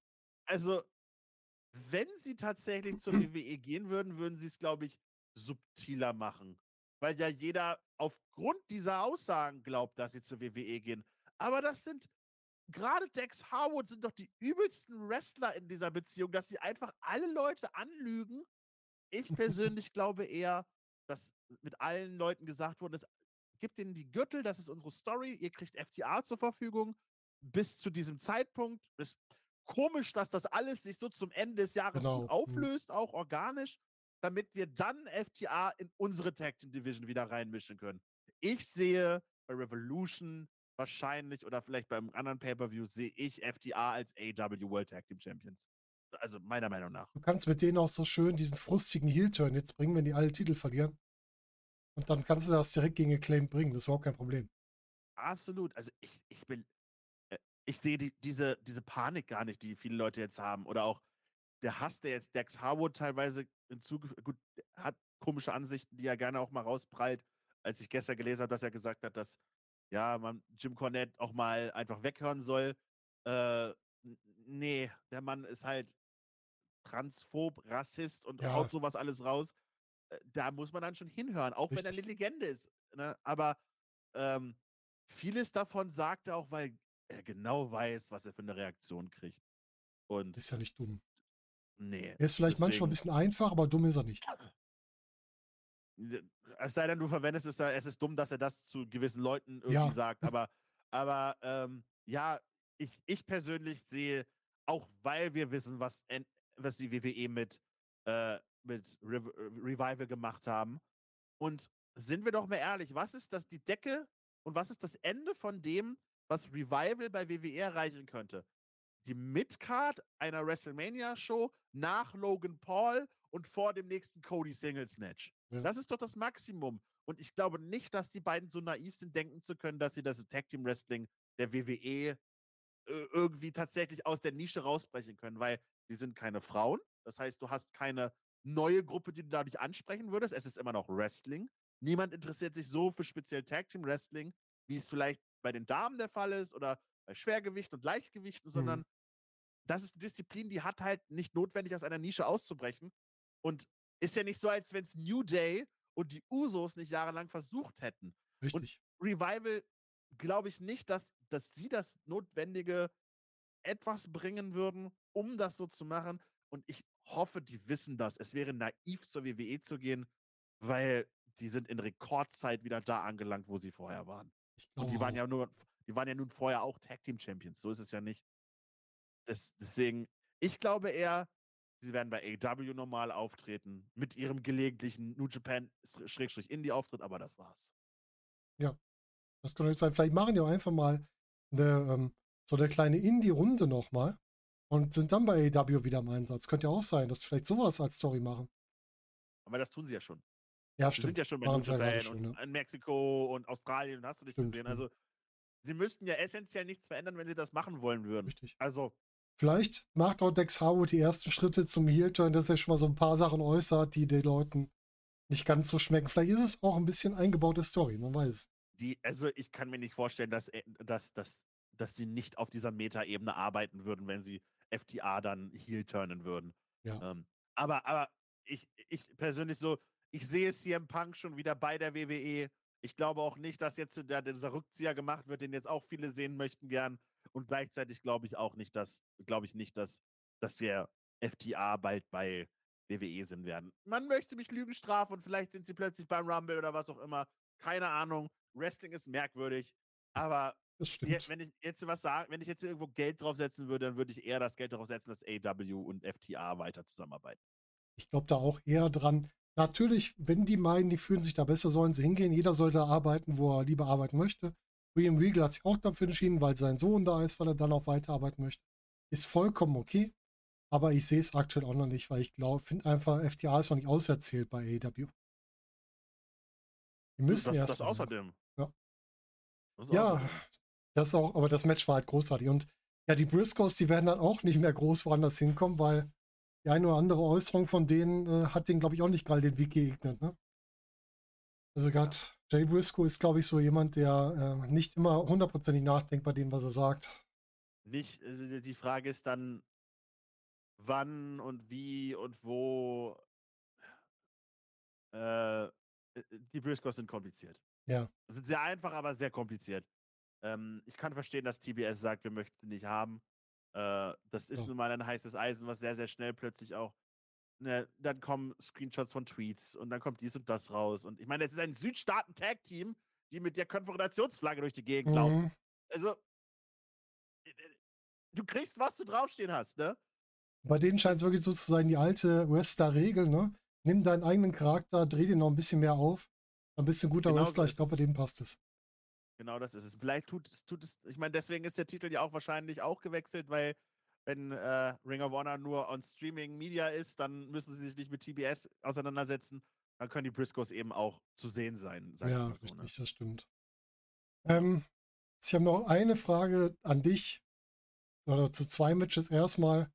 also wenn sie tatsächlich zur WWE gehen würden, würden sie es, glaube ich, subtiler machen. Weil ja jeder aufgrund dieser Aussagen glaubt, dass sie zur WWE gehen. Aber das sind, gerade Dex Harwood sind doch die übelsten Wrestler in dieser Beziehung, dass sie einfach alle Leute anlügen. Ich persönlich glaube eher, dass mit allen Leuten gesagt wurde, es gibt ihnen die Gürtel, das ist unsere Story, ihr kriegt FTA zur Verfügung. Bis zu diesem Zeitpunkt ist komisch, dass das alles sich so zum Ende des Jahres Genau, gut mhm. auflöst, auch organisch, damit wir dann FTA in unsere Tag Team Division wieder reinmischen können. Ich sehe bei Revolution wahrscheinlich oder vielleicht beim anderen Pay-Per-View sehe ich FTA als AW World Tag Team Champions. Also meiner Meinung nach. Du kannst mit denen auch so schön diesen frustigen Heel-Turn jetzt bringen, wenn die alle Titel verlieren. Und dann kannst du das direkt gegen Acclaim bringen. Das ist überhaupt kein Problem. Absolut. Also ich, ich bin, äh, ich sehe die, diese, diese Panik gar nicht, die viele Leute jetzt haben. Oder auch der Hass, der jetzt Dex Harwood teilweise hinzugefügt, gut, hat komische Ansichten, die er gerne auch mal rausprallt. Als ich gestern gelesen habe, dass er gesagt hat, dass ja, man Jim Cornette auch mal einfach weghören soll. Äh, nee, der Mann ist halt transphob, Rassist und Ja. haut sowas alles raus. Äh, Da muss man dann schon hinhören, auch wenn er eine Richtig. Legende ist. Ne? Aber ähm, vieles davon sagt er auch, weil er genau weiß, was er für eine Reaktion kriegt. Und Ist ja nicht dumm. nee. Er ist vielleicht manchmal ein deswegen- bisschen einfach, aber dumm ist er nicht. D- Es sei denn, du verwendest es da, es ist dumm, dass er das zu gewissen Leuten irgendwie Ja. sagt. Aber, aber ähm, ja, ich, ich persönlich sehe, auch weil wir wissen, was, was die WWE mit, äh, mit Rev Revival gemacht haben. Und sind wir doch mal ehrlich, was ist das die Decke und was ist das Ende von dem, was Revival bei WWE erreichen könnte? Die Midcard einer WrestleMania-Show nach Logan Paul und vor dem nächsten Cody Singles Match. Ja. Das ist doch das Maximum. Und ich glaube nicht, dass die beiden so naiv sind, denken zu können, dass sie das Tag Team Wrestling der WWE äh, irgendwie tatsächlich aus der Nische rausbrechen können, weil die sind keine Frauen. Das heißt, du hast keine neue Gruppe, die du dadurch ansprechen würdest. Es ist immer noch Wrestling. Niemand interessiert sich so für speziell Tag Team Wrestling, wie es vielleicht bei den Damen der Fall ist oder bei Schwergewicht und Leichtgewichten, Mhm. sondern das ist eine Disziplin, die hat halt nicht notwendig aus einer Nische auszubrechen. Und ist ja nicht so, als wenn es New Day und die Usos nicht jahrelang versucht hätten. Richtig. Revival glaube ich nicht, dass, dass sie das notwendige etwas bringen würden, um das so zu machen. Und ich hoffe, die wissen das. Es wäre naiv, zur WWE zu gehen, weil die sind in Rekordzeit wieder da angelangt, wo sie vorher waren. Und die waren ja nur, die waren ja nun vorher auch Tag Team Champions. So ist es ja nicht. Das, deswegen, ich glaube eher, Sie werden bei AW normal auftreten, mit ihrem gelegentlichen New Japan-Indie-Auftritt, aber das war's. Das könnte sein. Vielleicht machen die auch einfach mal eine, ähm, so eine kleine Indie-Runde nochmal und sind dann bei AW wieder im Einsatz. Könnte ja auch sein, dass sie vielleicht sowas als Story machen. Aber das tun sie ja schon. Ja, Sie stimmt. sind ja schon bei sie Japan schon, und ja. in Mexiko und Australien und hast du nicht Stimmt, gesehen. Also, sie müssten ja essentiell nichts verändern, wenn sie das machen wollen würden. Richtig. Also, Vielleicht macht auch Dex Harwood die ersten Schritte zum Heel-Turn, dass er schon mal so ein paar Sachen äußert, die den Leuten nicht ganz so schmecken. Vielleicht ist es auch ein bisschen eingebaute Story, man weiß es. die, also ich kann mir nicht vorstellen, dass, äh, dass, dass, dass sie nicht auf dieser Meta-Ebene arbeiten würden, wenn sie FTA dann heel turnen würden. Ja. Ähm, aber, aber ich, ich persönlich so, ich sehe CM Punk schon wieder bei der WWE. Ich glaube auch nicht, dass jetzt der, dieser Rückzieher gemacht wird, den jetzt auch viele sehen möchten gern. Und gleichzeitig glaube ich auch nicht, dass, glaube ich nicht, dass, dass wir FTA bald bei WWE sind werden. Man möchte mich Lügen strafen und vielleicht sind sie plötzlich beim Rumble oder was auch immer. Keine Ahnung. Wrestling ist merkwürdig. Aber Das stimmt. wenn ich jetzt was sagen, wenn ich jetzt irgendwo Geld draufsetzen würde, dann würde ich eher das Geld darauf setzen, dass AW und FTA weiter zusammenarbeiten. Ich glaube da auch eher dran. Natürlich, wenn die meinen, die fühlen sich da besser, sollen sie hingehen. Jeder soll da arbeiten, wo er lieber arbeiten möchte. William Regal hat sich auch dafür entschieden, weil sein Sohn da ist, weil er dann auch weiterarbeiten möchte. Ist vollkommen okay. Aber ich sehe es aktuell auch noch nicht, weil ich glaube, finde einfach, FTA ist noch nicht auserzählt bei AEW. Die müssen das, erst. das außerdem. Ja. Das Ja, außerdem. Das auch, aber das Match war halt großartig. Und ja, die Briscoes, die werden dann auch nicht mehr groß woanders hinkommen, weil die eine oder andere Äußerung von denen äh, hat den, glaube ich, auch nicht gerade den Weg geebnet. Ne? Also gerade Jay Briscoe ist, glaube ich, so jemand, der äh, nicht immer hundertprozentig nachdenkt bei dem, was er sagt. Nicht, also die- die Frage ist dann, wann und wie und wo. Äh, äh, die Briscoes sind kompliziert. Ja. Sind sehr einfach, aber sehr kompliziert. Ähm, ich kann verstehen, dass TBS sagt, wir möchten sie nicht haben. Äh, das ist Ja. nun mal ein heißes Eisen, was sehr, sehr schnell plötzlich auch. Ne, dann kommen Screenshots von Tweets und dann kommt dies und das raus. Und ich meine, es ist ein Südstaaten-Tag-Team, die mit der Konföderationsflagge durch die Gegend laufen. Mhm. Also, äh, äh, du kriegst, was du draufstehen hast, ne? Bei denen scheint es wirklich so zu sein, die alte Wrestler-Regel, ne? Nimm deinen eigenen Charakter, dreh den noch ein bisschen mehr auf. Ein bisschen guter Genau so Wrestler, ich glaube, bei denen passt es. Genau das ist es. Vielleicht tut es, tut es, ich meine, deswegen ist der Titel ja auch wahrscheinlich auch gewechselt, weil wenn äh, Ring of Honor nur on Streaming Media ist, dann müssen sie sich nicht mit TBS auseinandersetzen. Dann können die Briscoes eben auch zu sehen sein. Ja, mal so, ne? richtig, das stimmt. Ähm, ich habe noch eine Frage an dich. Oder zu zwei Matches erstmal.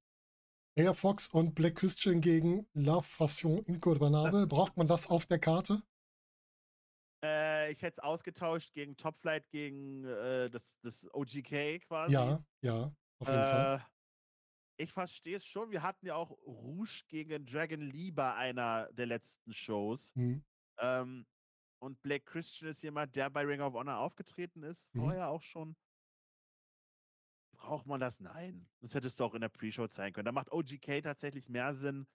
Air Fox und Black Christian gegen La Fashion Incontournable. Braucht man das auf der Karte? Äh, ich hätte es ausgetauscht gegen Top Flight, gegen äh, das, das OGK quasi. Ja, ja, auf jeden Fall. Äh, ich verstehe es schon. Wir hatten ja auch Rouge gegen Dragon Lee bei einer der letzten Shows. Hm. Ähm, und Black Christian ist jemand, der bei Ring of Honor aufgetreten ist, Mhm. vorher auch schon. Braucht man das? Nein. Das hättest du auch in der Pre-Show zeigen können. Da macht OGK tatsächlich mehr Sinn.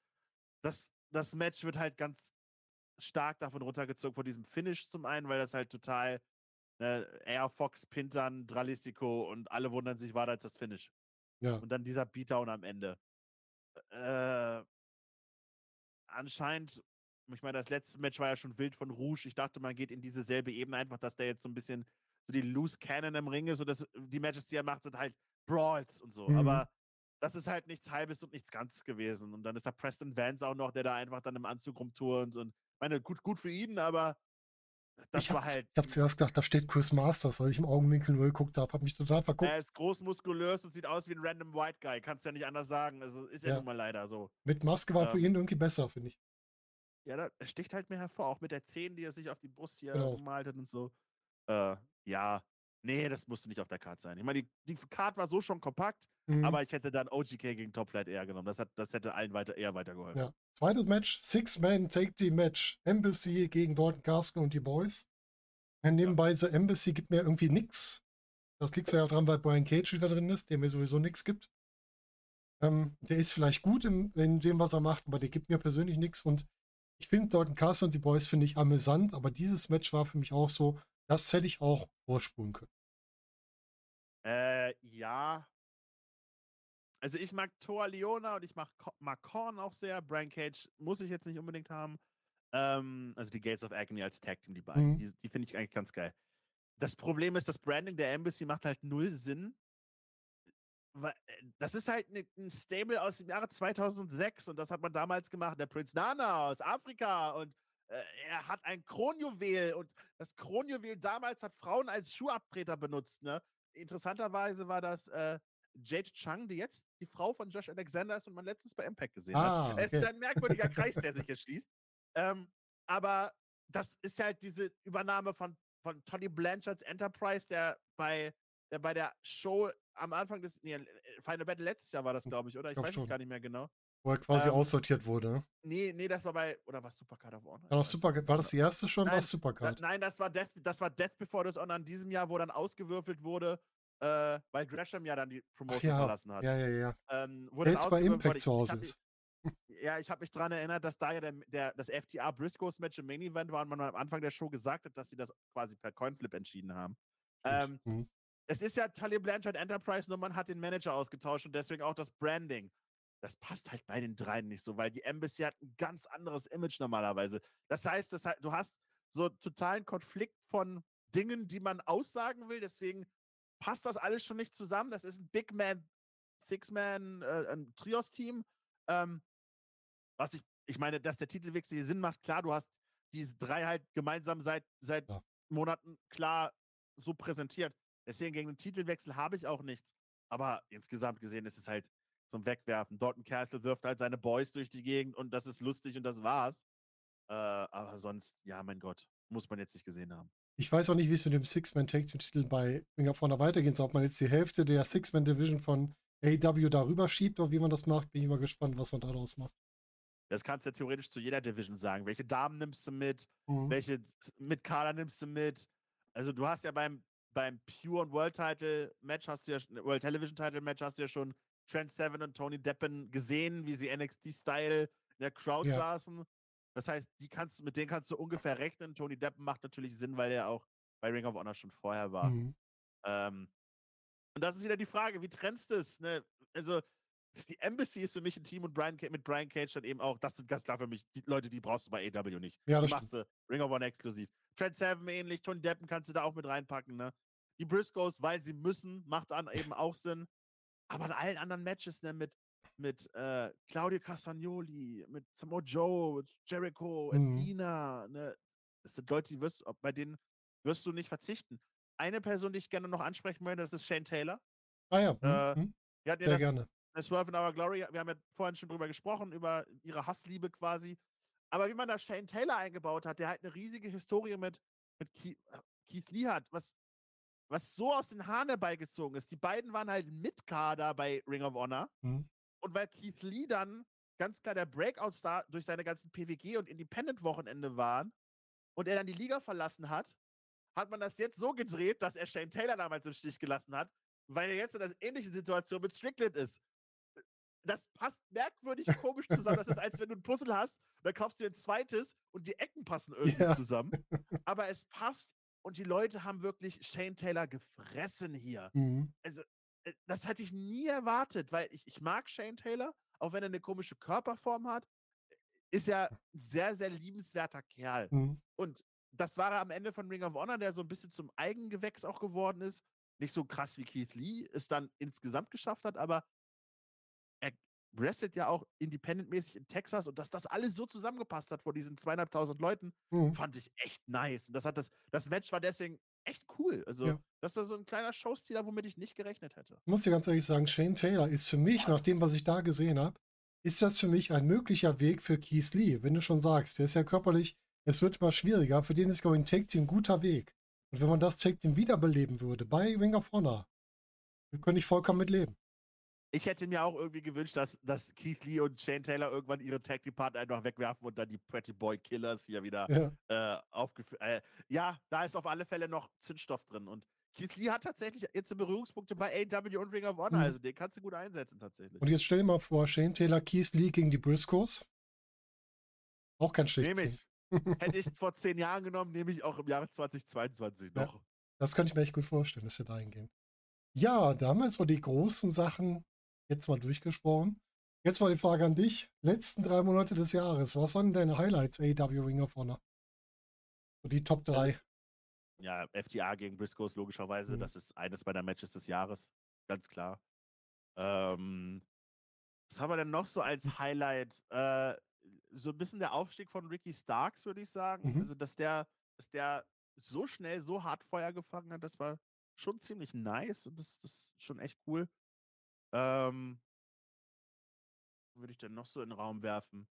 Das, das Match wird halt ganz stark davon runtergezogen, von diesem Finish zum einen, weil das halt total ne, Air Fox, Pintern, Dralistico und alle wundern sich, war das das Finish. Ja. Und dann dieser Beatdown am Ende. Äh, anscheinend, ich meine, das letzte Match war ja schon wild von Rouge. Ich dachte, man geht in diese selbe Ebene einfach, dass der jetzt so ein bisschen so die Loose Cannon im Ring ist und das, die Matches, die er macht, sind halt Brawls und so. Mhm. Aber das ist halt nichts Halbes und nichts Ganzes gewesen. Und dann ist da Preston Vance auch noch, der da einfach dann im Anzug rumturnt und meine, gut, gut für ihn, aber das ich war habe halt. hab zuerst gedacht, da steht Chris Masters, als ich im Augenwinkel nur geguckt habe. Habe mich total verguckt. er ist groß muskulös und sieht aus wie ein random White Guy. Kannst ja nicht anders sagen. Also ist ja, Ja. nun mal leider so. Mit Maske war für ähm, ihn irgendwie besser, finde ich. Ja, da sticht halt mehr hervor, auch mit der 10, die er sich auf die Brust hier Genau. gemalt hat und so. Äh, ja, nee, das musste nicht auf der Karte sein. Ich meine, die, die Card war so schon kompakt, Mhm. aber ich hätte dann OGK gegen Top Flight eher genommen. Das, hat, das hätte allen weiter, eher weitergeholfen. Ja. Zweites Match, Six-Man Take the Match. Embassy gegen Dalton Castle und die Boys. Und nebenbei, so Embassy gibt mir irgendwie nix. Das liegt vielleicht auch dran, weil Brian Cage wieder drin ist, der mir sowieso nichts gibt. Ähm, der ist vielleicht gut in, in dem, was er macht, aber der gibt mir persönlich nichts. Und ich finde Dalton Castle und die Boys finde ich amüsant, aber dieses Match war für mich auch so, das hätte ich auch vorspulen können. Äh, ja. Also ich mag Thor Leona und ich mag, mag Korn auch sehr. Brian Cage muss ich jetzt nicht unbedingt haben. Ähm, also die Gates of Agony als Tag Team, die beiden. Mhm. Die, die finde ich eigentlich ganz geil. Das Problem ist, das Branding der Embassy macht halt null Sinn. Äh, Das ist halt ne- ein Stable aus dem Jahre 2006 und das hat man damals gemacht. Der Prinz Nana aus Afrika und äh, er hat ein Kronjuwel und das Kronjuwel damals hat Frauen als Schuhabtreter benutzt. Ne? Interessanterweise war das äh, Jade Chung, die jetzt die Frau von Josh Alexander ist und man letztens bei Impact gesehen Ah, hat. Es ist okay. ein merkwürdiger Kreis, der sich hier schließt. Ähm, aber das ist halt diese Übernahme von, von Tony Blanchards Enterprise, der bei, der bei der Show am Anfang des nee, Final Battle letztes Jahr war das, glaube ich, oder? Ich Glaub weiß es schon. gar nicht mehr genau. Wo er quasi Ähm, aussortiert wurde. ne? Nee, nee, das war bei, oder was Supercard of Honor? War, Ich weiß Super, war das die erste schon? War Nein, es Da, Supercard? nein, das war, Death, das war Death Before Dishonor in diesem Jahr, wo dann ausgewürfelt wurde, äh, weil Gresham ja dann die Promotion ja, verlassen hat. ja, ja, ja. Ähm, wurde jetzt bei Impact zu Hause ist. Ja, ich habe mich daran erinnert, dass da ja der, der, das FTA Briscoes Match im Main Event war und man am Anfang der Show gesagt hat, dass sie das quasi per Coinflip entschieden haben. Ähm, Mhm. es ist ja Tully Blanchard Enterprise, nur man hat den Manager ausgetauscht und deswegen auch das Branding. Das passt halt bei den dreien nicht so, weil die Embassy hat ein ganz anderes Image normalerweise. Das heißt, das, du hast so totalen Konflikt von Dingen, die man aussagen will, deswegen passt das alles schon nicht zusammen. Das ist ein Big Man, Six-Man, äh, ein Trios-Team. Ähm, was ich, ich meine, dass der Titelwechsel hier Sinn macht, klar, du hast diese drei halt gemeinsam seit, seit Ja. Monaten klar so präsentiert. Deswegen gegen den Titelwechsel habe ich auch nichts. Aber insgesamt gesehen ist es halt zum Wegwerfen. Dorton Castle wirft halt seine Boys durch die Gegend und das ist lustig und das war's. Äh, aber sonst, ja, mein Gott, muss man jetzt nicht gesehen haben. Ich weiß auch nicht, wie es mit dem Six-Man-Tag-Titel bei Ring of Honor weitergehen soll. Ob man jetzt die Hälfte der Six-Man-Division von AEW darüber schiebt oder wie man das macht, bin ich mal gespannt, was man daraus macht. Das kannst du ja theoretisch zu jeder Division sagen. Welche Damen nimmst du mit? Mhm. welche mit Kader nimmst du mit? Also du hast ja beim, beim Pure und World Title Match hast du ja World Television Title Match hast du ja schon Trent Seven und Tony Deppen gesehen, wie sie NXT-Style in der Crowd Ja. saßen. Das heißt, die kannst, mit denen kannst du ungefähr rechnen. Tony Deppen macht natürlich Sinn, weil er auch bei Ring of Honor schon vorher war. Mhm. Ähm, und das ist wieder die Frage, wie trennst du es? Ne? Also, die Embassy ist für mich ein Team und Brian, mit Brian Cage dann eben auch, das sind ganz klar für mich die Leute, die brauchst du bei AW nicht. Ja, die das machst du Ring of Honor exklusiv. Trent Seven ähnlich, Tony Deppen kannst du da auch mit reinpacken, ne? Die Briscoes, weil sie müssen, macht dann eben auch Sinn. Aber in allen anderen Matches, ne, mit, mit äh, Claudio Castagnoli, mit Samoa Joe, mit Jericho, Mhm. Edina, ne? Das sind Leute, die wirst, bei denen wirst du nicht verzichten. Eine Person, die ich gerne noch ansprechen möchte, das ist Shane Taylor. Ah ja, mhm. Äh, mhm. Sehr das, gerne. das Swerve in Our Glory, wir haben ja vorhin schon drüber gesprochen, über ihre Hassliebe quasi. Aber wie man da Shane Taylor eingebaut hat, der halt eine riesige Historie mit, mit Keith, Keith Lee hat, was, was so aus den Haaren herbeigezogen ist. Die beiden waren halt Mitkader bei Ring of Honor. Mhm. Und weil Keith Lee dann ganz klar der Breakout-Star durch seine ganzen PWG und Independent-Wochenende waren und er dann die Liga verlassen hat, hat man das jetzt so gedreht, dass er Shane Taylor damals im Stich gelassen hat, weil er jetzt in einer ähnlichen Situation mit Strickland ist. Das passt merkwürdig komisch zusammen. Das ist, als wenn du ein Puzzle hast, dann kaufst du ein zweites und die Ecken passen irgendwie Ja. zusammen. Aber es passt und die Leute haben wirklich Shane Taylor gefressen hier Mhm. äh, das hätte ich nie erwartet, weil ich, ich mag Shane Taylor, auch wenn er eine komische Körperform hat, ist er ein sehr, sehr liebenswerter Kerl. Mhm. Und das war er am Ende von Ring of Honor, der so ein bisschen zum Eigengewächs auch geworden ist. Nicht so krass wie Keith Lee es dann insgesamt geschafft hat, aber er wrestelt ja auch independentmäßig in Texas und dass das alles so zusammengepasst hat vor diesen zweieinhalbtausend Leuten, Mhm. fand ich echt nice. Und das hat das, das Match war deswegen echt cool. Also, Ja. das war so ein kleiner Showstealer, womit ich nicht gerechnet hätte. Ich muss dir ganz ehrlich sagen, Shane Taylor ist für mich, nach dem, was ich da gesehen habe, ist das für mich ein möglicher Weg für Keith Lee. Wenn du schon sagst, der ist ja körperlich, es wird immer schwieriger. Für den ist, glaube ich, ein Take Team ein guter Weg. Und wenn man das Take Team wiederbeleben würde bei Ring of Honor, könnte ich vollkommen mit leben. Ich hätte mir auch irgendwie gewünscht, dass, dass Keith Lee und Shane Taylor irgendwann ihre Tag Team Partner einfach wegwerfen und dann die Pretty Boy Killers hier wieder Ja. äh, aufgeführt. Äh, ja, da ist auf alle Fälle noch Zündstoff drin. Und Keith Lee hat tatsächlich jetzt Berührungspunkte bei AW und Ring of Honor. Mhm. Also den kannst du gut einsetzen tatsächlich. Und jetzt stell dir mal vor, Shane Taylor, Keith Lee gegen die Briscoes. Auch kein Nehme Schichtziehen. ich. Hätte ich vor zehn Jahren genommen, nehme ich auch im Jahre 2022 Ja. noch. Das könnte ich mir echt gut vorstellen, dass wir da hingehen. Ja, da haben wir so die großen Sachen jetzt mal durchgesprochen. Jetzt mal die Frage an dich. Letzten drei Monate des Jahres, was waren deine Highlights AEW Ring of Honor? So die Top 3. Ja, FTA gegen Briscoes logischerweise. Mhm. Das ist eines meiner Matches des Jahres. Ganz klar. Ähm, was haben wir denn noch so als Highlight? Äh, so ein bisschen der Aufstieg von Ricky Starks, würde ich sagen. Mhm. Also, dass der, dass der so schnell so hart Feuer gefangen hat, das war schon ziemlich nice und das, das ist schon echt cool. Ähm, würde ich denn noch so in den Raum werfen?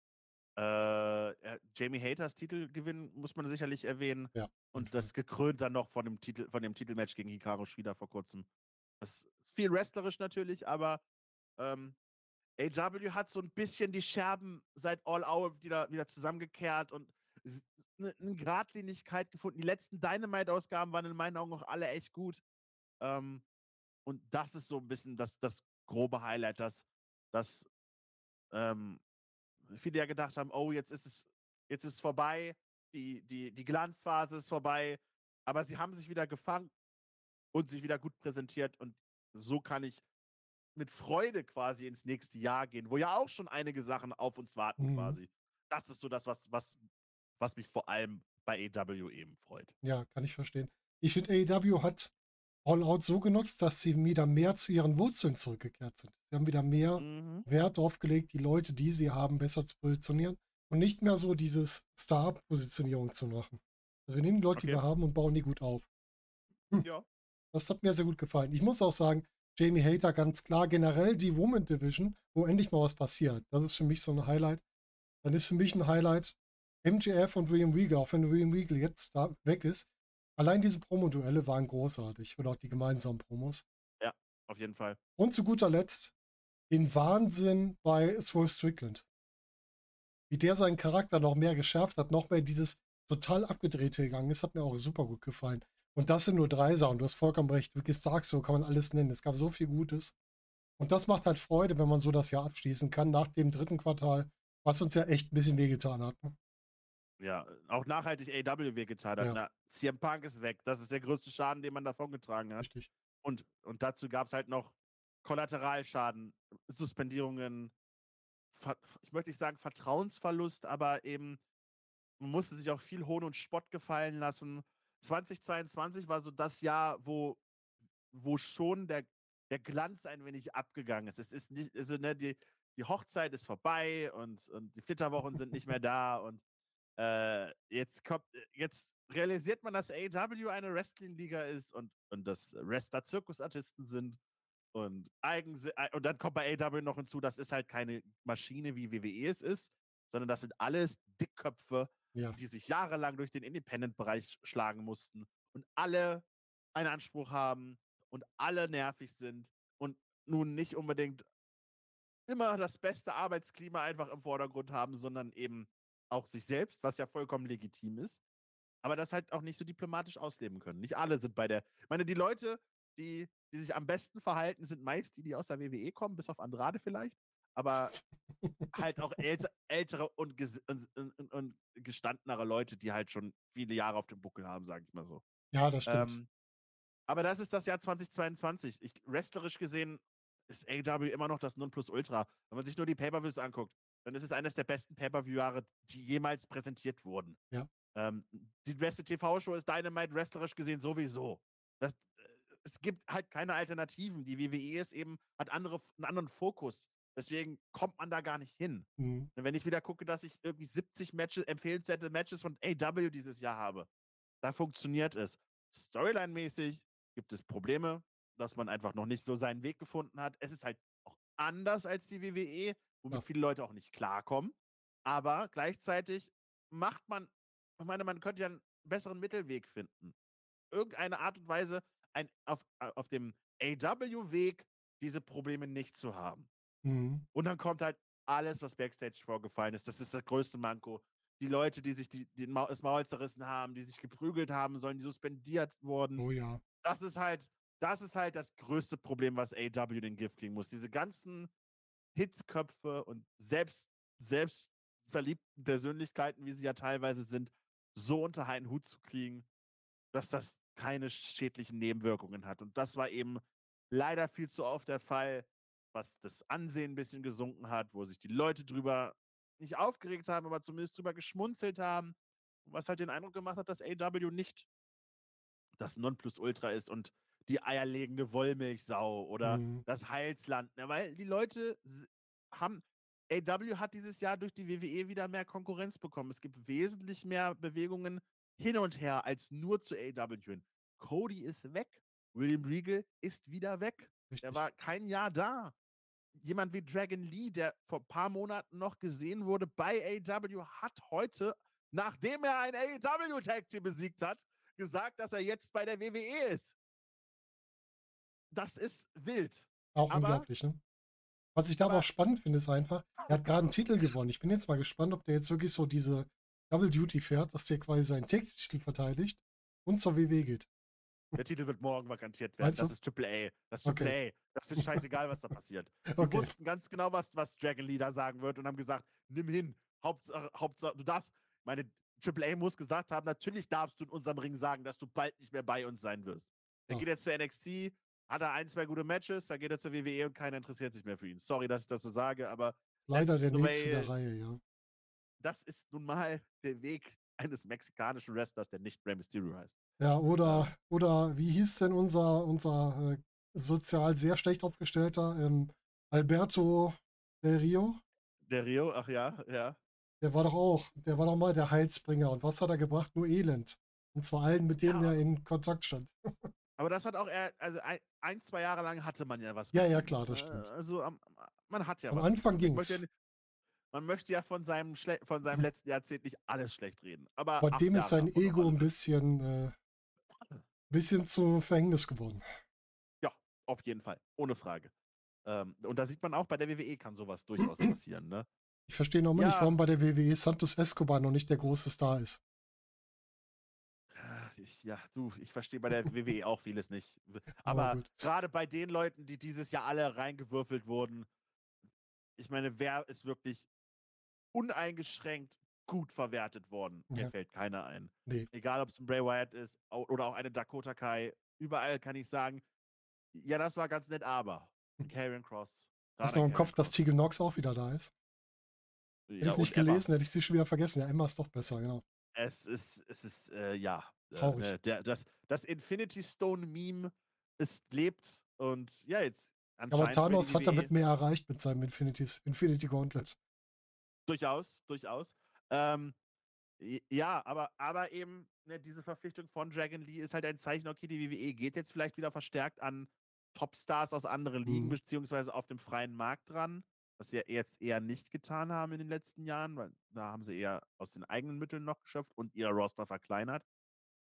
Äh, ja, Jamie Haters Titelgewinn muss man sicherlich erwähnen. Ja. Und das gekrönt dann noch von dem Titel, von dem Titelmatch gegen Hikaru Shida vor kurzem. Das ist viel wrestlerisch natürlich, aber ähm, AW hat so ein bisschen die Scherben seit All Out wieder, wieder zusammengekehrt und eine ne Gradlinigkeit gefunden. Die letzten Dynamite-Ausgaben waren in meinen Augen auch alle echt gut. Ähm, und das ist so ein bisschen das, das grobe Highlight, dass, dass ähm, viele ja gedacht haben, oh, jetzt ist es, jetzt ist es vorbei, die, die, die Glanzphase ist vorbei, aber sie haben sich wieder gefangen und sich wieder gut präsentiert und so kann ich mit Freude quasi ins nächste Jahr gehen, wo ja auch schon einige Sachen auf uns warten Mhm. quasi. Das ist so das, was, was, was mich vor allem bei AW eben freut. Ja, kann ich verstehen. Ich finde, AEW hat All Out so genutzt, dass sie wieder mehr zu ihren Wurzeln zurückgekehrt sind. Sie haben wieder mehr Mhm. Wert darauf gelegt, die Leute, die sie haben, besser zu positionieren und nicht mehr so dieses Star-Positionierung zu machen. Also wir nehmen die Leute, die Okay. wir haben und bauen die gut auf. Ja. Das hat mir sehr gut gefallen. Ich muss auch sagen, Jamie Hater ganz klar, generell die Woman Division, wo endlich mal was passiert. Das ist für mich so ein Highlight. Dann ist für mich ein Highlight MJF und William Regal, auch wenn William Regal jetzt da weg ist. Allein diese Promoduelle waren großartig oder auch die gemeinsamen Promos. Auf jeden Fall. Und zu guter Letzt den Wahnsinn bei Swerve Strickland. Wie der seinen Charakter noch mehr geschärft hat, noch mehr dieses total abgedrehte gegangen ist, hat mir auch super gut gefallen. Und das sind nur drei Sachen. Du hast vollkommen recht. Wirklich stark so kann man alles nennen. Es gab so viel Gutes. Und das macht halt Freude, wenn man so das Jahr abschließen kann nach dem dritten Quartal, was uns ja echt ein bisschen wehgetan hat. Ja, auch nachhaltig AW wehgetan hat. Ja. Na, CM Punk ist weg. Das ist der größte Schaden, den man davongetragen hat. Richtig. Und, und dazu gab es halt noch Kollateralschaden, Suspendierungen, Ver ich möchte nicht sagen Vertrauensverlust, aber eben, man musste sich auch viel Hohn und Spott gefallen lassen. 2022 war so das Jahr, wo, wo schon der, der Glanz ein wenig abgegangen ist. Es ist nicht, also ne, die, die Hochzeit ist vorbei und, und die Flitterwochen sind nicht mehr da und äh, jetzt kommt, jetzt realisiert man, dass AEW eine Wrestling-Liga ist und, und dass Wrestler Zirkusartisten sind und eigen und dann kommt bei AEW noch hinzu, das ist halt keine Maschine wie WWE es ist, sondern das sind alles Dickköpfe, Ja. die sich jahrelang durch den Independent-Bereich schlagen mussten und alle einen Anspruch haben und alle nervig sind und nun nicht unbedingt immer das beste Arbeitsklima einfach im Vordergrund haben, sondern eben auch sich selbst, was ja vollkommen legitim ist, aber das halt auch nicht so diplomatisch ausleben können. Nicht alle sind bei der. Ich meine, die Leute, die, die sich am besten verhalten, sind meist die, die aus der WWE kommen, bis auf Andrade vielleicht. Aber halt auch älter, ältere und, und, und, und gestandenere Leute, die halt schon viele Jahre auf dem Buckel haben, sage ich mal so. Ja, das stimmt. Ähm, aber das ist das Jahr 2022. Ich, wrestlerisch gesehen ist AEW immer noch das Nonplusultra. Wenn man sich nur die Pay-Per-Views anguckt, dann ist es eines der besten Pay-Per-View-Jahre, die jemals präsentiert wurden. Ja. Ähm, die beste TV-Show ist Dynamite wrestlerisch gesehen sowieso. Das, äh, es gibt halt keine Alternativen. Die WWE ist eben, hat andere, einen anderen Fokus. Deswegen kommt man da gar nicht hin. Mhm. Wenn ich wieder gucke, dass ich irgendwie 70 Matches, empfehlenswerte Matches von AW dieses Jahr habe, da funktioniert es. Storyline-mäßig gibt es Probleme, dass man einfach noch nicht so seinen Weg gefunden hat. Es ist halt auch anders als die WWE, womit Ja. viele Leute auch nicht klarkommen. Aber gleichzeitig macht man, ich meine, man könnte ja einen besseren Mittelweg finden. Irgendeine Art und Weise ein, auf, auf dem AW-Weg diese Probleme nicht zu haben. Mhm. Und dann kommt halt alles, was Backstage vorgefallen ist. Das ist das größte Manko. Die Leute, die sich die, die Mau- das Maul zerrissen haben, die sich geprügelt haben sollen, die suspendiert wurden. Oh ja. Das ist halt, das ist halt das größte Problem, was AW den Gift kriegen muss. Diese ganzen Hitzköpfe und selbst, selbst verliebten Persönlichkeiten, wie sie ja teilweise sind, so unter einen Hut zu kriegen, dass das keine schädlichen Nebenwirkungen hat. Und das war eben leider viel zu oft der Fall was das Ansehen ein bisschen gesunken hat, wo sich die Leute drüber nicht aufgeregt haben, aber zumindest drüber geschmunzelt haben. Was halt den Eindruck gemacht hat, dass AW nicht das Nonplusultra ist und die eierlegende Wollmilchsau oder Mhm. das Heilsland. Ne? Weil die Leute haben, AW hat dieses Jahr durch die WWE wieder mehr Konkurrenz bekommen. Es gibt wesentlich mehr Bewegungen hin und her als nur zu AW hin. Cody ist weg. William Regal ist wieder weg. Richtig. Der war kein Jahr da. Jemand wie Dragon Lee, der vor ein paar Monaten noch gesehen wurde bei AW, hat heute, nachdem er ein AW Tag Team besiegt hat, gesagt, dass er jetzt bei der WWE ist. Das ist wild. Auch aber- unglaublich, ne? Was ich da aber auch spannend finde, ist einfach, er hat gerade einen Titel gewonnen. Ich bin jetzt mal gespannt, ob der jetzt wirklich so diese Double Duty fährt, dass der quasi seinen Tag-Titel verteidigt und zur WW geht. Der Titel wird morgen vakantiert werden. Meinst Das du? ist Triple A. Das ist Okay. Triple A. Das ist scheißegal, was da passiert. Die Okay. wussten ganz genau, was, was Dragon Lee da sagen wird und haben gesagt, nimm hin. Hauptsache, Hauptsache, du darfst, meine Triple A muss gesagt haben, natürlich darfst du in unserem Ring sagen, dass du bald nicht mehr bei uns sein wirst. Er Ja. geht jetzt zur NXT, hat er ein, zwei gute Matches, dann geht er zur WWE und keiner interessiert sich mehr für ihn. Sorry, dass ich das so sage, aber Leider der nächste der Reihe, ja. das ist nun mal der Weg eines mexikanischen Wrestlers, der nicht Rey Mysterio heißt. Ja, oder, oder wie hieß denn unser, unser äh, sozial sehr schlecht aufgestellter ähm, Alberto Del Rio? Der Rio, ach ja, ja. Der war doch auch, der war doch mal der Heilsbringer. Und was hat er gebracht? Nur Elend. Und zwar allen, mit denen Ja. er in Kontakt stand. Aber das hat auch er, also ein, zwei Jahre lang hatte man ja was. Ja, ja, klar, das ne? stimmt. Also am, man hat ja Am was. Anfang. Ja, nicht- man möchte ja von seinem, Schle von seinem letzten Jahrzehnt nicht alles schlecht reden. Aber Bei dem ist sein Ego ein bisschen, äh, bisschen zu Verhängnis geworden. Auf jeden Fall, ohne Frage. Ähm, und da sieht man auch, bei der WWE kann sowas durchaus passieren. Ne? Ich verstehe noch immer nicht, Ja. warum bei der WWE Santos Escobar noch nicht der große Star ist. Ja, Ich, ja, du, ich verstehe bei der WWE auch vieles nicht. W- Aber gut. gerade bei den Leuten, die dieses Jahr alle reingewürfelt wurden, ich meine, wer ist wirklich uneingeschränkt gut verwertet worden? Mir Ja. fällt keiner ein. Nee. Egal, ob es ein Bray Wyatt ist oder auch eine Dakota Kai, überall kann ich sagen, ja, das war ganz nett, aber Karrion Cross. Hast du noch im Kopf, dass Cross, Tegan Nox auch wieder da ist? Hätte ja, ich nicht und Emma. gelesen, hätte ich sie schon wieder vergessen. Ja, Emma ist doch besser, genau. Es ist, es ist, äh, ja. Äh, Traurig. ne, der, das, das Infinity Stone Meme, es lebt und ja, jetzt Aber anscheinend will Thanos hat damit mehr erreicht mit seinem Infinities, Infinity Gauntlet. Durchaus, durchaus. Ähm, ja, aber, aber eben ne, diese Verpflichtung von Dragon Lee ist halt ein Zeichen, okay, die WWE geht jetzt vielleicht wieder verstärkt an Topstars aus anderen Ligen, Mhm. beziehungsweise auf dem freien Markt dran, was sie ja jetzt eher nicht getan haben in den letzten Jahren, weil da haben sie eher aus den eigenen Mitteln noch geschöpft und ihr Roster verkleinert.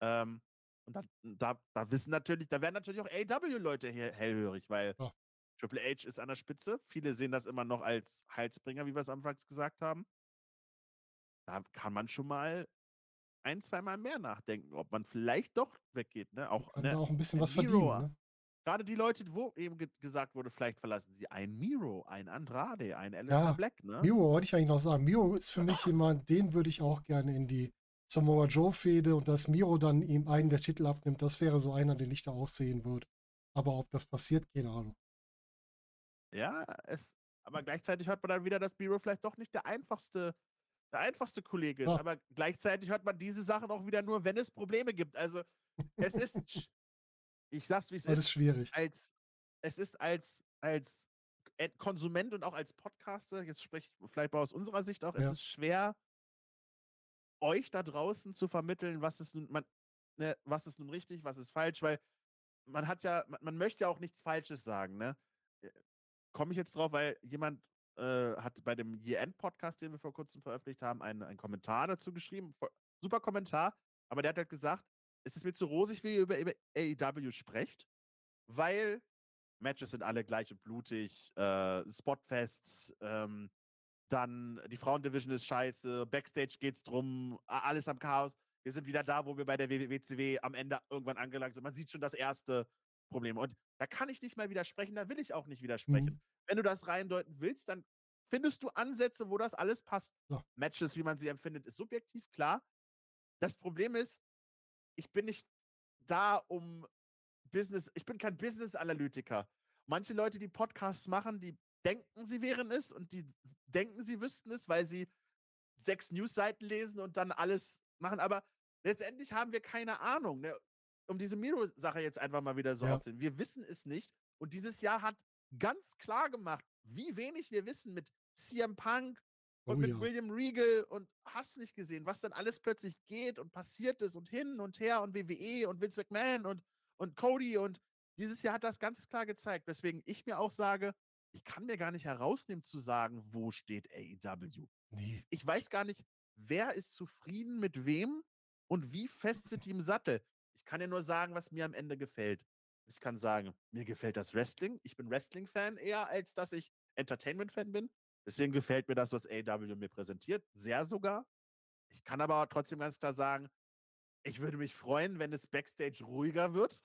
Ähm, und da, da, da wissen natürlich, da werden natürlich auch AW-Leute hellhörig, weil Ja. Triple H ist an der Spitze. Viele sehen das immer noch als Heilsbringer, wie wir es anfangs gesagt haben. Da kann man schon mal ein, zweimal mehr nachdenken, ob man vielleicht doch weggeht. Ne? Auch, ne? da auch ein bisschen was Miro, verdienen. Ne? Gerade die Leute, wo eben ge gesagt wurde, vielleicht verlassen sie ein Miro, ein Andrade, ein Alistair Ja, Black. Ne? Miro wollte ich eigentlich noch sagen. Miro ist für mich jemand, den würde ich auch gerne in die Samoa Joe-Fehde und dass Miro dann ihm einen der Titel abnimmt, das wäre so einer, den ich da auch sehen würde. Aber ob das passiert, keine Ahnung. Ja, es, aber gleichzeitig hört man dann wieder, dass Miro vielleicht doch nicht der einfachste, der einfachste Kollege ist. Ja. Aber gleichzeitig hört man diese Sachen auch wieder nur, wenn es Probleme gibt. Also es ist, ich sag's wie es Das ist, ist schwierig. als es ist als als End- Konsument und auch als Podcaster, jetzt spreche ich vielleicht mal aus unserer Sicht auch, Ja. es ist schwer, euch da draußen zu vermitteln, was ist nun, man, ne, was ist nun richtig, was ist falsch, weil man hat ja, man, man möchte ja auch nichts Falsches sagen, ne? Komme ich jetzt drauf, weil jemand äh, hat bei dem Year-End-Podcast, den wir vor kurzem veröffentlicht haben, einen, einen Kommentar dazu geschrieben. Super Kommentar, aber der hat halt gesagt, es ist mir zu rosig, wie ihr über, über AEW sprecht, weil Matches sind alle gleich und blutig, äh, Spotfests, ähm, dann die Frauendivision ist scheiße, Backstage geht's drum, alles am Chaos. Wir sind wieder da, wo wir bei der WCW am Ende irgendwann angelangt sind. Man sieht schon das erste Problem. Und da kann ich nicht mal widersprechen, da will ich auch nicht widersprechen. Mhm. Wenn du das reindeuten willst, dann findest du Ansätze, wo das alles passt. Ja. Matches, wie man sie empfindet, ist subjektiv, klar. Das Problem ist, ich bin nicht da, um Business, ich bin kein Business-Analytiker. manche Leute, die Podcasts machen, die denken, sie wären es und die denken, sie wüssten es, weil sie sechs Newsseiten lesen und dann alles machen. Aber letztendlich haben wir keine Ahnung. Ne? Um diese Miro-Sache jetzt einfach mal wieder so Ja. aufzunehmen. Wir wissen es nicht. Und dieses Jahr hat ganz klar gemacht, wie wenig wir wissen mit CM Punk und Oh mit ja. William Regal und hast nicht gesehen, was dann alles plötzlich geht und passiert ist und hin und her und WWE und Vince McMahon und, und Cody und dieses Jahr hat das ganz klar gezeigt, weswegen ich mir auch sage, ich kann mir gar nicht herausnehmen zu sagen, wo steht AEW. Nee. Ich weiß gar nicht, wer ist zufrieden mit wem und wie fest sind die im Sattel. Ich kann ja nur sagen, was mir am Ende gefällt. Ich kann sagen, mir gefällt das Wrestling. Ich bin Wrestling-Fan eher, als dass ich Entertainment-Fan bin. Deswegen gefällt mir das, was AEW mir präsentiert. Sehr sogar. Ich kann aber trotzdem ganz klar sagen, ich würde mich freuen, wenn es Backstage ruhiger wird,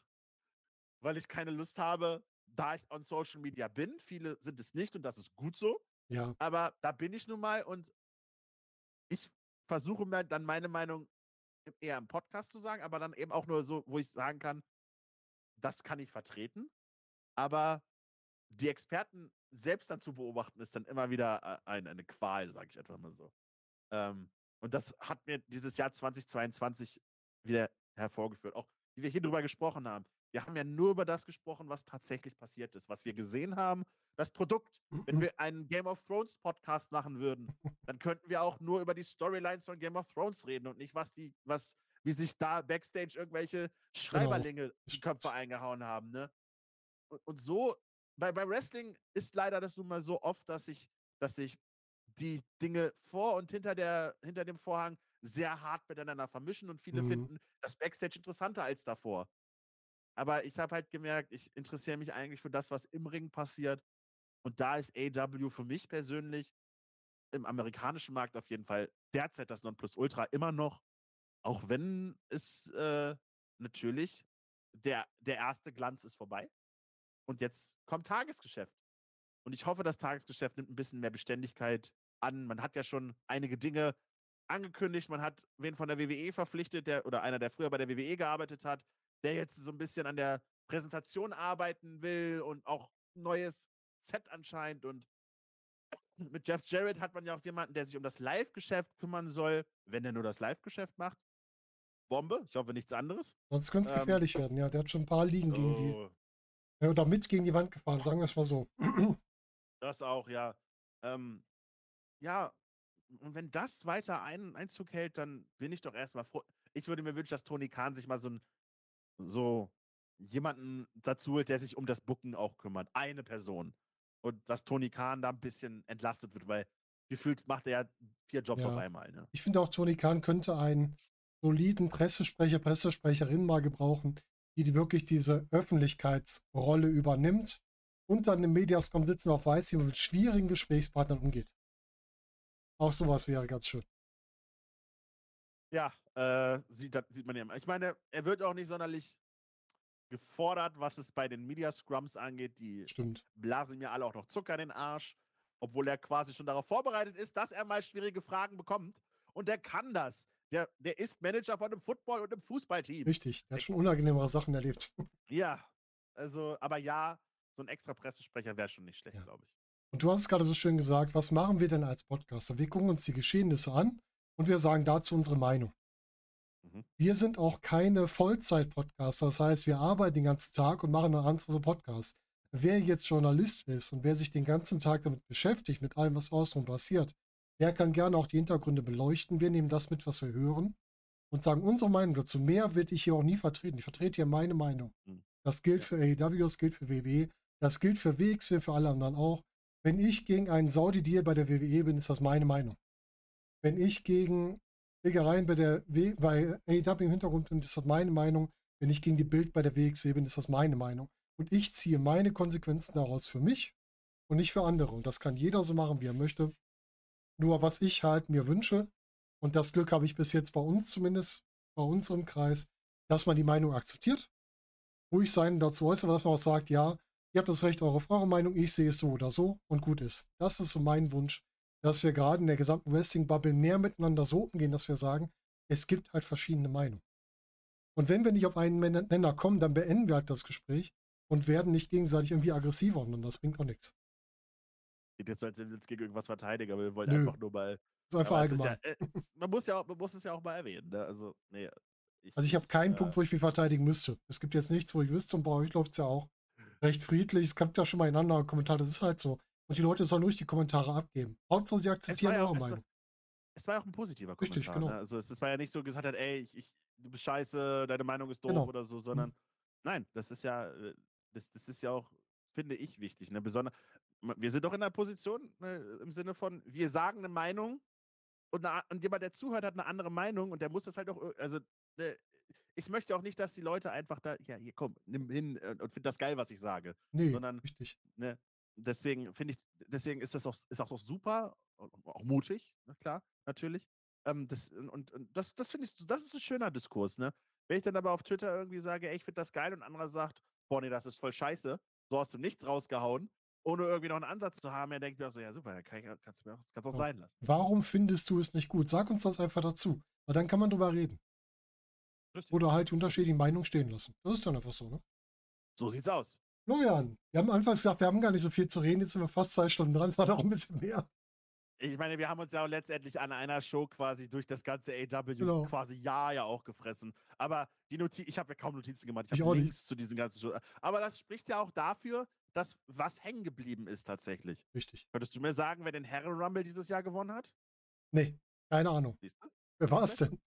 weil ich keine Lust habe, da ich on Social Media bin. Viele sind es nicht und das ist gut so. Ja, Aber da bin ich nun mal und ich versuche mir dann meine Meinung eher im Podcast zu sagen, aber dann eben auch nur so, wo ich sagen kann, das kann ich vertreten. Aber die Experten selbst dann zu beobachten, ist dann immer wieder äh, ein, eine Qual, sage ich einfach mal so. Ähm, und das hat mir dieses Jahr 2022 wieder hervorgeführt. Auch wie wir hier drüber gesprochen haben. Wir haben ja nur über das gesprochen, was tatsächlich passiert ist, was wir gesehen haben. Das Produkt, wenn wir einen Game of Thrones Podcast machen würden, dann könnten wir auch nur über die Storylines von Game of Thrones reden und nicht, was die, was, wie sich da backstage irgendwelche Schreiberlinge die. Köpfe eingehauen haben, ne? Und, und so, bei, bei Wrestling ist leider das nun mal so oft, dass sich, dass sich die Dinge vor und hinter der, hinter dem Vorhang sehr hart miteinander vermischen und viele Mhm. finden das Backstage interessanter als davor. Aber ich habe halt gemerkt, ich interessiere mich eigentlich für das, was im Ring passiert. Und da ist AW für mich persönlich im amerikanischen Markt auf jeden Fall derzeit das Nonplusultra immer noch, auch wenn es äh, natürlich der, der erste Glanz ist vorbei. Und jetzt kommt Tagesgeschäft. Und ich hoffe, das Tagesgeschäft nimmt ein bisschen mehr Beständigkeit an. Man hat ja schon einige Dinge angekündigt. Man hat wen von der WWE verpflichtet, der oder einer, der früher bei der WWE gearbeitet hat, der jetzt so ein bisschen an der Präsentation arbeiten will und auch ein neues Set anscheinend. Und mit Jeff Jarrett hat man ja auch jemanden, der sich um das Live-Geschäft kümmern soll, wenn er nur das Live-Geschäft macht. Bombe, ich hoffe nichts anderes. sonst könnte es Ähm, gefährlich werden. Ja, der hat schon ein paar Ligen gegen die, Oh, ja, oder mit gegen die Wand gefahren, sagen wir es mal so. das auch, ja. Ähm, ja, und wenn das weiter ein, Einzug hält, dann bin ich doch erstmal froh. Ich würde mir wünschen, dass Tony Khan sich mal so ein, so jemanden dazu holt, der sich um das Bucken auch kümmert. Eine Person. Und dass Tony Khan da ein bisschen entlastet wird, weil gefühlt macht er ja vier Jobs Ja. auf einmal. Ne? Ich finde auch, Tony Khan könnte einen soliden Pressesprecher, Pressesprecherin mal gebrauchen, die, wirklich diese Öffentlichkeitsrolle übernimmt und dann im Mediascom sitzen auch weiß, wie man mit schwierigen Gesprächspartnern umgeht. Auch sowas wäre ganz schön. Ja, äh, sieht, sieht man ja. immer. Ich meine, er wird auch nicht sonderlich gefordert, was es bei den Media Scrums angeht. Die Stimmt. blasen mir alle auch noch Zucker in den Arsch, obwohl er quasi schon darauf vorbereitet ist, dass er mal schwierige Fragen bekommt. Und der kann das. Der, der ist Manager von einem Football- und einem Fußballteam. Richtig. Der hat schon unangenehmere Sachen erlebt. Ja, also, aber ja, so ein extra Pressesprecher wäre schon nicht schlecht, Ja. glaube ich. Und du hast es gerade so schön gesagt, was machen wir denn als Podcaster? Wir gucken uns die Geschehnisse an und wir sagen dazu unsere Meinung. Mhm. Wir sind auch keine Vollzeit-Podcaster, das heißt, wir arbeiten den ganzen Tag und machen einen anderen Podcast. Wer jetzt Journalist ist und wer sich den ganzen Tag damit beschäftigt, mit allem, was außenrum passiert, der kann gerne auch die Hintergründe beleuchten. Wir nehmen das mit, was wir hören und sagen unsere Meinung dazu. Mehr werde ich hier auch nie vertreten. Ich vertrete hier meine Meinung. Mhm. Das gilt für AEW, das gilt für WWE, das gilt für WXW, für alle anderen auch. Wenn ich gegen einen Saudi-Deal bei der WWE bin, ist das meine Meinung. Wenn ich gegen Legereien bei der w bei AEW im Hintergrund bin, ist das meine Meinung. Wenn ich gegen die Bild bei der WXW bin, ist das meine Meinung. Und ich ziehe meine Konsequenzen daraus für mich und nicht für andere. Und das kann jeder so machen, wie er möchte. Nur was ich halt mir wünsche, und das Glück habe ich bis jetzt bei uns zumindest, bei uns im Kreis, dass man die Meinung akzeptiert, ruhig sein dazu äußern, dass man auch sagt, ja, ihr habt das Recht auf eure Meinung, ich sehe es so oder so und gut ist. Das ist so mein Wunsch, dass wir gerade in der gesamten Wrestling-Bubble mehr miteinander so umgehen, dass wir sagen, es gibt halt verschiedene Meinungen. Und wenn wir nicht auf einen Nenner kommen, dann beenden wir halt das Gespräch und werden nicht gegenseitig irgendwie aggressiver und das bringt auch nichts. Geht jetzt so, als wenn wir uns gegen irgendwas verteidigen, aber wir wollen Nö. einfach nur mal. So einfach ist allgemein. Ja, äh, man, muss ja auch, man muss es ja auch mal erwähnen. Ne? Also, nee. Also ich habe keinen äh, Punkt, wo ich mich verteidigen müsste. Es gibt jetzt nichts, wo ich wüsste und bei euch läuft es ja auch recht friedlich. Es kommt ja schon mal in anderen Kommentaren, das ist halt so. Und die Leute sollen ruhig die Kommentare abgeben. Hauptsache, sie akzeptieren ja eure es war- Meinung. Es war ja auch ein positiver Richtig, Kommentar. genau. Ne? Also es, es war ja nicht so gesagt hat, ey, ich, ich, du bist scheiße, deine Meinung ist doof Genau. oder so, sondern nein, das ist ja, äh, das, das ist ja auch, finde ich, wichtig. Ne? Besonders, wir sind doch in einer Position ne, im Sinne von, wir sagen eine Meinung und, eine, und jemand, der zuhört, hat eine andere Meinung und der muss das halt auch, ir- also ne, ich möchte auch nicht, dass die Leute einfach da, ja, hier komm, nimm hin äh, und find das geil, was ich sage Nee, sondern- richtig. ne? Deswegen finde ich, deswegen ist das auch, ist auch so super, auch mutig, ne, klar, natürlich. Ähm, das, und, und das, das finde ich, das ist ein schöner Diskurs, ne? Wenn ich dann aber auf Twitter irgendwie sage, ey, ich finde das geil und anderer sagt, boah, nee, das ist voll scheiße, so hast du nichts rausgehauen, ohne irgendwie noch einen Ansatz zu haben, er denkt mir auch so, ja super, kann ich, kannst du mir auch, kannst auch sein lassen. Warum findest du es nicht gut? Sag uns das einfach dazu. Weil dann kann man drüber reden. Richtig. Oder halt die unterschiedlichen Meinungen stehen lassen. Das ist dann einfach so, ne? So sieht's aus. Florian, wir haben anfangs gesagt, wir haben gar nicht so viel zu reden. Jetzt sind wir fast zwei Stunden dran. Es war doch ein bisschen mehr. Ich meine, wir haben uns ja auch letztendlich an einer Show quasi durch das ganze AW Genau. quasi Jahr ja auch gefressen. Aber die Notiz, ich habe ja kaum Notizen gemacht. Ich Ich habe auch nicht. Links zu diesen ganzen Shows. Aber das spricht ja auch dafür, dass was hängen geblieben ist tatsächlich. Richtig. Könntest du mir sagen, wer den Herren Rumble dieses Jahr gewonnen hat? Nee, keine Ahnung. Wer war es denn?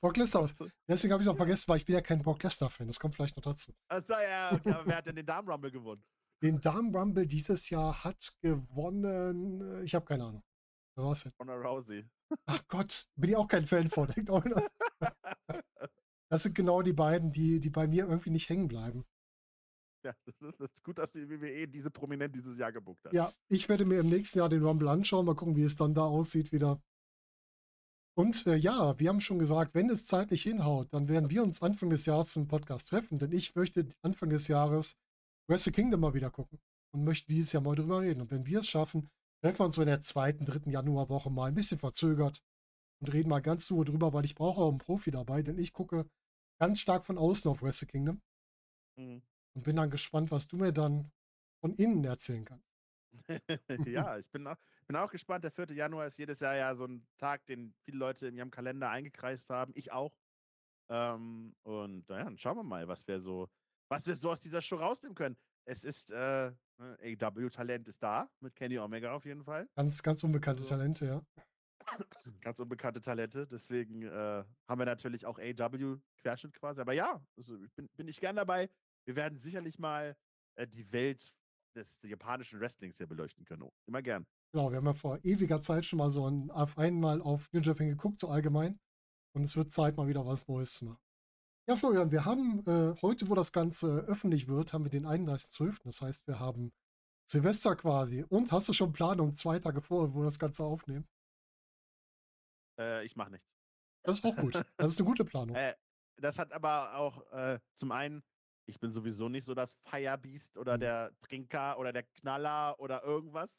Brock Lesnar. Deswegen habe ich es auch vergessen, weil ich bin ja kein Brock Lesnar-Fan. Das kommt vielleicht noch dazu. Achso, ja, okay, aber wer hat denn den Damen Rumble gewonnen? Den Damen Rumble dieses Jahr hat gewonnen. äh, Ich habe keine Ahnung. Wer war es denn? Ronda Rousey. Ach Gott, bin ich auch kein Fan von. Das sind genau die beiden, die, die bei mir irgendwie nicht hängen bleiben. Ja, das ist, gut, dass die WWE diese prominent dieses Jahr gebuckt hat. Ja, ich werde mir im nächsten Jahr den Rumble anschauen, mal gucken, wie es dann da aussieht wieder. Und äh, ja, wir haben schon gesagt, wenn es zeitlich hinhaut, dann werden wir uns Anfang des Jahres zum Podcast treffen, denn ich möchte Anfang des Jahres Wrestle Kingdom mal wieder gucken und möchte dieses Jahr mal drüber reden. Und wenn wir es schaffen, treffen wir uns so in der zweiten, dritten Januarwoche mal ein bisschen verzögert und reden mal ganz nur drüber, weil ich brauche auch einen Profi dabei, denn ich gucke ganz stark von außen auf Wrestle Kingdom Mhm. und bin dann gespannt, was du mir dann von innen erzählen kannst. ja, ich bin auch, bin auch gespannt. Der 4. Januar ist jedes Jahr ja so ein Tag, den viele Leute in ihrem Kalender eingekreist haben. Ich auch. Ähm, und naja, dann schauen wir mal, was wir so, was wir so aus dieser Show rausnehmen können. Es ist, äh, AW-Talent ist da, mit Kenny Omega auf jeden Fall. Ganz, ganz unbekannte Also- Talente, ja. Ganz unbekannte Talente. Deswegen äh, haben wir natürlich auch AW-Querschnitt quasi. Aber ja, also bin, bin ich gern dabei. Wir werden sicherlich mal äh, die Welt des japanischen Wrestlings hier beleuchten können. Oh, immer gern. Genau, wir haben ja vor ewiger Zeit schon mal so ein, auf einmal auf New Japan geguckt, so allgemein. Und es wird Zeit, mal wieder was Neues zu machen. Ja, Florian, wir haben äh, heute, wo das Ganze öffentlich wird, haben wir den 31.12. Das heißt, wir haben Silvester quasi. Und hast du schon Planung zwei Tage vor, wo wir das Ganze aufnehmen? Äh, ich mache nichts. Das ist auch gut. Das ist eine gute Planung. Äh, das hat aber auch äh, zum einen, ich bin sowieso nicht so das Firebeast oder Mhm. der Trinker oder der Knaller oder irgendwas.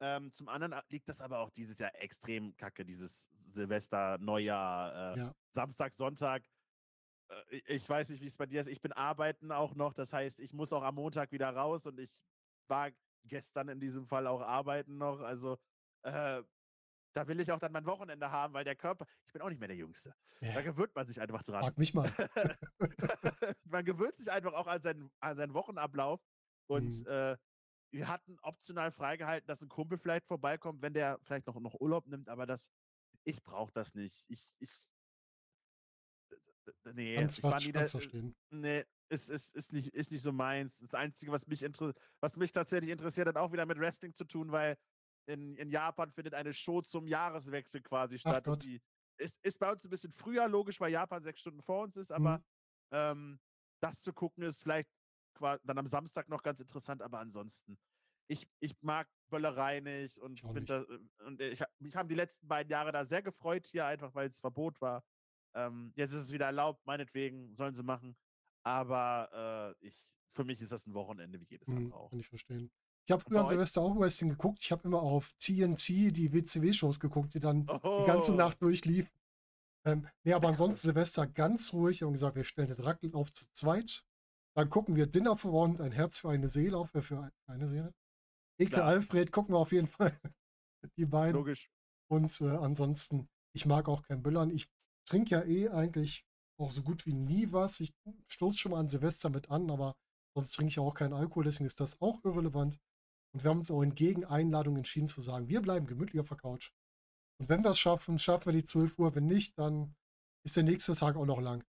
Ähm, zum anderen a- liegt das aber auch dieses Jahr extrem kacke, dieses Silvester, Neujahr, äh, Ja. Samstag, Sonntag. Äh, ich- ich weiß nicht, wie es bei dir ist. Ich bin arbeiten auch noch. Das heißt, ich muss auch am Montag wieder raus und ich war gestern in diesem Fall auch arbeiten noch. Also äh, da will ich auch dann mein Wochenende haben, weil der Körper, ich bin auch nicht mehr der Jüngste. Da Ja, gewöhnt man sich einfach dran. frag mich mal. man gewöhnt sich einfach auch an seinen, an seinen Wochenablauf. Und Mhm. äh, wir hatten optional freigehalten, dass ein Kumpel vielleicht vorbeikommt, wenn der vielleicht noch, noch Urlaub nimmt, aber das, ich brauche das nicht. Ich, ich, nee, Ganz, ich war nie der, verstehen. nee, ist, ist, ist, nicht, ist nicht so meins. Das Einzige, was mich, was mich tatsächlich interessiert, hat auch wieder mit Wrestling zu tun, weil in, in Japan findet eine Show zum Jahreswechsel quasi statt. Und die ist, ist bei uns ein bisschen früher, logisch, weil Japan sechs Stunden vor uns Mhm. ist, aber ähm, das zu gucken ist vielleicht dann am Samstag noch ganz interessant, aber ansonsten, ich, ich mag Böllerei nicht und Ich finde das, äh, und ich, mich haben die letzten beiden Jahre da sehr gefreut hier, einfach weil es Verbot war. Ähm, jetzt ist es wieder erlaubt, meinetwegen sollen sie machen. Aber äh, ich, für mich ist das ein Wochenende wie jedes Mhm, andere auch. kann ich verstehen. Ich habe Und früher an? Silvester auch Wrestling geguckt. Ich habe immer auf TNT die WCW-Shows geguckt, die dann die ganze Oh. Nacht durchliefen. Ähm, nee, aber ansonsten Silvester ganz ruhig. Haben gesagt, wir stellen den Rackel auf zu zweit. Dann gucken wir Dinner for One, ein Herz für eine Seele, auch wer für eine Seele. Ekel Klar. Alfred gucken wir auf jeden Fall. Die beiden. Logisch. Und äh, ansonsten, ich mag auch kein Böllern. Ich trinke ja eh eigentlich auch so gut wie nie was. Ich stoße schon mal an Silvester mit an, aber sonst trinke ich auch keinen Alkohol, deswegen ist das auch irrelevant. Und wir haben uns auch entgegen Einladung entschieden zu sagen, wir bleiben gemütlich auf der Couch. Und wenn wir es schaffen, schaffen wir die 12 Uhr. Wenn nicht, dann ist der nächste Tag auch noch lang.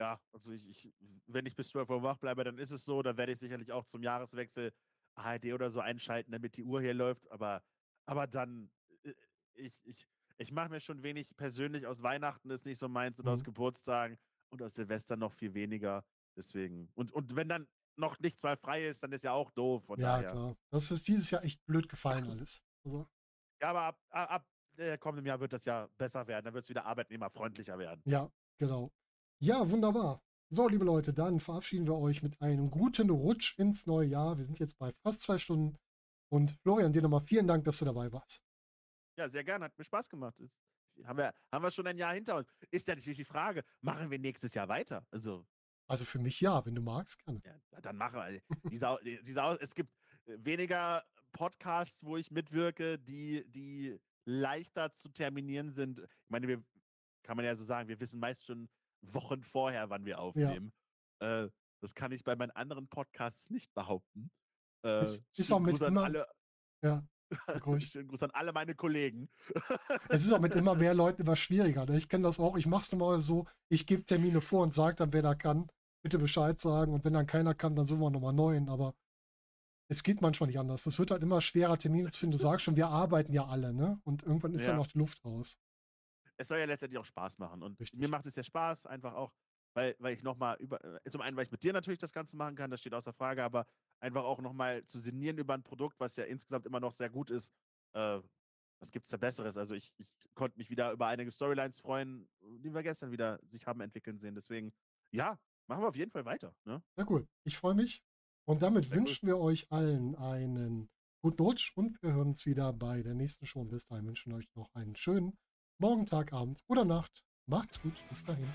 Ja, also ich, ich, wenn ich bis 12 Uhr wach bleibe, dann ist es so. Dann werde ich sicherlich auch zum Jahreswechsel ARD oder so einschalten, damit die Uhr hier läuft. Aber, aber dann, äh, ich, ich, ich mache mir schon wenig persönlich aus Weihnachten, ist nicht so meins, und aus Mhm. Geburtstagen und aus Silvester noch viel weniger. Deswegen. Und, und wenn dann noch nichts mal frei ist, dann ist ja auch doof. Von ja, daher. klar. Das ist dieses Jahr echt blöd gefallen alles. Also, Ja, aber ab, ab, äh, kommendem Jahr wird das ja besser werden. Dann wird es wieder arbeitnehmerfreundlicher werden. ja, genau. Ja, wunderbar. So, liebe Leute, dann verabschieden wir euch mit einem guten Rutsch ins neue Jahr. Wir sind jetzt bei fast zwei Stunden. Und Florian, dir nochmal vielen Dank, dass du dabei warst. Ja, sehr gerne. Hat mir Spaß gemacht. Ist, haben, wir, haben wir schon ein Jahr hinter uns. Ist ja natürlich die Frage, machen wir nächstes Jahr weiter? Also, Also für mich ja, wenn du magst, gerne. ja, dann machen wir. Diese, Au- die- diese, Au- es gibt äh, weniger Podcasts, wo ich mitwirke, die, die leichter zu terminieren sind. Ich meine, wir kann man ja so sagen, wir wissen meist schon Wochen vorher, wann wir aufnehmen. Äh, das kann ich bei meinen anderen Podcasts nicht behaupten. Äh, Es ist schönen auch mit Gruß an immer- alle, Ja, schönen Gruß an alle meine Kollegen. Es ist auch mit immer mehr Leuten immer schwieriger. Ne? Ich kenne das auch. Ich mache es normal so, ich gebe Termine vor und sage dann, wer da kann, bitte Bescheid sagen. Und wenn dann keiner kann, dann suchen wir nochmal neuen. Aber es geht manchmal nicht anders. Es wird halt immer schwerer, Termine zu finden. Du sagst schon, wir arbeiten ja alle, ne? Und irgendwann ist dann Ja. noch die Luft raus. es soll ja letztendlich auch Spaß machen. Und Richtig. mir macht es ja Spaß, einfach auch, weil, weil ich nochmal über, äh, zum einen, weil ich mit dir natürlich das Ganze machen kann, das steht außer Frage, aber einfach auch nochmal zu sinnieren über ein Produkt, was ja insgesamt immer noch sehr gut ist. Äh, was gibt es da Besseres? Also ich, ich konnte mich wieder über einige Storylines freuen, die wir gestern wieder sich haben entwickeln sehen. Deswegen, ja, machen wir auf jeden Fall weiter. Ne? Ja, cool. Ich freue mich. Und damit Sehr cool. wünschen wir euch allen einen guten Rutsch und wir hören uns wieder bei der nächsten Show. Und bis dahin wünschen wir euch noch einen schönen Morgen, Tag, Abend oder Nacht. Macht's gut. Bis dahin.